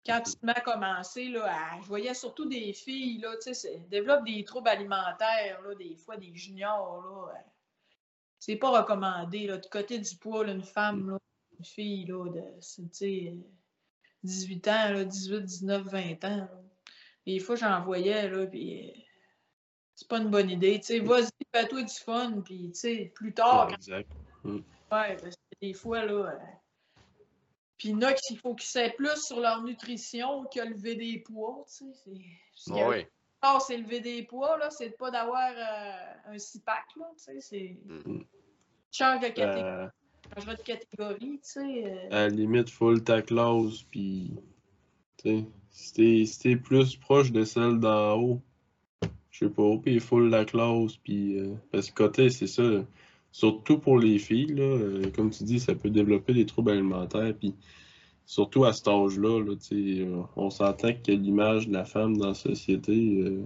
quand tu te mets à là, je voyais surtout des filles, là, tu sais, développent des troubles alimentaires, là, des fois des juniors, là. euh, c'est pas recommandé, là, de côté du poids, là, une femme, une fille, là, de, tu sais, 18 ans, là, 18, 19, 20 ans, là. Des fois, j'en voyais, là, puis c'est pas une bonne idée, tu sais, vas-y, fais-toi du fun, puis, tu sais, plus tard, Ouais, exact. Ouais, parce que des fois, là. euh, Puis il y en a qui focusaient plus sur leur nutrition que lever des poids, tu sais. Oui. Ah, c'est lever des poids, là, c'est pas d'avoir euh, un six-pack, là, tu sais. C'est. Mhm. Change de catégorie, Euh, de catégorie, tu sais. euh. à la limite, full ta classe, puis. Tu sais, si t'es plus proche de celle d'en haut, je sais pas, puis full la classe, puis. euh, parce que côté, c'est ça. Surtout pour les filles, là, euh, comme tu dis, ça peut développer des troubles alimentaires, puis surtout à cet âge-là, là, on s'entend que l'image de la femme dans la société,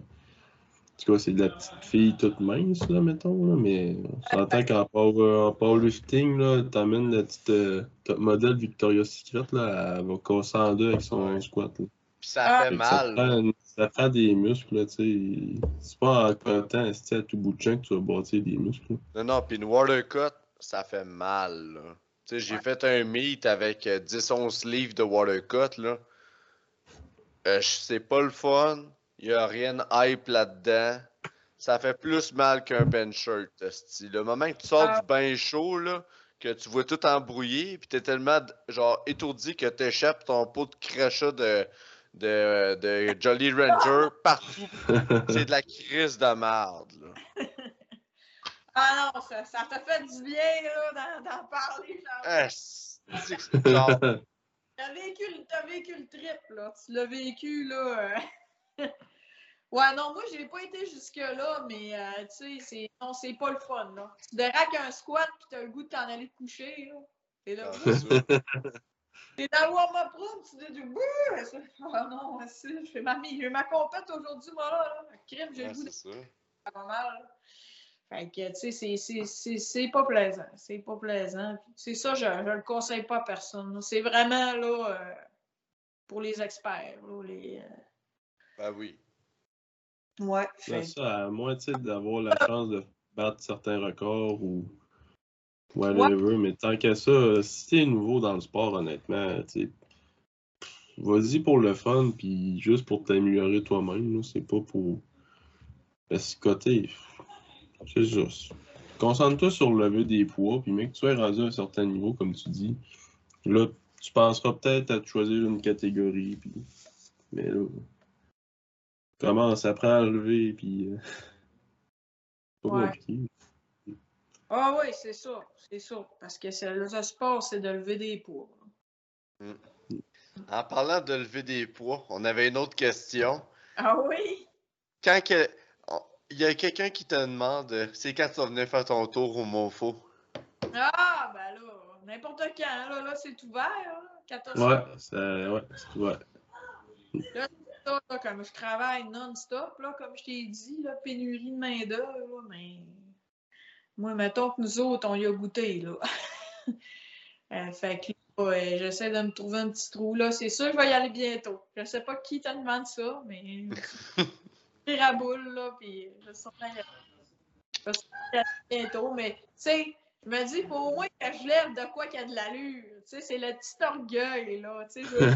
en tout cas, c'est de la petite fille toute mince, là, mettons, là, mais on s'entend qu'en power- en powerlifting, là, t'amènes la petite euh, top modèle Victoria's Secret, là, elle va casser en deux avec son squat, là. Puis ça fait Ça mal. là. prend, ça prend des muscles, là, tu sais. C'est pas en comptant, esti, à tout bout de champ que tu vas bâtir des muscles, là. Non, non, puis une water cut, ça fait mal. là. Tu sais, j'ai Ouais. fait un meet avec euh, 10-11 livres de water cut, là. Euh, c'est pas le fun. Il a rien de hype là-dedans. Ça fait plus mal qu'un bench shirt, esti. Le moment que tu sors Ah. du bain chaud, là, que tu vois tout embrouillé, puis t'es tellement genre étourdi que t'échappes ton pot de crachat de, de, de Jolly Ranger [laughs] partout. C'est de la crise de merde, là. Ah non, ça, ça t'a fait du bien, là, d'en- parler, genre. Ah, T'as vécu, vécu le trip, là. Tu l'as vécu, là. euh. Ouais, non, moi, j'ai pas été jusque-là, mais, euh, tu sais, c'est, non, c'est pas le fun, là. Tu déraques un squat, pis t'as le goût de t'en aller te coucher, là. T'es là, Ah, [laughs] t'es dans le warm-up room, tu dis du bouh! Ah [laughs] non, si, je fais ma, j'ai ma compète aujourd'hui, moi, là. là. Crime, j'ai le Ouais, goût de ça. mal. là. Fait que, tu sais, c'est- c'est- c'est c'est pas plaisant. C'est pas plaisant. Puis C'est ça, je, je le conseille pas à personne. C'est vraiment, là, euh, pour les experts, là, les... euh, Ben oui. Ouais, fait ça, à moins, d'avoir la chance de battre certains records ou whatever, mais tant qu'à ça, si t'es nouveau dans le sport, honnêtement, tu vas-y pour le fun, puis juste pour t'améliorer toi-même, c'est pas pour... Côté, c'est juste... Concentre-toi sur le lever des poids, puis mec, tu sois rendu à un certain niveau, comme tu dis, là, tu penseras peut-être à te choisir une catégorie, puis... Mais là... Commence, apprends à lever, puis... euh, pas Ouais. compliqué. Ah oui, c'est ça. C'est ça. Parce que c'est- le sport, c'est de lever des poids. En parlant de lever des poids, on avait une autre question. Ah oui? Quand que- il y a quelqu'un qui te demande c'est quand tu vas venir faire ton tour au Monfaux. Ah, ben là, n'importe quand, là, là c'est ouvert, là, 14 Ouais, c'est ouais, c'est ouvert. Ça, là, comme je travaille non-stop, là, comme je t'ai dit, là, pénurie de main-d'œuvre, mais moi, mettons que nous autres, on y a goûté, là. [laughs] Euh, fait que là, ouais, j'essaie de me trouver un petit trou, là. C'est sûr, je vais y aller bientôt. Je sais pas qui te demande ça, mais. [laughs] Pire à boule, là, puis je pas. Je vais y aller bientôt, mais, tu sais, je me dis, faut au moins que je lève de quoi qu'il y a de l'allure. Tu sais, c'est le petit orgueil, là. Tu sais, je veux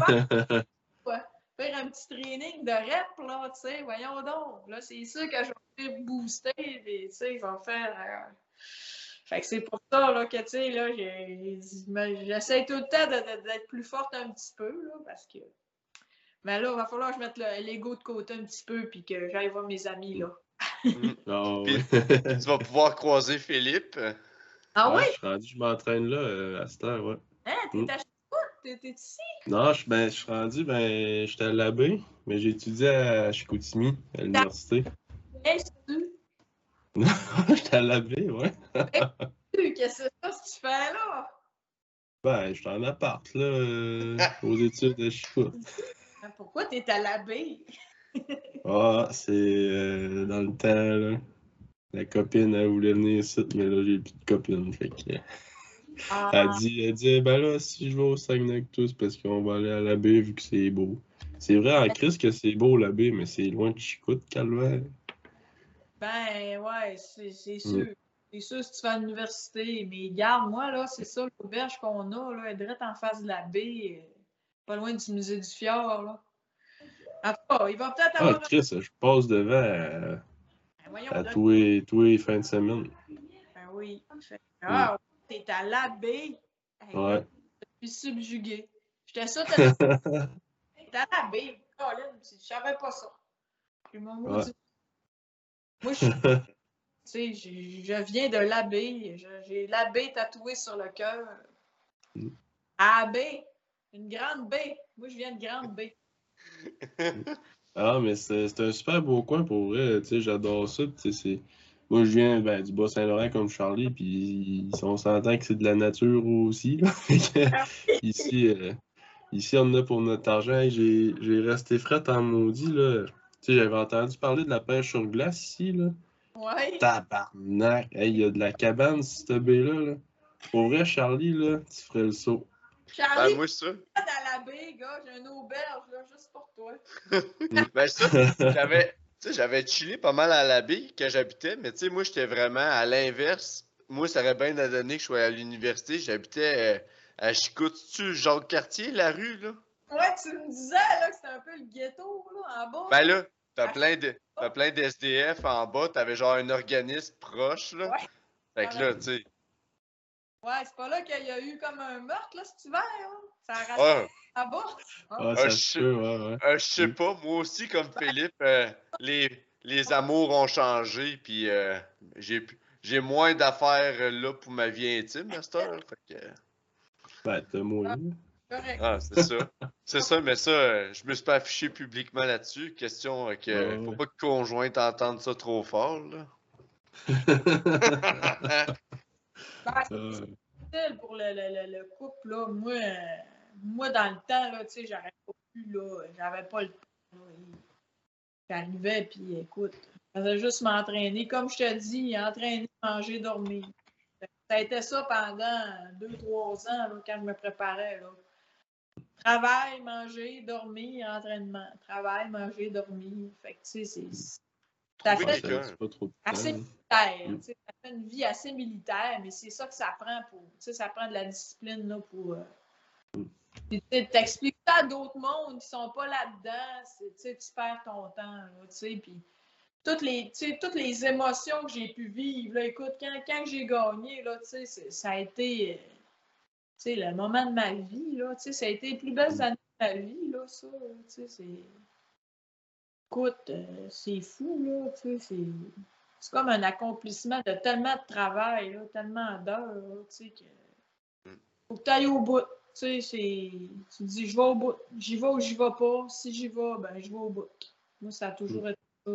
pas [laughs] faire un petit training de rep, là, tu sais, voyons donc. Là, c'est sûr que je vais booster, et, tu sais, je vais faire... euh, Fait que c'est pour ça, là, que, tu sais, là, j'essaie tout le temps de- de- d'être plus forte un petit peu, là, parce que... Mais là, il va falloir que je mette le- l'ego de côté un petit peu, puis que j'aille voir mes amis, là. Ah, Puis- ouais. [laughs] Tu vas pouvoir croiser Philippe. Ah Ouais, oui? Je suis rendu, je m'entraîne là, euh, à cette heure, ouais. Hein, t'es Mm. T'es ici? Non, je, ben, je suis rendu, ben, j'étais à l'abbé, mais j'ai étudié à Chicoutimi, à l'université. Hey, [laughs] tu j'étais à l'abbé, ouais. qu'est-ce que c'est que tu fais, là? Ben, j'étais en appart, là, euh, aux études de Chicout. Hein, Pourquoi t'es à l'abbé? [laughs] Ah, c'est euh, dans le temps, là. La copine, elle voulait venir ici, mais là, j'ai plus de copine. Fait que, Ah, elle dit, elle dit, ben là, si je vais au Saguenay tous, parce qu'on va aller à la baie vu que c'est beau. C'est vrai en Christ que c'est beau la baie, mais c'est loin de Chicout, calvaire. Ben ouais, c'est Mm. sûr. C'est sûr si tu vas à l'université. Mais garde, moi, là, c'est ça, l'auberge qu'on a, là, elle est direct en face de la baie, euh, pas loin du musée du Fjord, là. Il va peut-être Ah, avoir. Chris, je passe devant à, Ben, voyons, à tous les, tous les fins de semaine. Ben oui. Fait- Ah, t'es à la baie. Hey, Ouais. Je suis subjugué. J'étais sûre que [laughs] t'es à la baie. Colin, je savais pas ça. Puis mon maudit- Moi, je Tu sais, je, je viens de l'abbé. J'ai l'abbé tatoué sur le cœur. Mm. Abbé, une grande baie. Moi, je viens de grande baie. [laughs] Ah, mais c'est c'est un super beau coin pour vrai. Tu sais, j'adore ça. tu sais, c'est- Moi, je viens ben, du Bas-Saint-Laurent comme Charlie, puis on s'entend que c'est de la nature aussi. [laughs] que, ici, euh, ici, on a pour notre argent. J'ai j'ai resté fret en maudit. Là. Tu sais, j'avais entendu parler de la pêche sur glace ici. Là. Ouais. Tabarnak! Hey, il y a de la cabane sur cette baie-là. Là. Pour vrai, Charlie, là, tu ferais le saut. Charlie, Ben, moi, ça. à la baie, gars, j'ai une auberge, là, juste pour toi. [laughs] Ben, ça, j'avais. Tu sais, j'avais chillé pas mal à l'abbaye quand j'habitais, mais tu sais, moi, j'étais vraiment à l'inverse. Moi, ça aurait bien donné que je sois à l'université. J'habitais euh, à Chicout. Tu Jacques Cartier, la rue, là? Ouais, tu me disais là, que c'était un peu le ghetto, là, en bas. Ben là, t'as plein de. T'as plein d'SDF en bas, t'avais genre un organisme proche, là. Ouais. Fait que là, tu sais. Ouais, c'est pas là qu'il y a eu comme un meurtre, là, cet hiver, hein? Ça a raté Ouais. en bas. Ah, ça Ah, se je- peut, ouais, ouais. Euh, je sais pas, moi aussi, comme Philippe, euh, les, les amours ont changé, puis euh, j'ai j'ai moins d'affaires euh, là pour ma vie intime à cette heure. Fait que, Ben, t'as moins. Correct. ah, c'est ça. C'est ça, mais ça, euh, je me suis pas affiché publiquement là-dessus. Question euh, que Ouais, ouais. faut pas que conjoint t'entende ça trop fort, là. [laughs] [laughs] Ben, Euh, difficile pour le, le, le, le couple, là. Moi, euh, moi, dans le temps, là, tu sais, j'aurais pas pu, là. J'avais pas le temps, J'arrivais, puis écoute, je faisais juste m'entraîner. Comme je te dis, entraîner, manger, dormir. Ça a été ça pendant deux, trois ans, là, quand je me préparais, là. Travail, manger, dormir, entraînement. Travail, manger, dormir. Fait que, tu sais, c'est ça Trouver fait pas trop assez militaire. Mm. fait une vie assez militaire, mais c'est ça que ça prend pour. tu sais, Ça prend de la discipline là, pour. euh, Mm. T'expliques ça à d'autres mondes qui sont pas là-dedans, tu sais, tu perds ton temps. Là, tu sais, puis toutes les, toutes les émotions que j'ai pu vivre, là, écoute, quand, quand j'ai gagné, là, tu sais, c'est- ça a été euh, le moment de ma vie. Là, tu sais, ça a été les plus belles années de ma vie, là, ça. là, tu sais, c'est. Écoute, euh, c'est fou, là, tu sais, c'est. C'est comme un accomplissement de tellement de travail, là, tellement d'heures, tu sais, que. Mm. Faut que tu ailles au bout. Tu sais, c'est. Tu dis, je vais au bout. J'y vais ou j'y vais pas. Si j'y vais, ben, je vais au bout. Moi, ça a toujours été ça,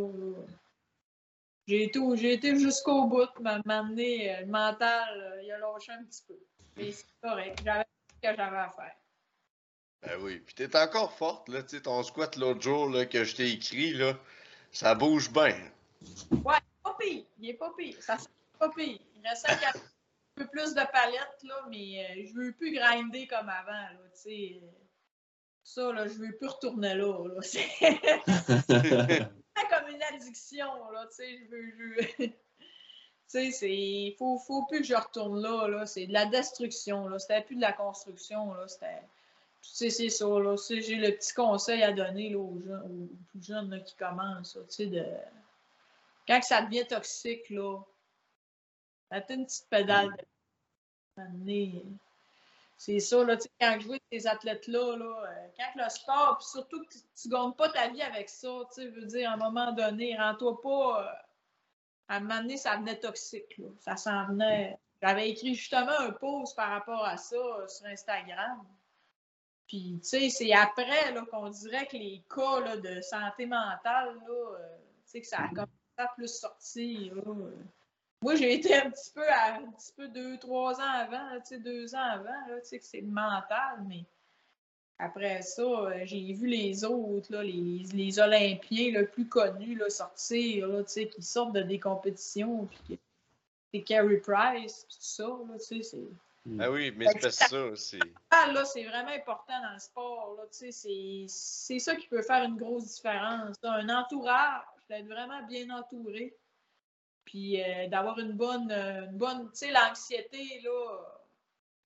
j'ai été, j'ai été jusqu'au bout, m'a amené euh, le mental, euh, il a lâché un petit peu. Mais c'est correct, j'avais ce que j'avais à faire. Ben oui, puis t'es encore forte, là, tu sais, ton squat l'autre jour là, que je t'ai écrit, là, ça bouge bien. Ouais, pas pire, il est pas pire, ça c'est pas pire. Il reste un peu plus de palettes, là, mais euh, je veux plus grinder comme avant, là, tu sais. Ça, là, je veux plus retourner là, là. [laughs] C'est comme une addiction, là, tu sais, je veux... [laughs] Tu sais, c'est. Faut, faut plus que je retourne là, là. C'est de la destruction, là. C'était plus de la construction, là. C'était. C'est ça, là. J'ai le petit conseil à donner, là, aux, jeunes, aux jeunes, là, qui commencent, Tu sais, de. Quand ça devient toxique, là. Mettez une petite pédale de. C'est ça, là, tu sais, quand je vois ces athlètes-là, là, euh, quand le sport, puis surtout que tu, tu gagnes pas ta vie avec ça, tu je veux dire, à un moment donné, rends-toi pas. euh, à un moment donné, ça venait toxique, là. Ça s'en venait. J'avais écrit justement un post par rapport à ça euh, sur Instagram. Puis, tu sais, c'est après qu'on dirait que les cas là, de santé mentale, là, euh, tu sais, que ça a commencé à plus sortir. là, euh. Moi, j'ai été un petit peu, à- un petit peu deux, trois ans avant, tu sais, deux ans avant, là, tu sais, que c'est le mental, mais après ça, euh, j'ai vu les autres, là, les, les Olympiens plus connus là, sortir, là, tu sais, qui sortent de des compétitions, puis c'est Carey Price, puis tout ça, là, tu sais, c'est... Ah oui, mais c'est ça, c'est. Ah, là, c'est vraiment important dans le sport. Là, tu sais, c'est, c'est ça qui peut faire une grosse différence. Un entourage, d'être vraiment bien entouré. Puis euh, d'avoir une bonne, une bonne tu sais, l'anxiété, là,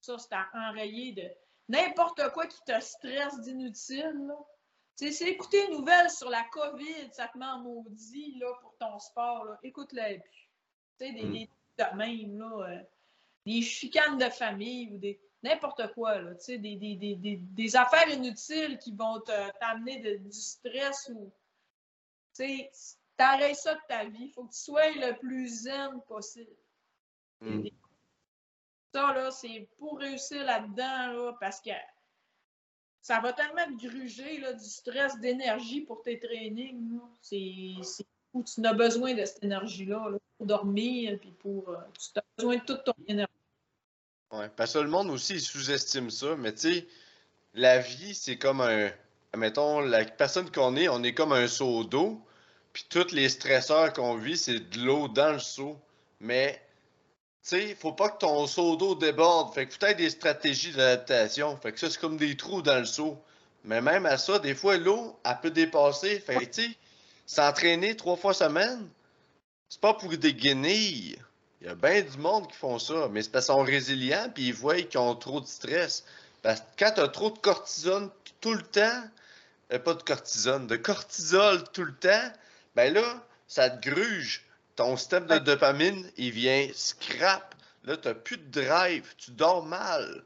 ça, c'est à enrayer de n'importe quoi qui te stresse d'inutile. là. Tu sais, c'est écouter une nouvelle sur la COVID, ça te met en maudit là, pour ton sport. Là. Plus. Tu sais, des, Mm. des trucs de même, là. euh, des chicanes de famille ou des n'importe quoi, là, des, des, des, des, des affaires inutiles qui vont t'amener du stress ou, tu sais, t'arrêtes ça de ta vie. faut que tu sois le plus zen possible. Mm. Ça, là, c'est pour réussir là-dedans, là, parce que ça va tellement te gruger, là, du stress, d'énergie pour tes trainings. C'est où tu as besoin de cette énergie-là, là, pour dormir, puis pour... euh, tu as besoin de toute ton énergie. Ouais, parce que le monde aussi, il sous-estime ça, mais tu sais, la vie, c'est comme un. Mettons, la personne qu'on est, on est comme un seau d'eau, puis tous les stresseurs qu'on vit, c'est de l'eau dans le seau. Mais, tu sais, faut pas que ton seau d'eau déborde. Fait que peut-être des stratégies d'adaptation. Fait que ça, c'est comme des trous dans le seau. Mais même à ça, des fois, l'eau, elle peut dépasser. Fait que, tu sais, s'entraîner trois fois semaine, c'est pas pour des guenilles. Il y a bien du monde qui font ça, mais c'est parce qu'ils sont résilients puis ils voient qu'ils ont trop de stress. Parce que quand tu as trop de cortisone tout le temps, euh, pas de cortisone, de cortisol tout le temps, ben là, ça te gruge. Ton système de dopamine, il vient scrap. Là, tu plus de drive, tu dors mal.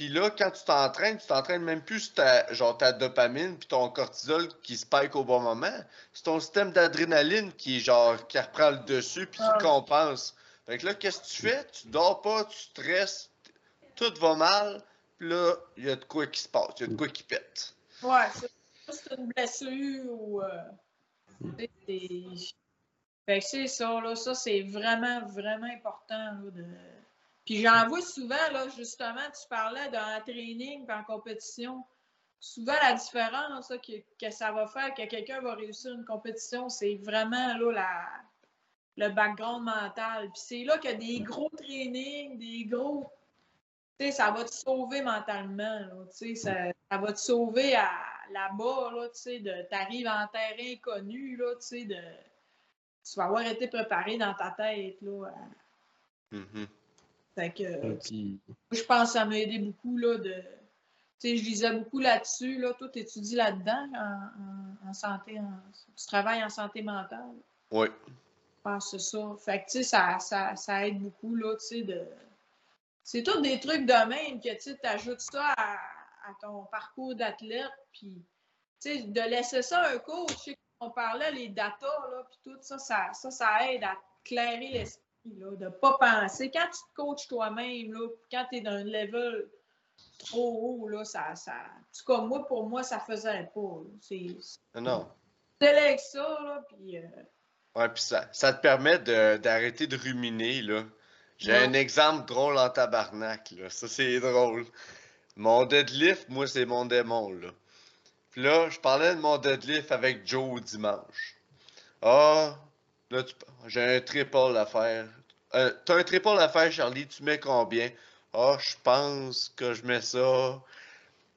Puis là, quand tu t'entraînes, tu t'entraînes même plus sur ta, genre, ta dopamine puis ton cortisol qui spike au bon moment. C'est ton système d'adrénaline qui, est genre, qui reprend le dessus puis qui Ah. compense. Fait que là, qu'est-ce que tu fais? Tu dors pas, tu stresses, tout va mal, puis là, il y a de quoi qui se passe, il y a de quoi qui pète. Ouais, c'est une blessure ou. euh, c'est- Fait que c'est ça, là. Ça, c'est vraiment, vraiment important. Là, de... Puis j'en vois souvent, là, justement, tu parlais d'un training en compétition. Souvent, la différence que, que ça va faire que quelqu'un va réussir une compétition, c'est vraiment là, le background mental. Puis c'est là a des gros trainings, des gros. Tu sais, ça va te sauver mentalement. Tu sais, ça, va te sauver à, là-bas. Là, tu sais, de, t'arrives en terrain inconnu. Là, tu sais, de, tu vas avoir été préparé dans ta tête. Là. Fait que, je pense que ça m'a aidé beaucoup là, de. Tu sais, je lisais beaucoup là-dessus. Là. Toi, tu étudies là-dedans en, en- en santé. en- tu travailles en santé mentale? Oui. Je pense que c'est ça. Fait que, tu sais, ça, ça, ça aide beaucoup, là, tu sais, de... C'est tous des trucs de même que, tu ajoutes ça à, à ton parcours d'athlète, puis, tu sais, de laisser ça à un coach, on parlait, les datas, là, puis tout ça, ça, ça, ça aide à clairer l'esprit, là, de pas penser. Quand tu te coaches toi-même, quand tu es dans un level trop haut, là, ça, ça... En tout cas, moi, pour moi, ça faisait pas. C'est Non, délègue ça, là, puis euh, Ouais, puis ça, ça te permet d'arrêter de, ruminer, là. J'ai Ouais. un exemple drôle en tabarnak, là. Ça, c'est drôle. Mon deadlift, moi, c'est mon démon, là. Puis là, je parlais de mon deadlift avec Joe dimanche. Ah, là, tu- j'ai un triple à faire. Euh, T'as un triple à faire, Charlie, tu mets combien? Ah, je pense que je mets ça.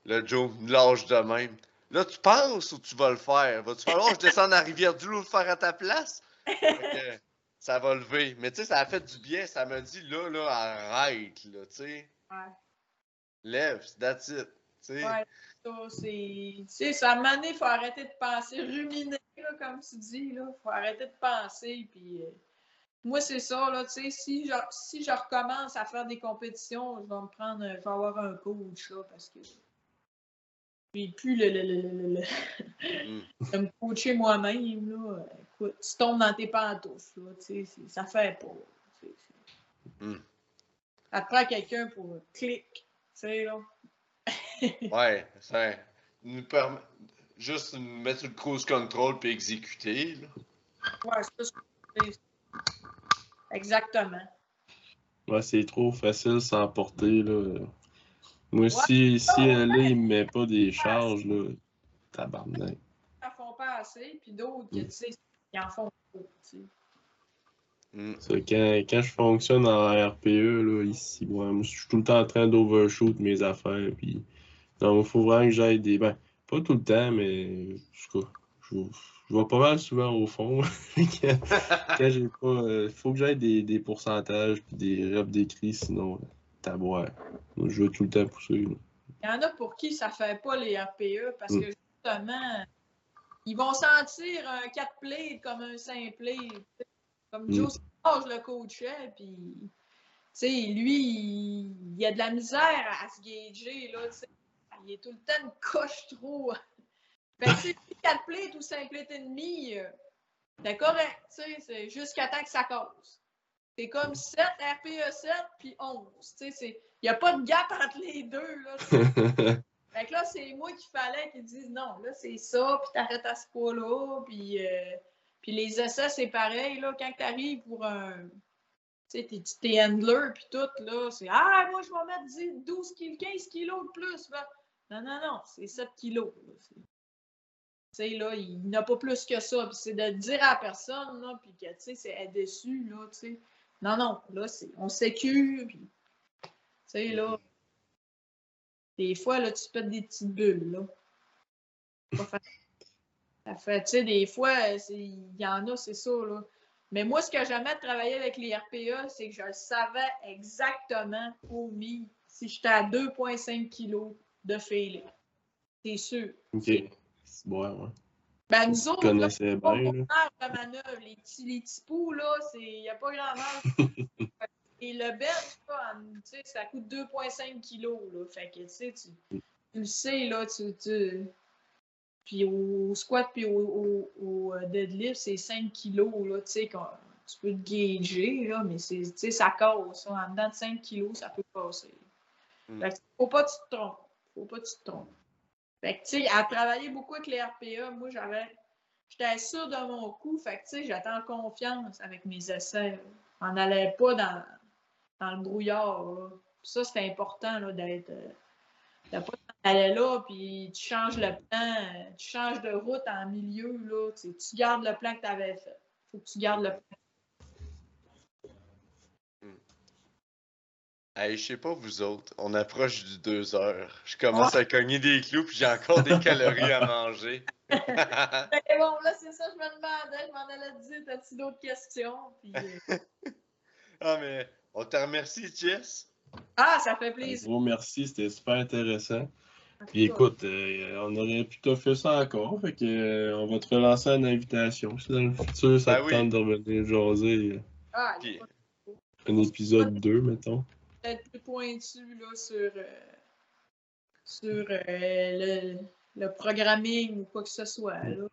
Là, Joe me lâche de même. Là, tu penses ou tu vas le faire? Va-tu falloir que je descende à Rivière-du-Loup le faire à ta place? Que ça va lever. Mais tu sais, ça a fait du bien. Ça m'a dit, là, là, arrête, là, tu sais. Ouais. Lève, that's it. Ouais, ça, c'est. Tu sais, ça, donné, il faut arrêter de penser, ruminer, là, comme tu dis, là. faut arrêter de penser, puis. euh, moi, c'est ça, là, tu sais, si je, si je recommence à faire des compétitions, je vais me prendre, je vais avoir un coach, là, parce que. Puis plus le, le, le, le, le- Mm. [laughs] me coacher moi-même, là, écoute, tu tombes dans tes pantoufles, là, tu sais, ça fait pas. c'est- Mm. Ça te prend quelqu'un pour clic, tu sais, là. Ouais, ça nous permet juste nous mettre sur le cruise control puis exécuter. Là. Ouais, c'est ça. c'est- Exactement. Ouais, c'est trop facile sans porter, là. Moi, si, si elle là, il me met pas des charges, là, tabarnak. Ils en font pas assez, puis d'autres, que, tu sais, ils en font trop, tu sais. Mm. Quand, quand je fonctionne en RPE, là, ici, ouais, moi, je suis tout le temps en train d'overshoot mes affaires, puis... Non, il faut vraiment que j'aille des... Ben, pas tout le temps, mais... En tout cas, je, je vais pas mal souvent au fond. [laughs] quand quand j'ai pas... euh, faut que j'aille des, des pourcentages, puis des reps d'écrit, sinon, taboire. Moi, je veux tout le temps pousser, là. Il y en a pour qui ça fait pas les RPE parce Mm. que justement, ils vont sentir un 4 play comme un 5 play. Comme Mm. Joe Savage le coachait, puis lui, il, il a de la misère à se gager, là. Il est tout le temps une coche trop. Fait que, tu sais, 4 plays ou 5 plays et demi, euh, c'est correct, tu sais, c'est jusqu'à temps que ça casse. C'est comme 7, RPE 7, puis 11. Tu sais, c'est- il n'y a pas de gap entre les deux, là. [laughs] Fait que là, c'est moi qu'il fallait qu'ils disent non, là, c'est ça, puis t'arrêtes à ce poids-là, puis, euh, puis les essais, c'est pareil, là, quand t'arrives pour un. Tu sais, t'es- t'es handler, puis tout, là, c'est Ah, moi, je vais mettre 10, 12 kilos, 15 kilos de plus. Ben, non, non, non, c'est 7 kilos. Tu sais, là, il n'a pas plus que ça. Puis c'est de dire à la personne, là, puis que, tu sais, c'est être déçu, là, tu sais. Non, non, là, c'est, on sécure, puis, tu sais, là, des fois, là, tu pètes des petites bulles, là. Pas. Ça fait, tu sais, des fois, il y en a, c'est ça, là. Mais moi, ce que j'aimais de travailler avec les RPA, c'est que je savais exactement au mi si j'étais à 2,5 kg de failing. C'est sûr. ok. C'est bon, ouais. Ben, nous autres, là, pas bien, là. de manœuvre. Les petits, les petits poux, là, il n'y a pas grand chose. [laughs] Et le bench, là, en- tu sais, ça coûte 2,5 kilos, là. Fait que, tu sais, tu, tu le sais, là, tu... tu- Puis au squat puis au, au- au, euh, deadlift, c'est 5 kilos, là, tu sais, qu'on- tu peux te gager, là, mais c'est, tu sais, ça casse. En dedans de 5 kilos, ça peut passer. Mm. Fait que faut pas que tu te trompes. Faut pas que tu te trompes. Fait que, tu sais, à travailler beaucoup avec les RPA, moi, j'avais. J'étais sûre de mon coup. Fait que, tu sais, j'étais en confiance avec mes essais. On n'allait pas dans, dans le brouillard. Ça, c'est important, d'être. euh, de pas aller là, puis tu changes le plan, euh, tu changes de route en milieu, là. Tu, tu gardes le plan que tu avais fait. Faut que tu gardes le plan. Hey, je sais pas vous autres, on approche du 2 heures. Je commence à cogner des clous puis j'ai encore des calories à manger. Fait [laughs] bon, là, c'est ça, je me demandais. Je m'en allais te dire, as-tu d'autres questions? Puis, euh, [laughs] ah mais on te remercie, Jess. Ah, ça fait Un plaisir. gros merci, c'était super intéressant. Puis écoute, euh, on aurait plutôt fait ça encore, fait que euh, on va te relancer une invitation. Si dans le futur, ça Ben te oui. tente de revenir jaser Ah, Puis- un épisode 2, mettons. Peut-être plus pointu là, sur, euh, sur euh, le, le programming ou quoi que ce soit. Là.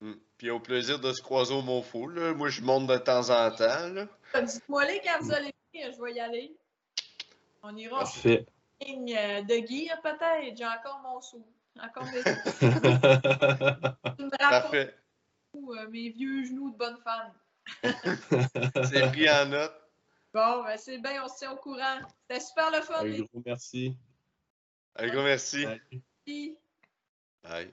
Mm. Puis au plaisir de se croiser au Monfou, là. Moi je monte de temps en temps, là. Dites-moi les quand vous allez venir, je vais y aller. On ira sur Parfait. la ligne euh, de gear peut-être. J'ai encore mon sou. Encore mes [laughs] Parfait. euh, mes vieux genoux de bonne femme. C'est pris en note. Bon, ben c'est bien, on se tient au courant. C'était super le fun. Un gros merci. Un gros merci. Filles. Bye.